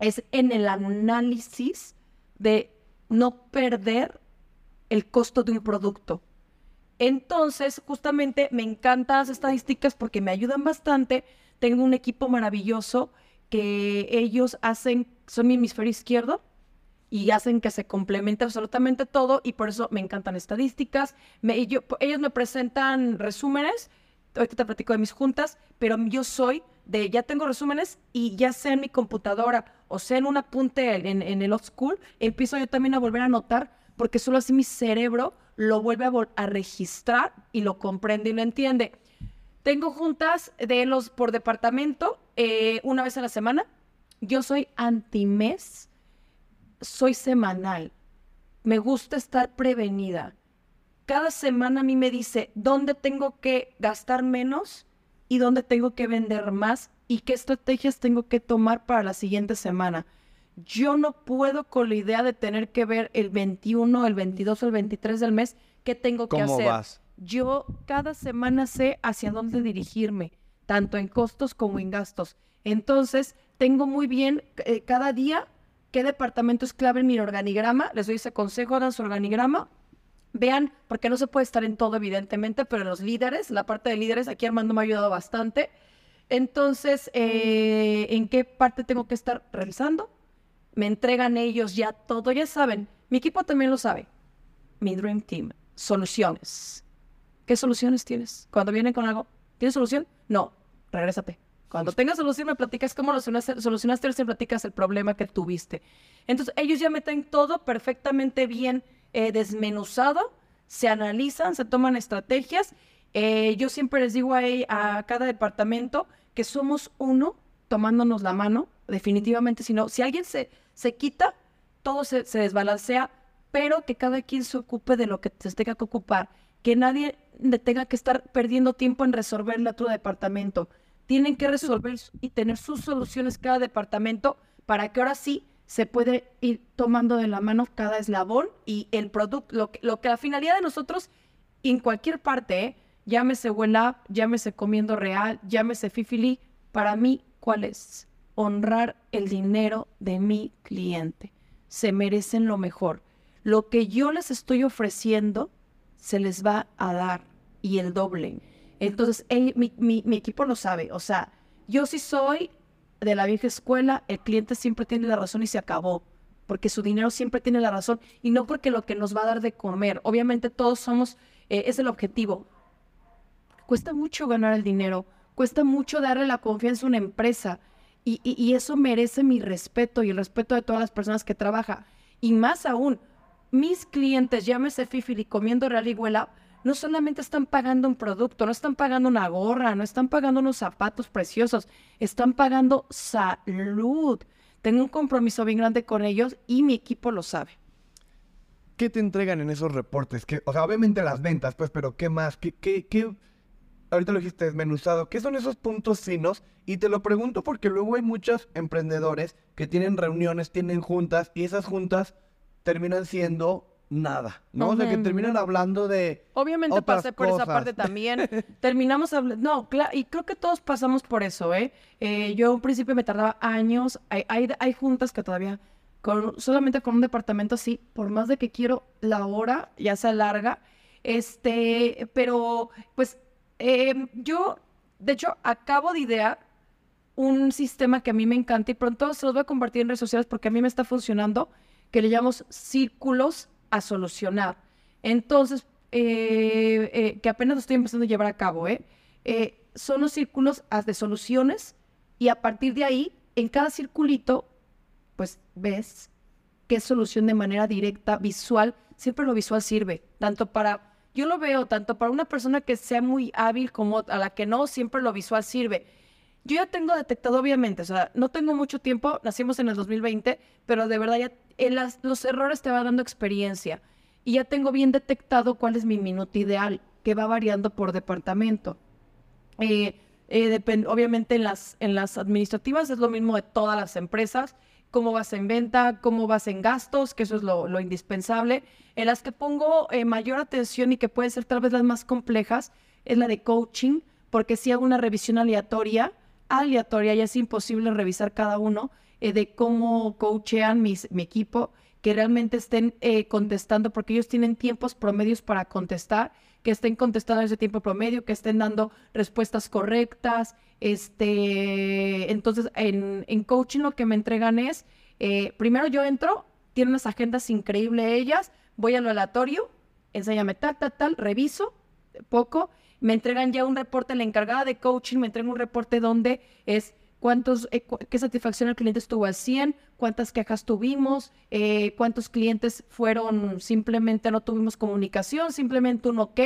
B: es en el análisis de no perder el costo de un producto. Entonces, justamente me encantan las estadísticas porque me ayudan bastante. Tengo un equipo maravilloso que ellos hacen, son mi hemisferio izquierdo y hacen que se complemente absolutamente todo y por eso me encantan estadísticas. ellos me presentan resúmenes ahorita te platico de mis juntas, pero yo soy de ya tengo resúmenes y ya sea en mi computadora o sea en un apunte en, el old school, empiezo yo también a volver a anotar porque solo así mi cerebro lo vuelve a, registrar y lo comprende y lo entiende. Tengo juntas de los por departamento eh, una vez a la semana. Yo soy anti-mes, soy semanal. Me gusta estar prevenida cada semana a mí me dice dónde tengo que gastar menos y dónde tengo que vender más y qué estrategias tengo que tomar para la siguiente semana. Yo no puedo con la idea de tener que ver el 21, el 22 o el 23 del mes qué tengo que hacer. Vas? Yo cada semana sé hacia dónde dirigirme, tanto en costos como en gastos. Entonces, tengo muy bien eh, cada día qué departamento es clave en mi organigrama. Les doy ese consejo, dan su organigrama vean, porque no se puede estar en todo, evidentemente, pero los líderes, la parte de líderes, aquí Armando me ha ayudado bastante. Entonces, eh, ¿en qué parte tengo que estar realizando? Me entregan ellos ya todo, ya saben. Mi equipo también lo sabe. Mi Dream Team. Soluciones. ¿Qué soluciones tienes? Cuando vienen con algo, ¿tienes solución? No, regrésate. Cuando tengas solución, me platicas cómo lo solucionaste, me platicas el problema que tuviste. Entonces, ellos ya meten todo perfectamente bien eh, desmenuzado, se analizan, se toman estrategias. Eh, yo siempre les digo a, cada departamento que somos uno tomándonos la mano, definitivamente, si no, si alguien se, se quita, todo se, se desbalancea, pero que cada quien se ocupe de lo que se tenga que ocupar, que nadie tenga que estar perdiendo tiempo en resolver otro departamento. Tienen que resolver y tener sus soluciones cada departamento para que ahora sí se puede ir tomando de la mano cada eslabón y el producto, lo que, lo que la finalidad de nosotros en cualquier parte, ¿eh? llámese Wellap, llámese Comiendo Real, llámese Fifili, para mí, ¿cuál es? Honrar el dinero de mi cliente. Se merecen lo mejor. Lo que yo les estoy ofreciendo se les va a dar y el doble. Entonces, mi, mi, mi equipo lo sabe. O sea, yo sí soy de la vieja escuela, el cliente siempre tiene la razón y se acabó, porque su dinero siempre tiene la razón y no porque lo que nos va a dar de comer. Obviamente todos somos, eh, es el objetivo. Cuesta mucho ganar el dinero, cuesta mucho darle la confianza a una empresa y, eso merece mi respeto y el respeto de todas las personas que trabajan. Y más aún, mis clientes, llámese Fifi y comiendo real y no solamente están pagando un producto, no están pagando una gorra, no están pagando unos zapatos preciosos, están pagando salud. Tengo un compromiso bien grande con ellos y mi equipo lo sabe.
A: ¿Qué te entregan en esos reportes? o sea, obviamente las ventas, pues, pero ¿qué más? ¿Qué, qué, qué? Ahorita lo dijiste desmenuzado. ¿Qué son esos puntos finos? Y te lo pregunto porque luego hay muchos emprendedores que tienen reuniones, tienen juntas y esas juntas terminan siendo nada, ¿no? O sea, que terminan hablando de
B: Obviamente
A: otras
B: pasé por esa parte también. [LAUGHS] Terminamos hablando. No, claro, y creo que todos pasamos por eso, ¿eh? Eh, yo al principio me tardaba años. Hay, hay, hay juntas que todavía, con, solamente con un departamento así, por más de que quiero la hora, ya se alarga. Este, pero pues eh, yo, de hecho, acabo de idear un sistema que a mí me encanta y pronto se los voy a compartir en redes sociales porque a mí me está funcionando, que le llamamos círculos a solucionar. Entonces, eh, eh, que apenas lo estoy empezando a llevar a cabo, ¿eh? Eh, son los círculos de soluciones y a partir de ahí, en cada circulito, pues ves qué solución de manera directa, visual, siempre lo visual sirve, tanto para, yo lo veo tanto para una persona que sea muy hábil como a la que no, siempre lo visual sirve. Yo ya tengo detectado, obviamente, o sea, no tengo mucho tiempo, nacimos en el 2020, pero de verdad ya en las- los errores te va dando experiencia y ya tengo bien detectado cuál es mi minuto ideal, que va variando por departamento. Eh, eh, obviamente en las, en las administrativas es lo mismo de todas las empresas, cómo vas en venta, cómo vas en gastos, que eso es lo, lo indispensable. En las que pongo eh, mayor atención y que pueden ser tal vez las más complejas, es la de coaching, porque si hago una revisión aleatoria, aleatoria, ya es imposible revisar cada uno eh, de cómo coachean mis- mi equipo, que realmente estén eh, contestando, porque ellos tienen tiempos promedios para contestar, que estén contestando ese tiempo promedio, que estén dando respuestas correctas. Este, entonces, en, en coaching lo que me entregan es, eh, primero yo entro, tienen unas agendas increíbles ellas, voy a lo aleatorio, enséñame tal, tal, tal, reviso poco, me entregan ya un reporte, la encargada de coaching me entrega un reporte donde es cuántos, eh, qué satisfacción al cliente estuvo al 100, cuántas quejas tuvimos, eh, cuántos clientes fueron simplemente no tuvimos comunicación, simplemente un ok,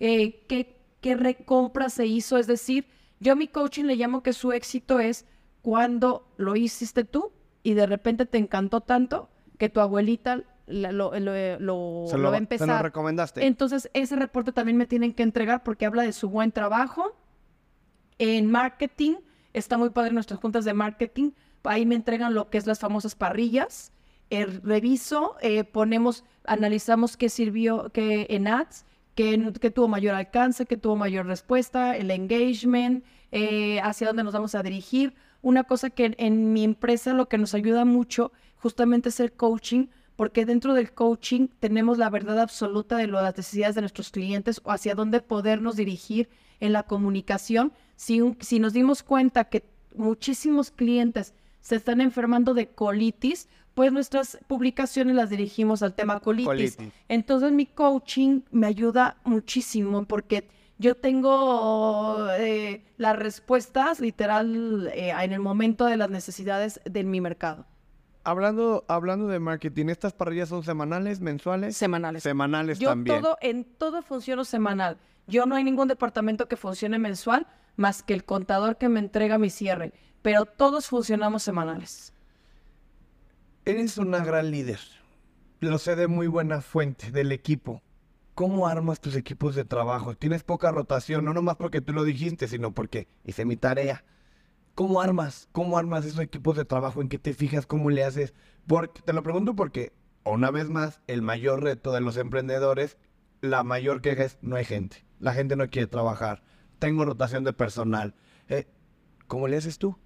B: eh, qué, qué recompra se hizo, es decir, yo a mi coaching le llamo que su éxito es cuando lo hiciste tú y de repente te encantó tanto que tu abuelita la- lo, lo- lo-
A: Se
B: lo va a
A: se
B: empezar.
A: lo recomendaste.
B: Entonces, ese reporte también me tienen que entregar porque habla de su buen trabajo. En marketing, está muy padre nuestras juntas de marketing. Ahí me entregan lo que es las famosas parrillas. Eh, reviso, eh, ponemos, analizamos qué sirvió que en ads, qué, qué tuvo mayor alcance, qué tuvo mayor respuesta, el engagement, eh, hacia dónde nos vamos a dirigir. Una cosa que en, en mi empresa lo que nos ayuda mucho justamente es el coaching, porque dentro del coaching tenemos la verdad absoluta de lo- las necesidades de nuestros clientes o hacia dónde podernos dirigir en la comunicación. Si, un- si nos dimos cuenta que muchísimos clientes se están enfermando de colitis, pues nuestras publicaciones las dirigimos al tema colitis.
A: Colitis.
B: Entonces mi coaching me ayuda muchísimo porque yo tengo eh, las respuestas literal eh, en el momento de las necesidades de mi mercado.
A: Hablando, hablando de marketing, ¿estas parrillas son semanales, mensuales?
B: Semanales.
A: Semanales
B: Yo
A: también.
B: todo, en todo funciono semanal. Yo no hay ningún departamento que funcione mensual más que el contador que me entrega mi cierre. Pero todos funcionamos semanales.
A: Eres una gran líder. Lo sé de muy buena fuente del equipo. ¿Cómo armas tus equipos de trabajo? Tienes poca rotación, no nomás porque tú lo dijiste, sino porque hice mi tarea. ¿Cómo armas? ¿Cómo armas esos equipos de trabajo? ¿En qué te fijas? ¿Cómo le haces? Porque, te lo pregunto porque, una vez más, el mayor reto de los emprendedores, la mayor queja es no hay gente. La gente no quiere trabajar. Tengo rotación de personal. Eh, ¿Cómo le haces tú?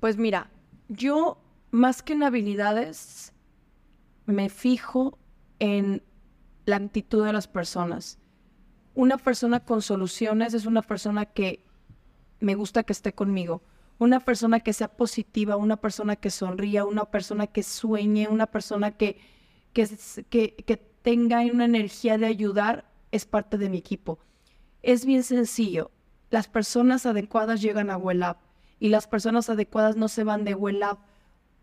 B: Pues mira, yo más que en habilidades me fijo en la actitud de las personas. Una persona con soluciones es una persona que me gusta que esté conmigo. Una persona que sea positiva, una persona que sonría, una persona que sueñe, una persona que, que, que tenga una energía de ayudar es parte de mi equipo. Es bien sencillo. Las personas adecuadas llegan a WellUp y las personas adecuadas no se van de WellUp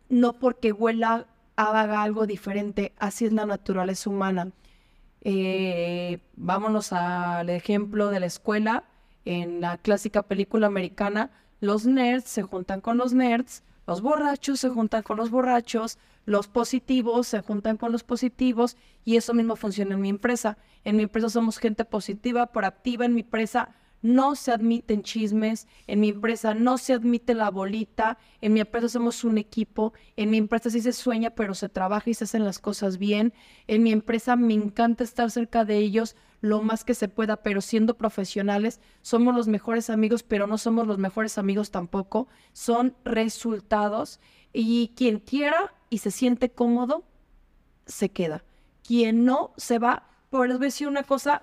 B: no porque WellUp haga algo diferente, así es la naturaleza humana. Eh, vámonos al ejemplo de la escuela. En la clásica película americana, los nerds se juntan con los nerds, los borrachos se juntan con los borrachos, los positivos se juntan con los positivos y eso mismo funciona en mi empresa. En mi empresa somos gente positiva, proactiva, en mi empresa no se admiten chismes, en mi empresa no se admite la bolita, en mi empresa somos un equipo, en mi empresa sí se sueña, pero se trabaja y se hacen las cosas bien, en mi empresa me encanta estar cerca de ellos lo más que se pueda, pero siendo profesionales, somos los mejores amigos, pero no somos los mejores amigos tampoco, son resultados y quien quiera y se siente cómodo, se queda. Quien no, se va. Por les voy decir una cosa,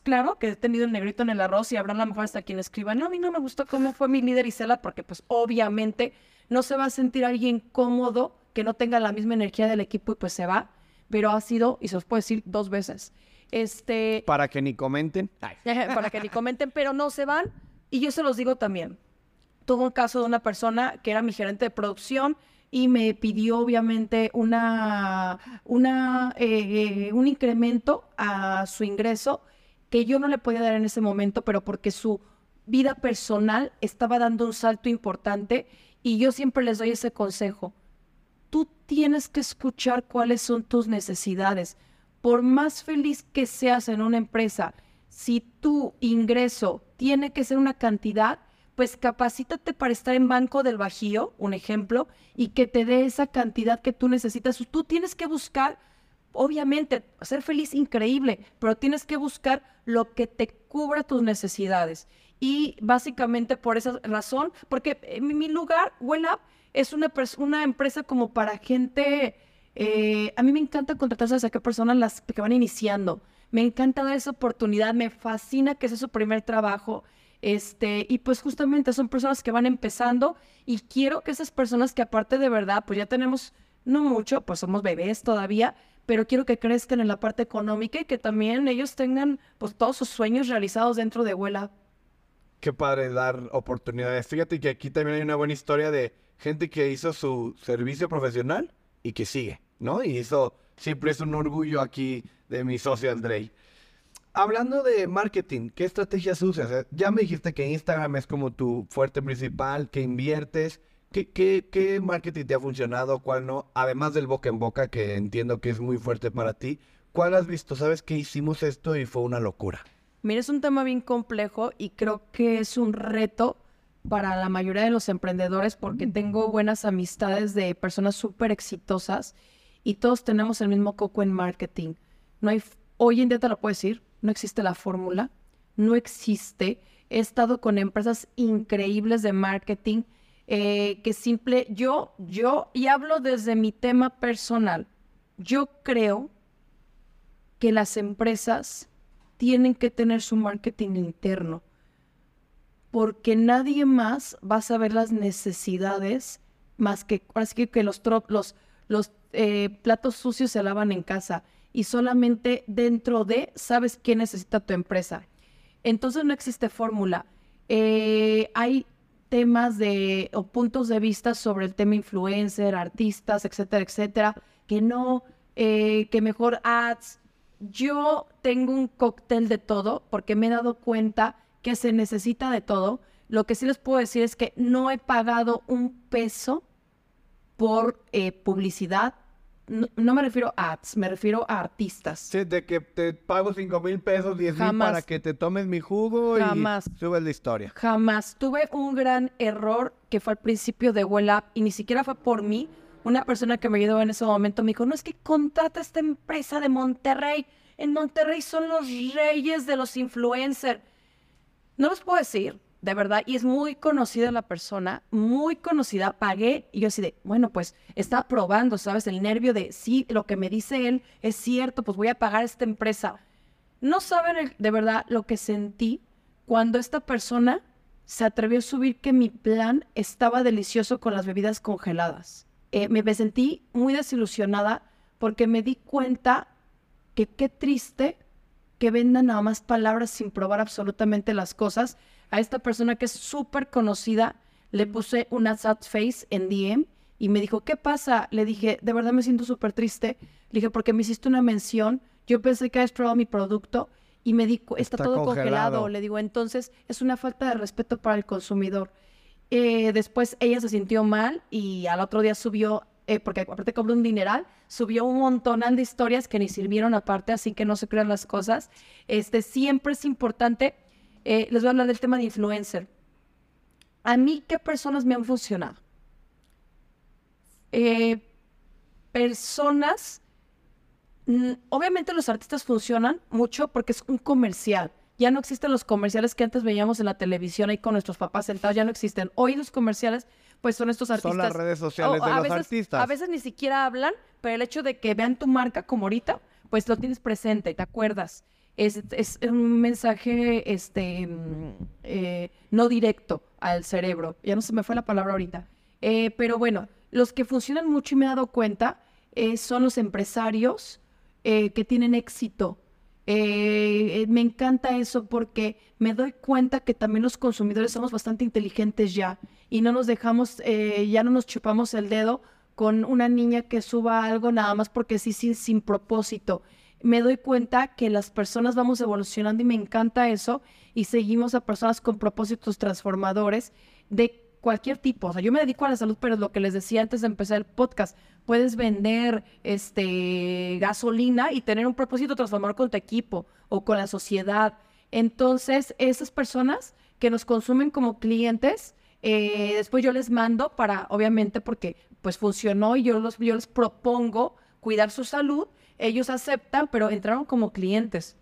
B: claro que he tenido el negrito en el arroz y habrá a lo mejor hasta quien escriba, no, a mí no me gustó cómo fue mi líder Isela, porque pues obviamente no se va a sentir alguien cómodo que no tenga la misma energía del equipo y pues se va, pero ha sido, y se os puedo decir dos veces, este...
A: Para que ni comenten. [LAUGHS]
B: para que ni comenten, pero no se van, y yo se los digo también. Tuve un caso de una persona que era mi gerente de producción, y me pidió obviamente una, una, eh, un incremento a su ingreso yo no le podía dar en ese momento, pero porque su vida personal estaba dando un salto importante y yo siempre les doy ese consejo. Tú tienes que escuchar cuáles son tus necesidades. Por más feliz que seas en una empresa, si tu ingreso tiene que ser una cantidad, pues capacítate para estar en Banco del Bajío, un ejemplo, y que te dé esa cantidad que tú necesitas. Tú tienes que buscar obviamente, ser feliz, increíble, pero tienes que buscar lo que te cubra tus necesidades. Y básicamente por esa razón, porque en mi lugar, Well es una, una empresa como para gente, eh, a mí me encanta contratar a qué personas las que van iniciando. Me encanta dar esa oportunidad, me fascina que sea su primer trabajo. Este, y pues justamente son personas que van empezando y quiero que esas personas que aparte de verdad, pues ya tenemos no mucho, pues somos bebés todavía, pero quiero que crezcan en la parte económica y que también ellos tengan pues todos sus sueños realizados dentro de Huela.
A: Qué padre dar oportunidades. Fíjate que aquí también hay una buena historia de gente que hizo su servicio profesional y que sigue, ¿no? Y eso siempre es un orgullo aquí de mi socio Andrei. Hablando de marketing, ¿qué estrategias usas? Ya me dijiste que Instagram es como tu fuerte principal, que inviertes. ¿Qué, marketing te ha funcionado? ¿Cuál no? Además del boca en boca, que entiendo que es muy fuerte para ti, ¿cuál has visto? ¿Sabes que hicimos esto y fue una locura?
B: Mira, es un tema bien complejo y creo que es un reto para la mayoría de los emprendedores porque tengo buenas amistades de personas súper exitosas y todos tenemos el mismo coco en marketing. No hay, hoy en día te lo puedo decir, no existe la fórmula, no existe. He estado con empresas increíbles de marketing eh, que simple, yo, yo, y hablo desde mi tema personal, yo creo que las empresas tienen que tener su marketing interno, porque nadie más va a saber las necesidades más que, así que, los, los, los eh, platos sucios se lavan en casa y solamente dentro de sabes qué necesita tu empresa. Entonces no existe fórmula. Eh, hay temas de o puntos de vista sobre el tema influencer, artistas, etcétera, etcétera, que no, eh, que mejor ads. Yo tengo un cóctel de todo porque me he dado cuenta que se necesita de todo. Lo que sí les puedo decir es que no he pagado un peso por eh, publicidad, no, me refiero a ads, me refiero a artistas.
A: Sí, de que te pago 5 mil pesos, 10 mil para que te tomes mi jugo Jamás. y subes la historia.
B: Jamás. Tuve un gran error que fue al principio de Well Up y ni siquiera fue por mí. Una persona que me ayudó en ese momento me dijo, no es que contrata esta empresa de Monterrey. En Monterrey son los reyes de los influencers. No los puedo decir, de verdad, y es muy conocida la persona, muy conocida, pagué, y yo así de, bueno, pues está probando, ¿sabes? El nervio de, sí, lo que me dice él es cierto, pues voy a pagar esta empresa. No saben de verdad lo que sentí cuando esta persona se atrevió a subir que mi plan estaba delicioso con las bebidas congeladas. Eh, me sentí muy desilusionada porque me di cuenta que qué triste que vendan nada más palabras sin probar absolutamente las cosas a esta persona que es súper conocida, le puse una sad face en DM y me dijo, ¿qué pasa? Le dije, de verdad me siento súper triste. Le dije, porque me hiciste una mención, yo pensé que habías probado mi producto y me dijo, está, todo congelado. Le digo, entonces es una falta de respeto para el consumidor. Eh, después ella se sintió mal y al otro día subió, eh, porque aparte cobró un dineral, subió un montón de historias que ni sirvieron aparte, así que no se crean las cosas. Este, siempre es importante Eh, les voy a hablar del tema de influencer. A mí, ¿qué personas me han funcionado? Eh, personas, mm, obviamente los artistas funcionan mucho porque es un comercial. Ya no existen los comerciales que antes veíamos en la televisión ahí con nuestros papás sentados, ya no existen. Hoy los comerciales, pues son estos artistas.
A: Son las redes sociales
B: o
A: de los
B: veces-
A: artistas.
B: A veces ni siquiera hablan, pero el hecho de que vean tu marca como ahorita, pues lo tienes presente, te acuerdas. Es, es un mensaje este, mm, eh, no directo al cerebro. Ya no se me fue la palabra ahorita. Eh, pero bueno, los que funcionan mucho y me he dado cuenta eh, son los empresarios que tienen éxito. Me encanta eso porque me doy cuenta que también los consumidores somos bastante inteligentes ya y no nos dejamos, ya no nos chupamos el dedo con una niña que suba algo nada más porque sí, sí, sin propósito. Me doy cuenta que las personas vamos evolucionando y me encanta eso y seguimos a personas con propósitos transformadores de cualquier tipo. O sea, yo me dedico a la salud, pero lo que les decía antes de empezar el podcast. Puedes vender este gasolina y tener un propósito transformador con tu equipo o con la sociedad. Entonces, esas personas que nos consumen como clientes, eh, después yo les mando para, obviamente, porque pues funcionó y yo, los, yo les propongo cuidar su salud. Ellos aceptan, pero entraron como clientes.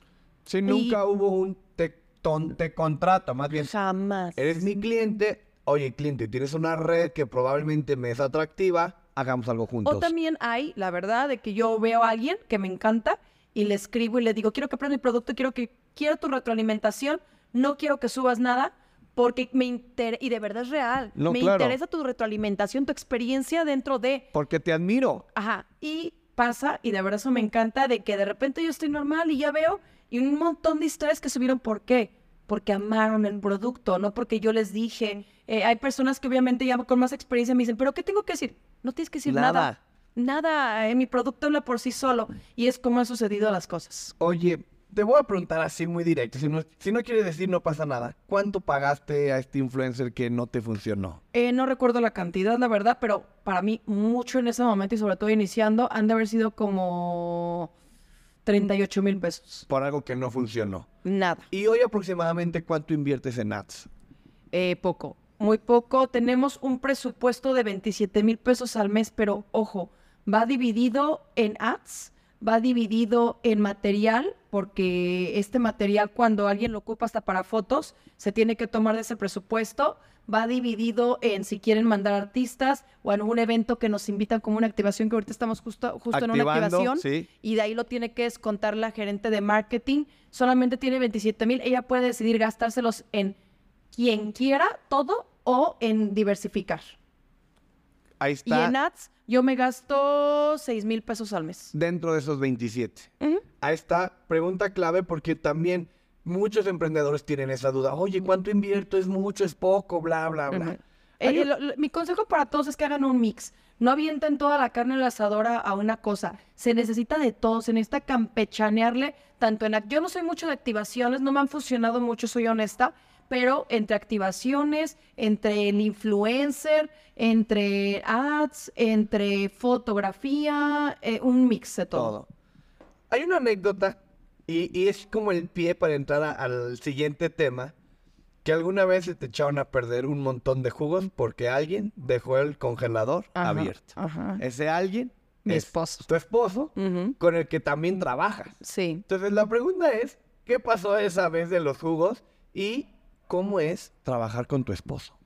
A: Si nunca hubo un te, ton- te contrato, más bien.
B: Jamás.
A: Eres mi cliente. Oye, cliente, tienes una red que probablemente me es atractiva. Hagamos algo juntos.
B: O también hay, la verdad, de que yo veo a alguien que me encanta y le escribo y le digo, quiero que pruebes mi producto, quiero que quiero tu retroalimentación, no quiero que subas nada porque me interesa, y de verdad es real,
A: No,
B: me
A: claro.
B: interesa tu retroalimentación, tu experiencia dentro de,
A: Porque te admiro.
B: ajá, y pasa, y de verdad eso me encanta, de que de repente yo estoy normal y ya veo, y un montón de historias que subieron, ¿por qué? Porque amaron el producto, no porque yo les dije. Eh, hay personas que obviamente ya con más experiencia me dicen, ¿pero qué tengo que decir? No tienes que decir
A: Nada.
B: nada. Nada, eh, mi producto habla por sí solo. Y es como han sucedido las cosas.
A: Oye, te voy a preguntar así muy directo. Si no, si no quieres decir, no pasa nada. ¿Cuánto pagaste a este influencer que no te funcionó?
B: Eh, no recuerdo la cantidad, la verdad, pero para mí mucho en ese momento y sobre todo iniciando han de haber sido como 38 mil pesos.
A: Por algo que no funcionó.
B: Nada.
A: Y hoy aproximadamente cuánto inviertes en ads.
B: Eh, poco, muy poco. Tenemos un presupuesto de 27 mil pesos al mes, pero ojo, va dividido en ads, va dividido en material, porque este material cuando alguien lo ocupa hasta para fotos, se tiene que tomar de ese presupuesto. Va dividido en si quieren mandar artistas o en un evento que nos invitan como una activación, que ahorita estamos justo, justo en una activación
A: sí.
B: y de ahí lo tiene que descontar la gerente de marketing. Solamente tiene 27 mil. Ella puede decidir gastárselos en quien quiera todo o en diversificar.
A: Ahí
B: Y
A: está.
B: en ads yo me gasto 6 mil pesos al mes.
A: dentro de esos 27.
B: Ujú.
A: Ahí está, pregunta clave porque también muchos emprendedores tienen esa duda. Oye, ¿cuánto invierto? ¿Es mucho? ¿Es poco? Bla, bla, bla. Hay
B: Eh,
A: un-
B: lo- lo- mi consejo para todos es que hagan un mix. No avienten toda la carne en la asadora a una cosa. Se necesita de todo, se necesita campechanearle tanto en... Yo no soy mucho de activaciones, no me han funcionado mucho, soy honesta, pero entre activaciones, entre el influencer, entre ads, entre fotografía, eh, un mix de todo.
A: todo. Hay una anécdota y, y es como el pie para entrar a- al siguiente tema. Que alguna vez se te echaron a perder un montón de jugos porque alguien dejó el congelador
B: Ajá,
A: abierto.
B: ajá.
A: Ese alguien
B: Mi
A: es
B: esposo.
A: tu esposo con el que también trabajas.
B: Sí.
A: Entonces la pregunta es, ¿qué pasó esa vez de los jugos y cómo es trabajar con tu esposo?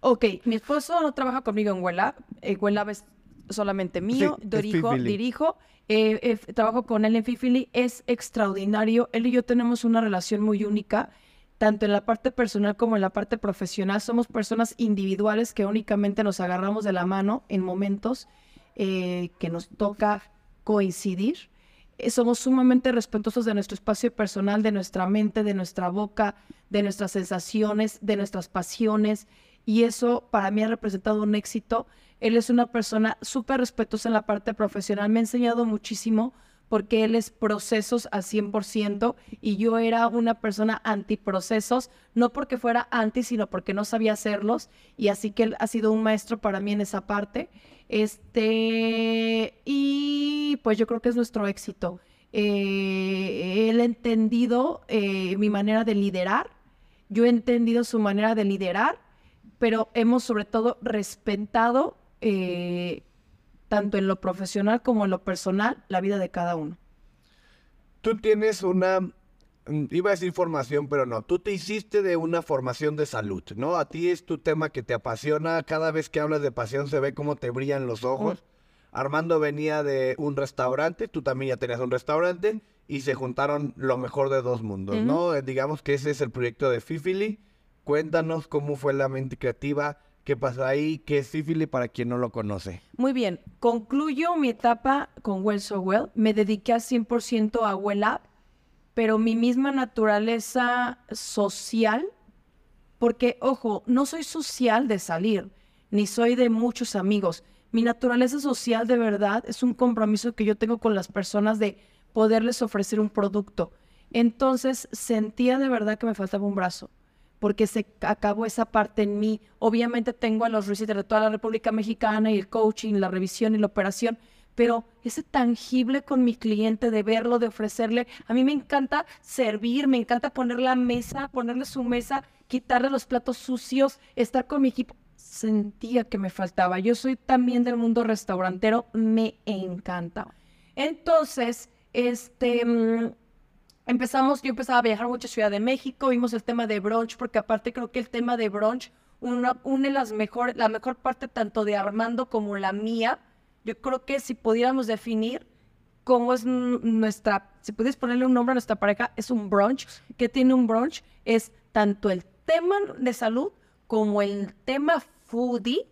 B: Ok, mi esposo no trabaja conmigo en Wellab. Eh, es solamente mío.
A: Sí,
B: dirijo, dirijo. eh, eh, trabajo con él en Fifili. Es extraordinario. Él y yo tenemos una relación muy única, tanto en la parte personal como en la parte profesional. Somos personas individuales que únicamente nos agarramos de la mano en momentos eh, que nos toca coincidir. Eh, somos sumamente respetuosos de nuestro espacio personal, de nuestra mente, de nuestra boca, de nuestras sensaciones, de nuestras pasiones. Y eso para mí ha representado un éxito. Él es una persona súper respetuosa en la parte profesional. Me ha enseñado muchísimo porque él es procesos al 100% y yo era una persona antiprocesos, no porque fuera anti, sino porque no sabía hacerlos. Y así que él ha sido un maestro para mí en esa parte. Este, y pues yo creo que es nuestro éxito. eh, él ha entendido eh, mi manera de liderar, yo he entendido su manera de liderar, pero hemos sobre todo respetado eh, tanto en lo profesional como en lo personal la vida de cada uno.
A: Tú tienes una, mm, iba a decir formación, pero no, tú te hiciste de una formación de salud, ¿no? A ti es tu tema que te apasiona, cada vez que hablas de pasión se ve cómo te brillan los ojos. Armando venía de un restaurante, tú también ya tenías un restaurante y se juntaron lo mejor de dos mundos, ¿no? Eh, Digamos que ese es el proyecto de Fifili. Cuéntanos cómo fue la mente creativa, qué pasó ahí, qué es Fifili para quien no lo conoce.
B: Muy bien, concluyo mi etapa con Well So Well. Me dediqué al 100% a Well Up, pero mi misma naturaleza social, porque, ojo, no soy social de salir, ni soy de muchos amigos. Mi naturaleza social de verdad es un compromiso que yo tengo con las personas de poderles ofrecer un producto. Entonces sentía de verdad que me faltaba un brazo porque se acabó esa parte en mí. Obviamente tengo a los reciters de toda la República Mexicana y el coaching, la revisión y la operación, pero ese tangible con mi cliente de verlo, de ofrecerle, a mí me encanta servir, me encanta poner la mesa, ponerle su mesa, quitarle los platos sucios, estar con mi equipo. Sentía que me faltaba. Yo soy también del mundo restaurantero, me encanta. Entonces, este, mm, empezamos, yo empezaba a viajar mucho a Ciudad de México, vimos el tema de brunch, porque aparte creo que el tema de brunch una- une las mejor, la mejor parte tanto de Armando como la mía. Yo creo que si pudiéramos definir cómo es nuestra, si pudieras ponerle un nombre a nuestra pareja, es un brunch. que tiene un brunch? Es tanto el tema de salud como el tema foodie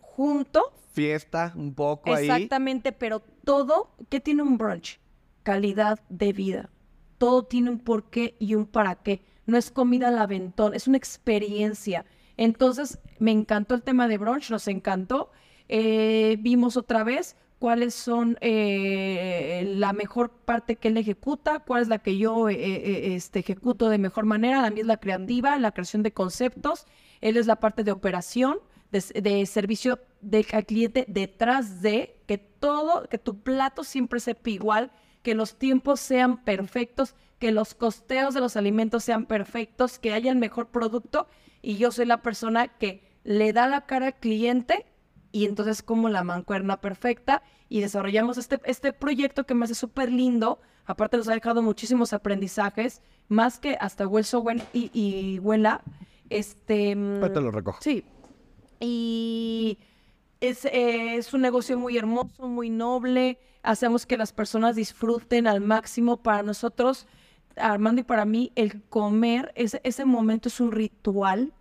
B: junto
A: Fiesta un poco ahí.
B: Exactamente, pero todo, ¿qué tiene un brunch? Calidad de vida. Todo tiene un porqué y un para qué. No es comida al aventón, es una experiencia. Entonces, me encantó el tema de brunch, nos encantó. Eh, vimos otra vez cuáles son eh, la mejor parte que él ejecuta, cuál es la que yo eh, eh, este, ejecuto de mejor manera. La mía es la creativa, la creación de conceptos. Él es la parte de operación, de, de servicio del cliente detrás de que todo, que tu plato siempre sepa igual, que los tiempos sean perfectos, que los costeos de los alimentos sean perfectos, que haya el mejor producto. Y yo soy la persona que le da la cara al cliente y entonces como la mancuerna perfecta y desarrollamos este, este proyecto que me hace súper lindo. Aparte nos ha dejado muchísimos aprendizajes, más que hasta y, y Huela. Este, mm,
A: Ahorita lo recojo.
B: Sí. Y es, eh, es un negocio muy hermoso, muy noble. Hacemos que las personas disfruten al máximo. Para nosotros, Armando y para mí, el comer, ese, ese momento es un ritual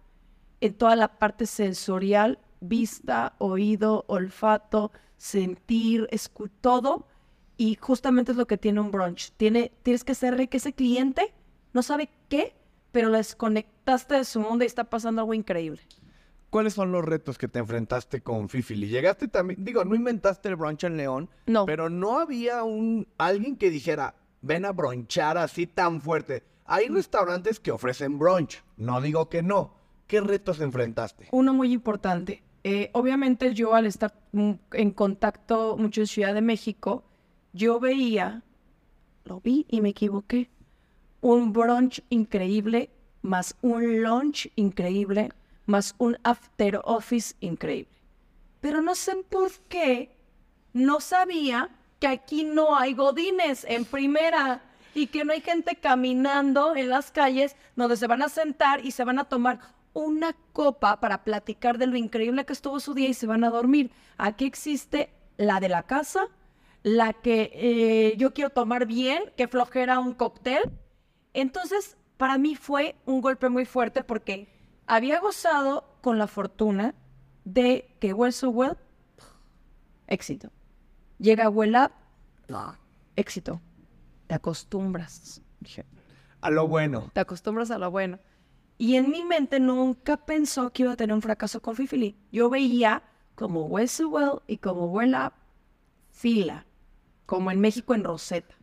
B: en toda la parte sensorial, vista, oído, olfato, sentir, escu todo. Y justamente es lo que tiene un brunch. Tiene, tienes que hacerle que ese cliente no sabe qué, pero lo desconectaste de su mundo y está pasando algo increíble.
A: ¿Cuáles son los retos que te enfrentaste con Fifili? Llegaste también, digo, no inventaste el brunch en León,
B: No.
A: pero no había un alguien que dijera, ven a bronchar así tan fuerte. Hay restaurantes que ofrecen brunch, no digo que no. ¿Qué retos enfrentaste?
B: Uno muy importante. eh, obviamente yo al estar mm, en contacto mucho en Ciudad de México, yo veía, lo vi y me equivoqué, un brunch increíble, más un lunch increíble, más un after office increíble. Pero no sé por qué no sabía que aquí no hay godines en primera y que no hay gente caminando en las calles donde se van a sentar y se van a tomar una copa para platicar de lo increíble que estuvo su día y se van a dormir. Aquí existe la de la casa, la que eh, yo quiero tomar bien, que flojera un cóctel. Entonces, para mí fue un golpe muy fuerte porque había gozado con la fortuna de que Well So Well, éxito. Llega Well Up, éxito. Te acostumbras.
A: A lo bueno.
B: te acostumbras a lo bueno. Y en mi mente nunca pensó que iba a tener un fracaso con Fifili. Yo veía como Well So Well y como Well Up, fila, como en México en Rosetta.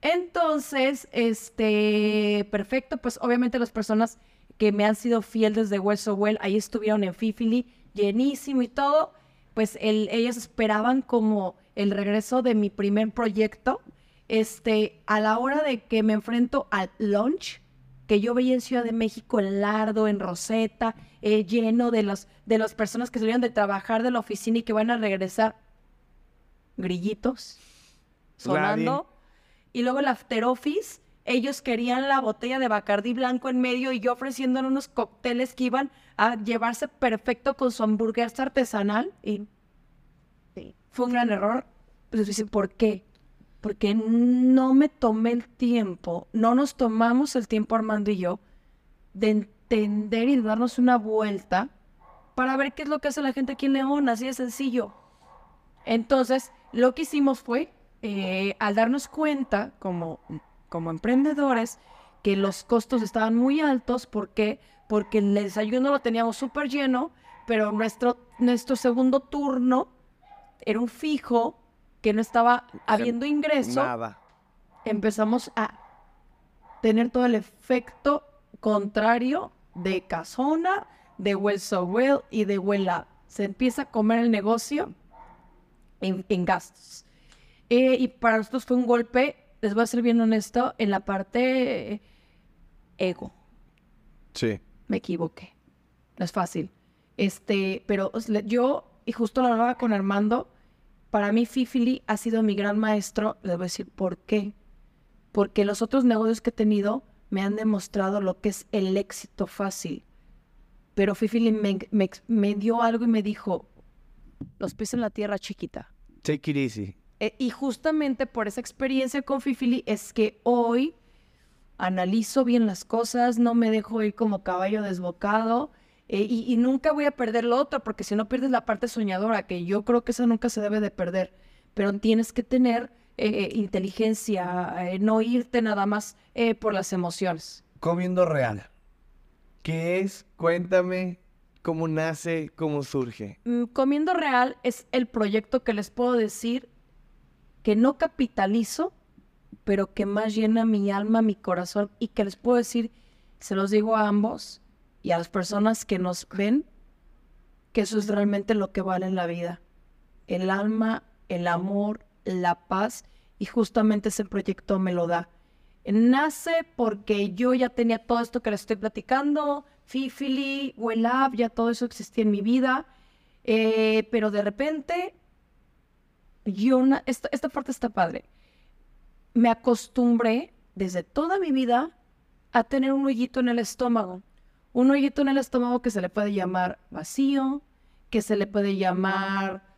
B: Entonces, este, perfecto, pues obviamente las personas que me han sido fieles desde Well So Well, ahí estuvieron en Fifili, llenísimo y todo, pues el- ellos esperaban como el regreso de mi primer proyecto este, a la hora de que me enfrento al lunch, que yo veía en Ciudad de México, en Lardo, en Rosetta, eh, lleno de, los, de las personas que salieron de trabajar de la oficina y que van a regresar, grillitos, sonando. Y luego el after office, ellos querían la botella de Bacardí blanco en medio y yo ofreciendo unos cócteles que iban a llevarse perfecto con su hamburguesa artesanal. Y fue un gran error. Pues dicen, ¿por qué? Porque no me tomé el tiempo, no nos tomamos el tiempo Armando y yo de entender y de darnos una vuelta para ver qué es lo que hace la gente aquí en León, así de sencillo. Entonces, lo que hicimos fue, eh, al darnos cuenta como, como emprendedores, que los costos estaban muy altos, ¿por qué? Porque el desayuno lo teníamos súper lleno, pero nuestro, nuestro segundo turno era un fijo que no estaba habiendo ingreso.
A: Nada.
B: Empezamos a tener todo el efecto contrario de Casona, de Well So Well y de Well Se empieza a comer el negocio en, gastos. Eh, y para nosotros fue un golpe, les voy a ser bien honesto, en la parte ego.
A: Sí.
B: Me equivoqué. No es fácil. Este, pero yo, y justo lo hablaba con Armando, para mí Fifili ha sido mi gran maestro. Les voy a decir por qué. Porque los otros negocios que he tenido me han demostrado lo que es el éxito fácil. Pero Fifili me, me, dio algo y me dijo, los pies en la tierra chiquita.
A: Take it easy.
B: Eh, y justamente por esa experiencia con Fifili es que hoy analizo bien las cosas, no me dejo ir como caballo desbocado eh, y, nunca voy a perder lo otro, porque si no pierdes la parte soñadora, que yo creo que esa nunca se debe de perder, pero tienes que tener eh, inteligencia, no irte nada más por las emociones.
A: Comiendo real. ¿Qué es? Cuéntame cómo nace, cómo surge.
B: Mm, Comiendo Real es el proyecto que les puedo decir que no capitalizo, pero que más llena mi alma, mi corazón y que les puedo decir, se los digo a ambos y a las personas que nos ven, que eso es realmente lo que vale en la vida. El alma, el amor, la paz y justamente ese proyecto me lo da. Nace porque yo ya tenía todo esto que les estoy platicando, Fifili, Wellab, ya todo eso existía en mi vida. Eh, pero de repente, yo, esta, esta parte está padre. Me acostumbré desde toda mi vida a tener un hoyito en el estómago. Un hoyito en el estómago que se le puede llamar vacío, que se le puede llamar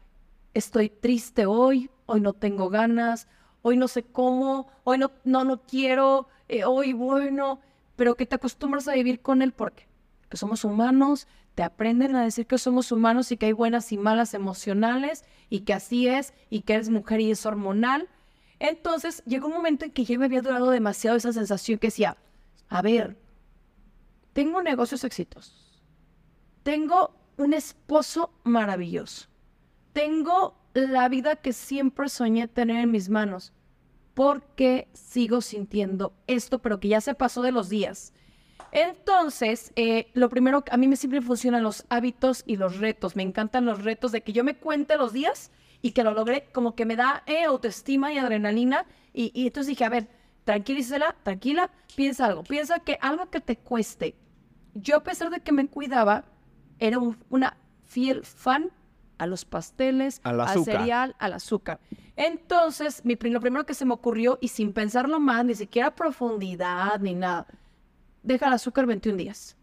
B: estoy triste hoy, hoy no tengo ganas, hoy no sé cómo, hoy no, no, no quiero, eh, hoy bueno, pero que te acostumbras a vivir con él porque que somos humanos, aprenden a decir que somos humanos y que hay buenas y malas emocionales y que así es y que eres mujer y es hormonal. Entonces llegó un momento en que ya me había durado demasiado esa sensación que decía, a ver, tengo negocios exitosos, tengo un esposo maravilloso, tengo la vida que siempre soñé tener en mis manos, porque sigo sintiendo esto, pero que ya se pasó de los días. Entonces, eh, lo primero, a mí me siempre funcionan los hábitos y los retos. Me encantan los retos de que yo me cuente los días y que lo logré, como que me da eh, autoestima y adrenalina. Y, entonces dije, a ver, tranquilízala, tranquila, piensa algo, piensa que algo que te cueste. Yo, a pesar de que me cuidaba, era una fiel fan a los pasteles, al, cereal, al azúcar. Entonces, mi, lo primero que se me ocurrió, y sin pensarlo más, ni siquiera profundidad, ni nada, deja el azúcar 21 días.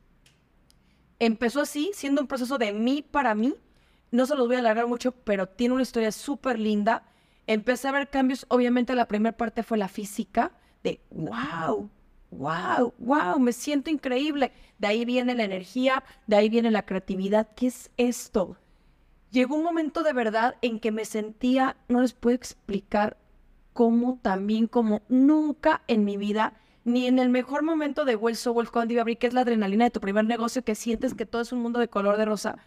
B: Empezó así, siendo un proceso de mí para mí. No se los voy a alargar mucho, pero tiene una historia súper linda. Empecé a ver cambios. Obviamente, la primera parte fue la física, de wow, wow, wow, me siento increíble. De ahí viene la energía, de ahí viene la creatividad. ¿Qué es esto? Llegó un momento de verdad en que me sentía, no les puedo explicar cómo también, como nunca en mi vida ni en el mejor momento de Well So Well cuando iba a abrir, que es la adrenalina de tu primer negocio, que sientes que todo es un mundo de color de rosa,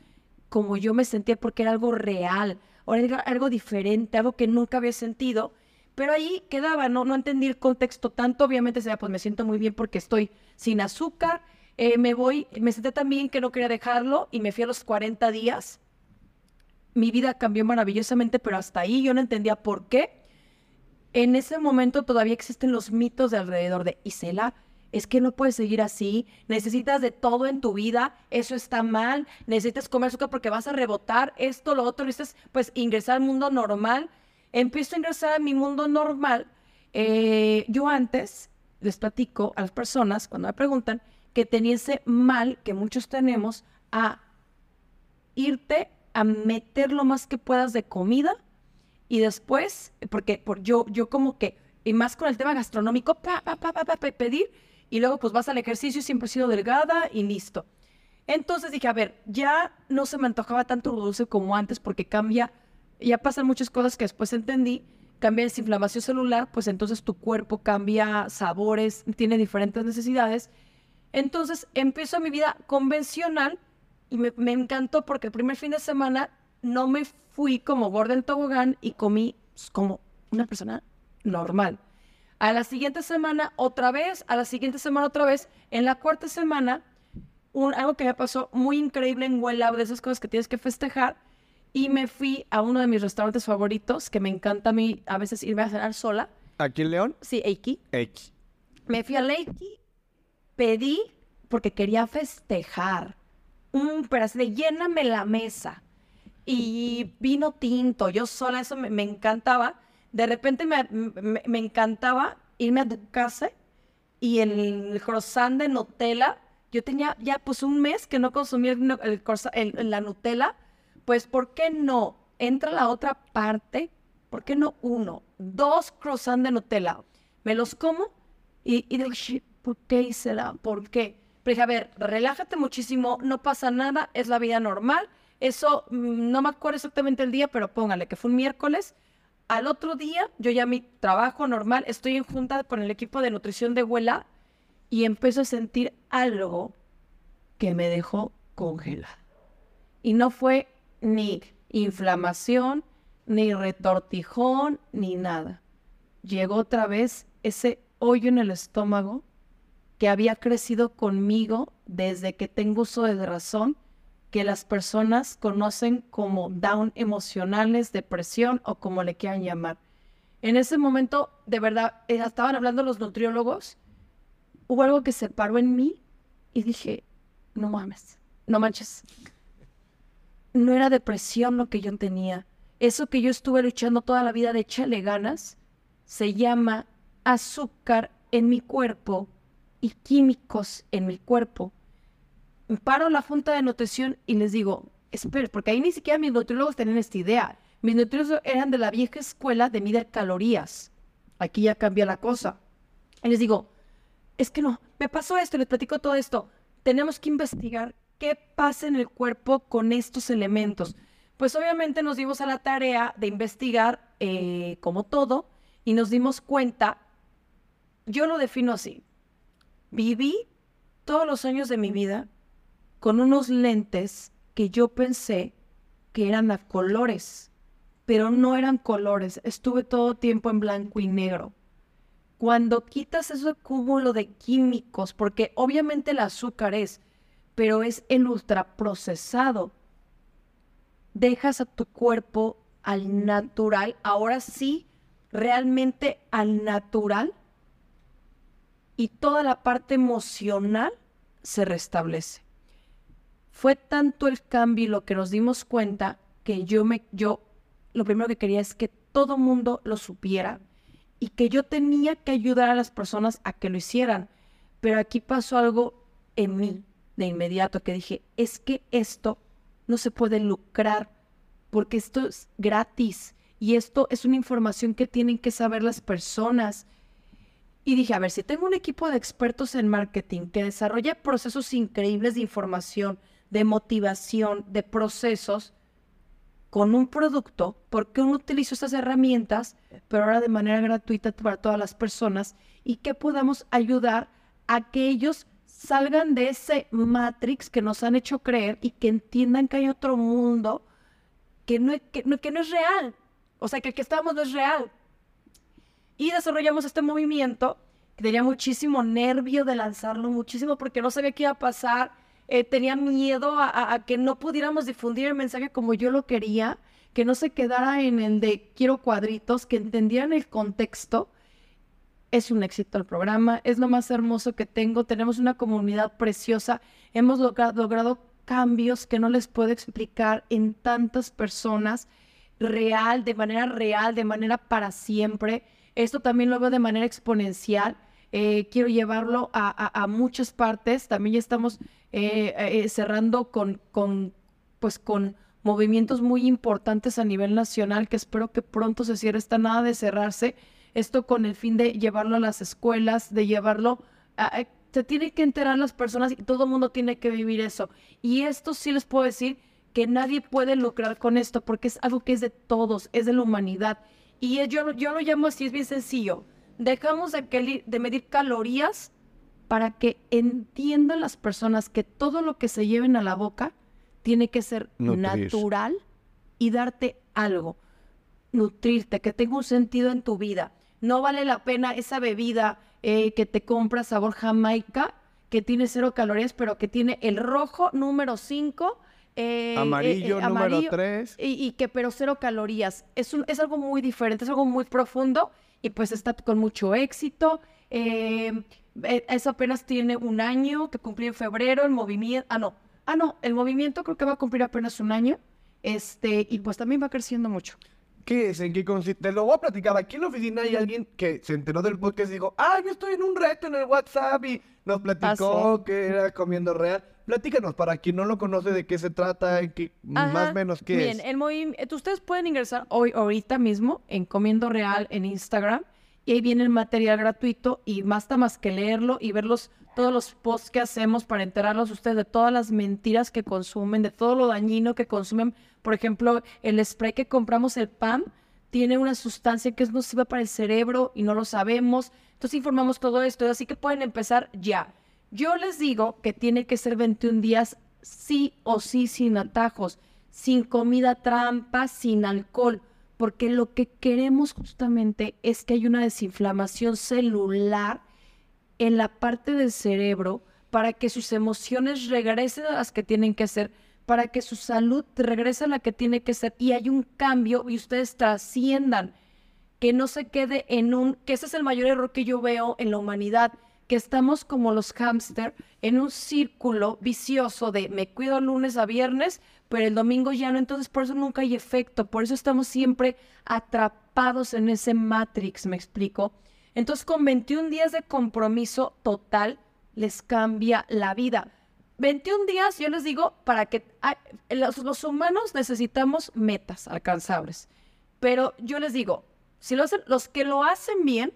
B: como yo me sentía porque era algo real, o algo diferente, algo que nunca había sentido. Pero ahí quedaba, no, no entendí el contexto tanto, obviamente sea, pues me siento muy bien porque estoy sin azúcar, eh, me voy, me senté también que no quería dejarlo y me fui a los 40 días. Mi vida cambió maravillosamente, pero hasta ahí yo no entendía por qué en ese momento todavía existen los mitos de alrededor de Isela. Es que no puedes seguir así, necesitas de todo en tu vida, eso está mal, necesitas comer azúcar porque vas a rebotar esto, lo otro, necesitas pues ingresar al mundo normal. Empiezo a ingresar a mi mundo normal. Eh, yo antes les platico a las personas cuando me preguntan que tenía ese mal que muchos tenemos a irte a meter lo más que puedas de comida y después, porque por yo, yo como que, y más con el tema gastronómico, pa, pa, pa, pa, pedir, y luego pues vas al ejercicio, siempre he sido delgada y listo. Entonces dije, a ver, ya no se me antojaba tanto dulce como antes porque cambia, ya pasan muchas cosas que después entendí, cambia la inflamación celular, pues entonces tu cuerpo cambia sabores, tiene diferentes necesidades. Entonces empiezo mi vida convencional y me, me encantó porque el primer fin de semana no me fui como gorda en tobogán y comí pues, como una persona normal. A la siguiente semana otra vez, a la siguiente semana otra vez. En la cuarta semana, un, algo que me pasó muy increíble en Well de esas cosas que tienes que festejar, y me fui a uno de mis restaurantes favoritos, que me encanta a mí a veces irme a cenar sola.
A: ¿Aquí en León?
B: Sí, Eiki.
A: Eiki.
B: Me fui a Eiki, pedí, porque quería festejar, un pedazo de lléname la mesa y vino tinto, yo sola, eso me, encantaba. De repente me, me, encantaba irme a tu casa y el croissant de Nutella, yo tenía ya pues un mes que no consumía el, el, la Nutella, pues ¿por qué no? Entra la otra parte, ¿por qué no uno? Dos croissants de Nutella, me los como y, y digo, ¿por qué la? ¿Por qué? Pero dije, a ver, relájate muchísimo, no pasa nada, es la vida normal eso, mm, no me acuerdo exactamente el día, pero póngale que fue un miércoles. Al otro día, yo ya mi trabajo normal, estoy en junta con el equipo de nutrición de Huela y empiezo a sentir algo que me dejó congelada. Y no fue ni inflamación, ni retortijón, ni nada. Llegó otra vez ese hoyo en el estómago que había crecido conmigo desde que tengo uso de razón que las personas conocen como down emocionales, depresión o como le quieran llamar. En ese momento, de verdad, eh, estaban hablando los nutriólogos, hubo algo que se paró en mí y dije, no mames, no manches. No era depresión lo que yo tenía. Eso que yo estuve luchando toda la vida de echarle ganas, se llama azúcar en mi cuerpo y químicos en mi cuerpo paro la junta de nutrición y les digo, espera, porque ahí ni siquiera mis nutriólogos tenían esta idea. Mis nutriólogos eran de la vieja escuela de medir calorías. Aquí ya cambia la cosa. Y les digo, es que no, me pasó esto, les platico todo esto. Tenemos que investigar qué pasa en el cuerpo con estos elementos. Pues obviamente nos dimos a la tarea de investigar eh, como todo y nos dimos cuenta, yo lo defino así, viví todos los años de mi vida con unos lentes que yo pensé que eran a colores, pero no eran colores, estuve todo tiempo en blanco y negro. Cuando quitas ese cúmulo de químicos, porque obviamente el azúcar es, pero es el ultraprocesado, dejas a tu cuerpo al natural, ahora sí, realmente al natural, y toda la parte emocional se restablece. Fue tanto el cambio y lo que nos dimos cuenta que yo me, yo, lo primero que quería es que todo mundo lo supiera y que yo tenía que ayudar a las personas a que lo hicieran. Pero aquí pasó algo en mí de inmediato que dije, es que esto no se puede lucrar porque esto es gratis y esto es una información que tienen que saber las personas. Y dije, a ver, si tengo un equipo de expertos en marketing que desarrolla procesos increíbles de información, de motivación, de procesos con un producto, porque uno utiliza estas herramientas, pero ahora de manera gratuita para todas las personas, y que podamos ayudar a que ellos salgan de ese matrix que nos han hecho creer y que entiendan que hay otro mundo que no, que, que no es real. O sea, que el que estamos no es real. Y desarrollamos este movimiento que tenía muchísimo nervio de lanzarlo, muchísimo porque no sabía qué iba a pasar eh, tenía miedo a, que no pudiéramos difundir el mensaje como yo lo quería, que no se quedara en el de quiero cuadritos, que entendieran el contexto. Es un éxito el programa, es lo más hermoso que tengo, tenemos una comunidad preciosa, hemos logrado cambios que no les puedo explicar en tantas personas, real, de manera real, de manera para siempre. Esto también lo veo de manera exponencial. Eh, quiero llevarlo a, muchas partes. También ya estamos eh, eh, cerrando con, con, pues con movimientos muy importantes a nivel nacional que espero que pronto se cierre. Está nada de cerrarse. Esto con el fin de llevarlo a las escuelas, de llevarlo a, se tiene que enterar las personas y todo el mundo tiene que vivir eso. Y esto sí les puedo decir que nadie puede lucrar con esto porque es algo que es de todos, es de la humanidad. Y yo, yo lo llamo así, es bien sencillo. Dejamos de, de medir calorías para que entiendan las personas que todo lo que se lleven a la boca tiene que ser natural y darte algo, nutrirte, que tenga un sentido en tu vida. No vale la pena esa bebida eh, que te compras sabor Jamaica, que tiene cero calorías, pero que tiene el rojo número 5.
A: Eh, amarillo, eh, número 3.
B: Y, que pero cero calorías. Es, un, es algo muy diferente, es algo muy profundo y pues está con mucho éxito. eso apenas tiene un año que cumplí en febrero, el movimiento, ah no, ah no, el movimiento creo que va a cumplir apenas un año, este, y pues también va creciendo mucho.
A: ¿Qué es? ¿En qué consiste? Lo voy a platicar. Aquí en la oficina hay alguien que se enteró del podcast y dijo, ah, yo estoy en un reto en el WhatsApp y nos platicó que era comiendo real. Platícanos, para quien no lo conoce, de qué se trata, qué, más o menos qué
B: es. Bien, el movimiento, ustedes pueden ingresar hoy, ahorita mismo, en Comiendo Real en Instagram y ahí viene el material gratuito y basta más que leerlo y ver todos los posts que hacemos para enterarlos ustedes de todas las mentiras que consumen, de todo lo dañino que consumen. Por ejemplo, el spray que compramos, el PAM, tiene una sustancia que es nociva para el cerebro y no lo sabemos. Entonces informamos todo esto, así que pueden empezar ya. Yo les digo que tiene que ser 21 días sí o sí sin atajos, sin comida trampa, sin alcohol porque lo que queremos justamente es que hay una desinflamación celular en la parte del cerebro para que sus emociones regresen a las que tienen que ser, para que su salud regrese a la que tiene que ser y hay un cambio y ustedes trasciendan, que no se quede en un, que ese es el mayor error que yo veo en la humanidad, que estamos como los hámster en un círculo vicioso de me cuido lunes a viernes, pero el domingo ya no, entonces por eso nunca hay efecto, por eso estamos siempre atrapados en ese matrix, me explico. Entonces con 21 días de compromiso total les cambia la vida. 21 días, yo les digo, para que los, los humanos necesitamos metas alcanzables, pero yo les digo, si lo hacen, los que lo hacen bien,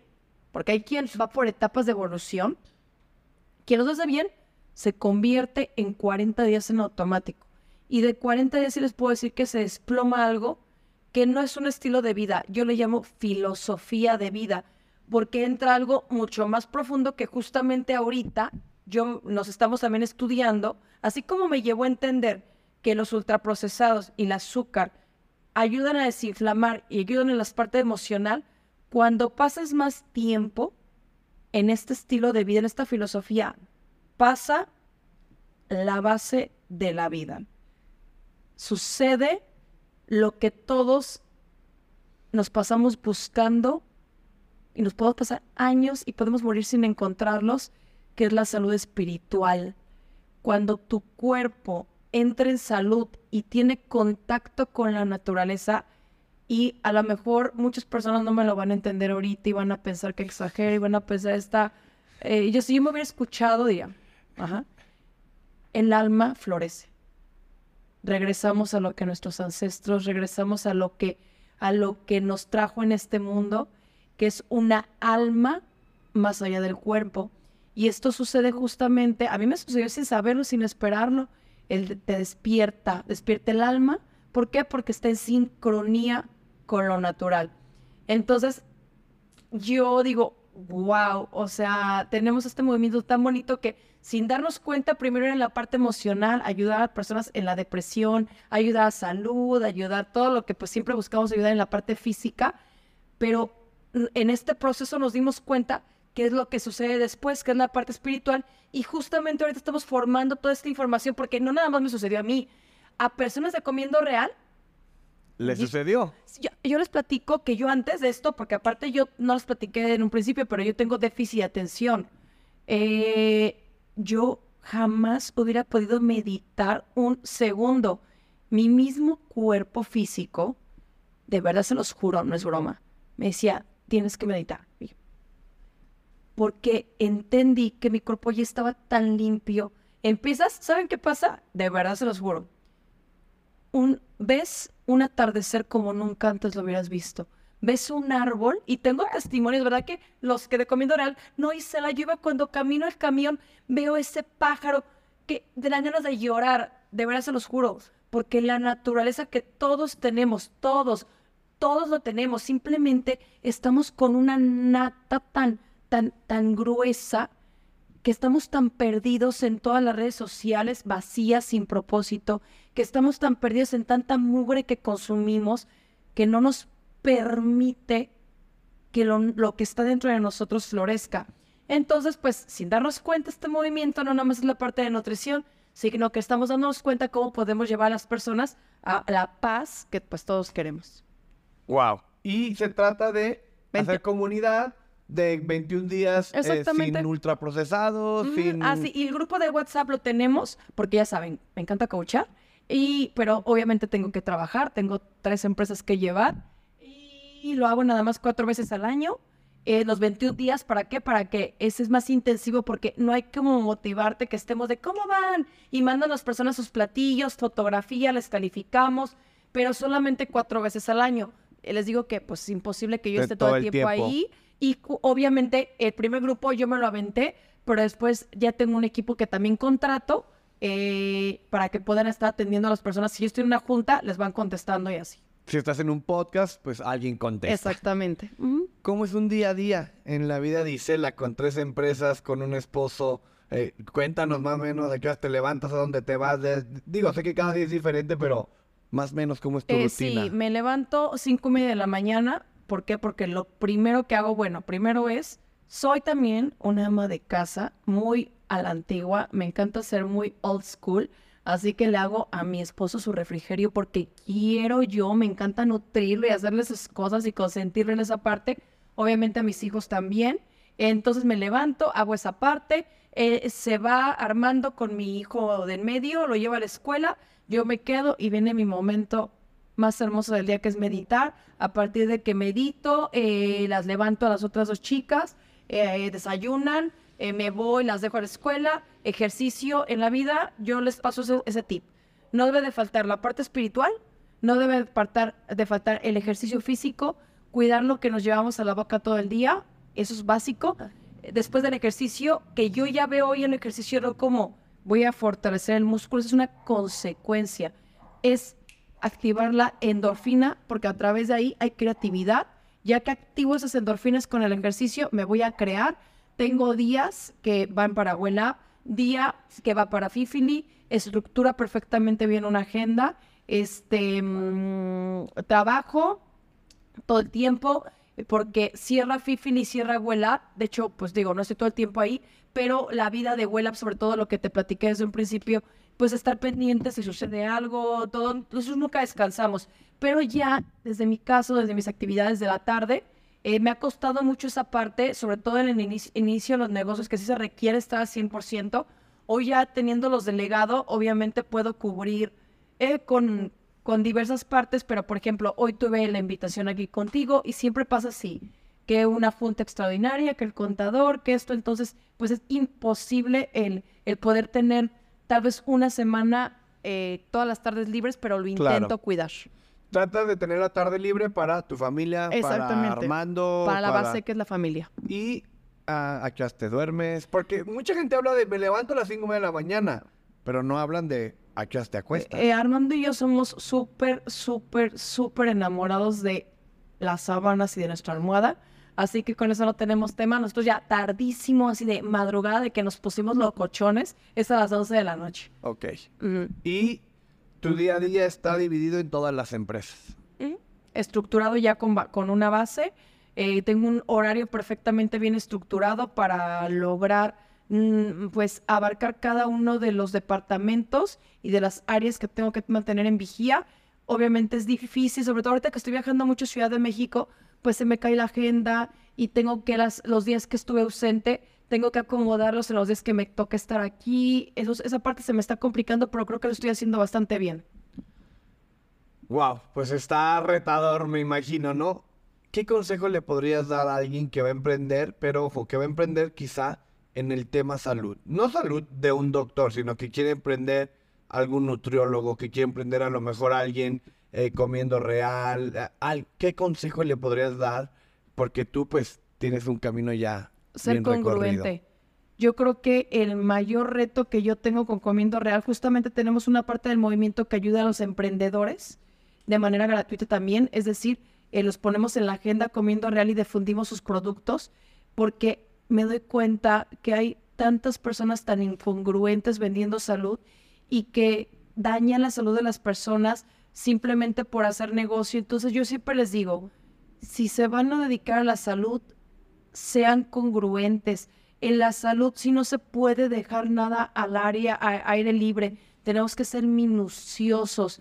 B: porque hay quien va por etapas de evolución. Quien lo hace bien se convierte en 40 días en automático. Y de 40 días sí les puedo decir que se desploma algo que no es un estilo de vida, yo le llamo filosofía de vida, porque entra algo mucho más profundo que justamente ahorita yo nos estamos también estudiando, así como me llevó a entender que los ultraprocesados y el azúcar ayudan a desinflamar y ayudan en la parte emocional, cuando pases más tiempo en este estilo de vida, en esta filosofía, pasa la base de la vida. Sucede lo que todos nos pasamos buscando y nos podemos pasar años y podemos morir sin encontrarlos, que es la salud espiritual. Cuando tu cuerpo entra en salud y tiene contacto con la naturaleza, y a lo mejor muchas personas no me lo van a entender ahorita y van a pensar que exagero y van a pensar esta... Eh, yo si yo me hubiera escuchado, diría, el alma florece. Regresamos a lo que nuestros ancestros, regresamos a lo que, a lo que nos trajo en este mundo, que es una alma más allá del cuerpo. Y esto sucede justamente, a mí me sucedió sin saberlo, sin esperarlo. Él te despierta, despierta el alma. ¿Por qué? Porque está en sincronía con lo natural. Entonces, yo digo, wow, o sea, tenemos este movimiento tan bonito que sin darnos cuenta, primero en la parte emocional, ayudar a personas en la depresión, ayudar a salud, ayudar todo lo que pues siempre buscamos ayudar en la parte física, pero en este proceso nos dimos cuenta qué es lo que sucede después, que es la parte espiritual, y justamente ahorita estamos formando toda esta información porque no nada más me sucedió a mí, a personas de Comiendo Real
A: ¿Le sucedió?
B: Yo, yo les platico que yo antes de esto, porque aparte yo no les platiqué en un principio, pero yo tengo déficit de atención. Eh, yo jamás hubiera podido meditar un segundo. Mi mismo cuerpo físico, de verdad se los juro, no es broma, me decía, tienes que meditar. Porque entendí que mi cuerpo ya estaba tan limpio. Empiezas, ¿saben qué pasa? De verdad se los juro. Un, ves un atardecer como nunca antes lo hubieras visto. Ves un árbol y tengo testimonios, ¿verdad? Que los que de comiendo real, no hice la lluvia cuando camino el camión, veo ese pájaro que de las ganas de llorar, de verdad se los juro, porque la naturaleza que todos tenemos, todos, todos lo tenemos, simplemente estamos con una nata tan, tan, tan gruesa que estamos tan perdidos en todas las redes sociales, vacías, sin propósito, que estamos tan perdidos en tanta mugre que consumimos, que no nos permite que lo, lo que está dentro de nosotros florezca. Entonces, pues, sin darnos cuenta, este movimiento no nada más es la parte de nutrición, sino que estamos dándonos cuenta cómo podemos llevar a las personas a la paz que pues todos queremos.
A: Wow. Y se trata de hacer comunidad de 21 días eh, sin ultraprocesados,
B: Mm,
A: sin...
B: Ah, sí, y el grupo de WhatsApp lo tenemos, porque ya saben, me encanta coachar, y, pero obviamente tengo que trabajar, tengo tres empresas que llevar, y lo hago nada más cuatro veces al año, eh, los 21 días, ¿para qué? Para que ese es más intensivo, porque no hay como motivarte que estemos de cómo van, y mandan las personas sus platillos, fotografía, les calificamos, pero solamente cuatro veces al año. Eh, Les digo que pues es imposible que yo esté todo,
A: todo
B: el
A: el
B: tiempo,
A: tiempo.
B: ahí, y obviamente el primer grupo yo me lo aventé, pero después ya tengo un equipo que también contrato eh, para que puedan estar atendiendo a las personas. Si yo estoy en una junta, les van contestando y así.
A: Si estás en un podcast, pues alguien contesta.
B: Exactamente. Ujú.
A: ¿Cómo es un día a día en la vida de Isela con tres empresas, con un esposo? Eh, cuéntanos más o menos de qué hora te levantas, a dónde te vas. de- digo, sé que cada día es diferente, pero más o menos cómo es tu
B: Eh,
A: rutina.
B: sí, me levanto cinco y media de la mañana. ¿Por qué? Porque lo primero que hago, bueno, primero es, soy también una ama de casa muy a la antigua. Me encanta ser muy old school. Así que le hago a mi esposo su refrigerio porque quiero yo, me encanta nutrirlo y hacerle sus cosas y consentirlo en esa parte. Obviamente a mis hijos también. Entonces me levanto, hago esa parte, eh, se va armando con mi hijo del medio, lo llevo a la escuela, yo me quedo y viene mi momento más hermoso del día que es meditar. A partir de que medito, eh, las levanto a las otras dos chicas, eh, desayunan, eh, me voy, las dejo a la escuela, ejercicio en la vida, yo les paso ese, tip. No debe de faltar la parte espiritual, no debe de faltar, de faltar el ejercicio físico, cuidar lo que nos llevamos a la boca todo el día, eso es básico. Después del ejercicio, que yo ya veo hoy el ejercicio no como voy a fortalecer el músculo, es una consecuencia. Es activar la endorfina, porque a través de ahí hay creatividad. Ya que activo esas endorfinas con el ejercicio, me voy a crear. Tengo días que van para Abuela, día que va para Fifili, estructura perfectamente bien una agenda, este mm, trabajo todo el tiempo, porque cierra Fifil y cierra Wellap. De hecho, pues digo, no estoy todo el tiempo ahí, pero la vida de Wellap, sobre todo lo que te platiqué desde un principio, pues estar pendientes si sucede algo, todo, entonces nunca descansamos. Pero ya, desde mi caso, desde mis actividades de la tarde, eh, me ha costado mucho esa parte, sobre todo en el inicio, de los negocios, que sí se requiere estar al 100%. Hoy ya teniéndolos delegado, obviamente puedo cubrir eh, con, con diversas partes, pero por ejemplo, hoy tuve la invitación aquí contigo y siempre pasa así, que una junta extraordinaria, que el contador, que esto, entonces, pues es imposible el, el poder tener tal vez una semana eh, todas las tardes libres, pero lo
A: Claro.
B: intento cuidar.
A: Tratas de tener la tarde libre para tu familia, para. Armando.
B: Para la base que es la familia.
A: Y ah, a qué horas te duermes. Porque mucha gente habla de me levanto a las 5 de la mañana, pero no hablan de a qué horas te acuestas.
B: Eh, Armando y yo somos súper, súper, súper enamorados de las sábanas y de nuestra almohada. Así que con eso no tenemos tema. Nosotros ya tardísimo, así de madrugada, de que nos pusimos locochones, es a las 11 de la noche.
A: Ok. Y tu día a día está dividido en todas las empresas.
B: Estructurado ya con, con una base. Eh, tengo un horario perfectamente bien estructurado para lograr mm, pues abarcar cada uno de los departamentos y de las áreas que tengo que mantener en vigía. obviamente es difícil, sobre todo ahorita que estoy viajando mucho a Ciudad de México, pues se me cae la agenda y tengo que las, los días que estuve ausente, tengo que acomodarlos en los días que me toca estar aquí. Esa parte se me está complicando, pero creo que lo estoy haciendo bastante bien.
A: Wow, pues está retador, me imagino, ¿no? ¿Qué consejo le podrías dar a alguien que va a emprender, pero ojo, que va a emprender quizá en el tema salud? No salud de un doctor, sino que quiere emprender algún nutriólogo, que quiere emprender a lo mejor a alguien eh, comiendo real. Eh, ¿Qué consejo le podrías dar? Porque tú pues tienes un camino ya.
B: Ser congruente. Yo creo que el mayor reto que yo tengo con Comiendo Real, justamente tenemos una parte del movimiento que ayuda a los emprendedores de manera gratuita también, es decir, eh, los ponemos en la agenda Comiendo Real y difundimos sus productos, porque me doy cuenta que hay tantas personas tan incongruentes vendiendo salud y que dañan la salud de las personas simplemente por hacer negocio. Entonces yo siempre les digo, si se van a dedicar a la salud, sean congruentes. En la salud si no se puede dejar nada al área, a aire libre. Tenemos que ser minuciosos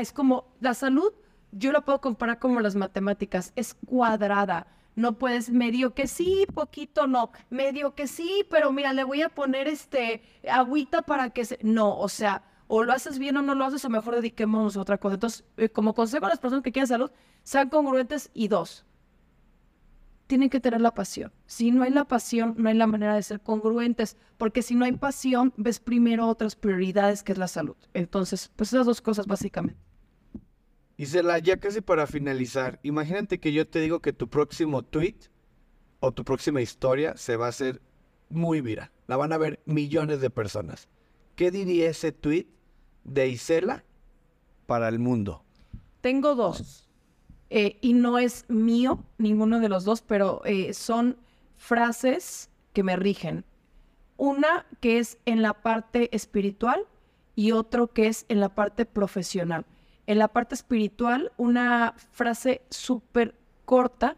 B: es como la salud, yo la puedo comparar como las matemáticas, es cuadrada. No puedes medio que sí, poquito no, medio que sí, pero mira, le voy a poner este agüita para que se... No, o sea, o lo haces bien o no lo haces, o mejor dediquémonos a otra cosa. Entonces, eh, como consejo a las personas que quieren salud, sean congruentes y dos, tienen que tener la pasión. Si no hay la pasión, no hay la manera de ser congruentes, porque si no hay pasión, ves primero otras prioridades que es la salud. Entonces, pues esas dos cosas básicamente.
A: Isela, ya casi para finalizar, imagínate que yo te digo que tu próximo tweet o tu próxima historia se va a hacer muy viral. La van a ver millones de personas. ¿Qué diría ese tweet de Isela para el mundo?
B: Tengo dos. Eh, y no es mío ninguno de los dos, pero eh, son frases que me rigen. Una que es en la parte espiritual y otro que es en la parte profesional. En la parte espiritual, una frase súper corta,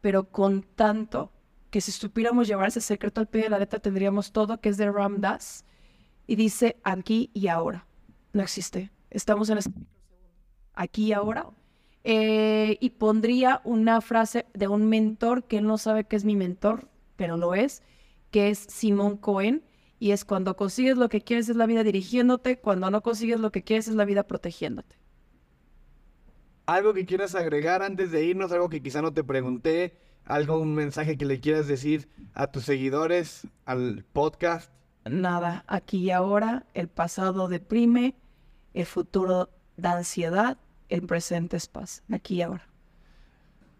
B: pero con tanto que si supiéramos llevar ese secreto al pie de la letra tendríamos todo, que es de Ram Das, y dice aquí y ahora. No existe. Estamos en este aquí y ahora eh, y pondría una frase de un mentor que él no sabe que es mi mentor, pero lo es, que es Simón Cohen, y es cuando consigues lo que quieres es la vida dirigiéndote, cuando no consigues lo que quieres es la vida protegiéndote.
A: ¿Algo que quieras agregar antes de irnos? ¿Algo que quizá no te pregunté? ¿Algo, un mensaje que le quieras decir a tus seguidores, al podcast?
B: Nada, aquí y ahora, el pasado deprime, el futuro da ansiedad el presente es paz, aquí y ahora.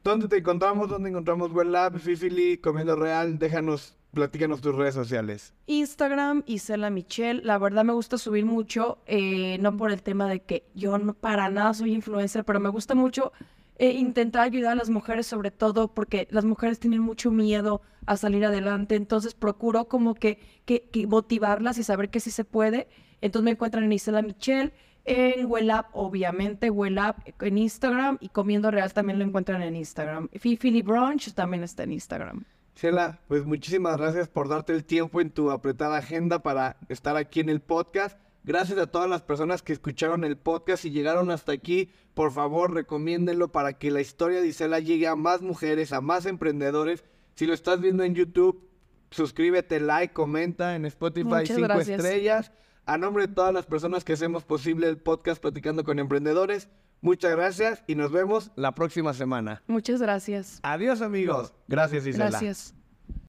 A: ¿Dónde te encontramos? ¿Dónde encontramos Lab, Fifili, Comiendo Real? Déjanos, platícanos tus redes sociales.
B: Instagram, Isela Michelle. La verdad me gusta subir mucho, eh, no por el tema de que yo no para nada soy influencer, pero me gusta mucho eh, intentar ayudar a las mujeres, sobre todo porque las mujeres tienen mucho miedo a salir adelante. Entonces procuro como que, que, que motivarlas y saber que sí se puede. Entonces me encuentran en Isela Michelle en Wellap, obviamente, Wellap en Instagram y Comiendo Real también lo encuentran en Instagram. Fifili Brunch también está en Instagram.
A: Shela, pues muchísimas gracias por darte el tiempo en tu apretada agenda para estar aquí en el podcast. Gracias a todas las personas que escucharon el podcast y llegaron hasta aquí. Por favor, recomiéndenlo para que la historia de Isela llegue a más mujeres, a más emprendedores. Si lo estás viendo en YouTube, suscríbete, like, comenta en Spotify cinco estrellas. A nombre de todas las personas que hacemos posible el podcast Platicando con Emprendedores, muchas gracias y nos vemos la próxima semana.
B: Muchas gracias.
A: Adiós amigos. Gracias Isela.
B: Gracias.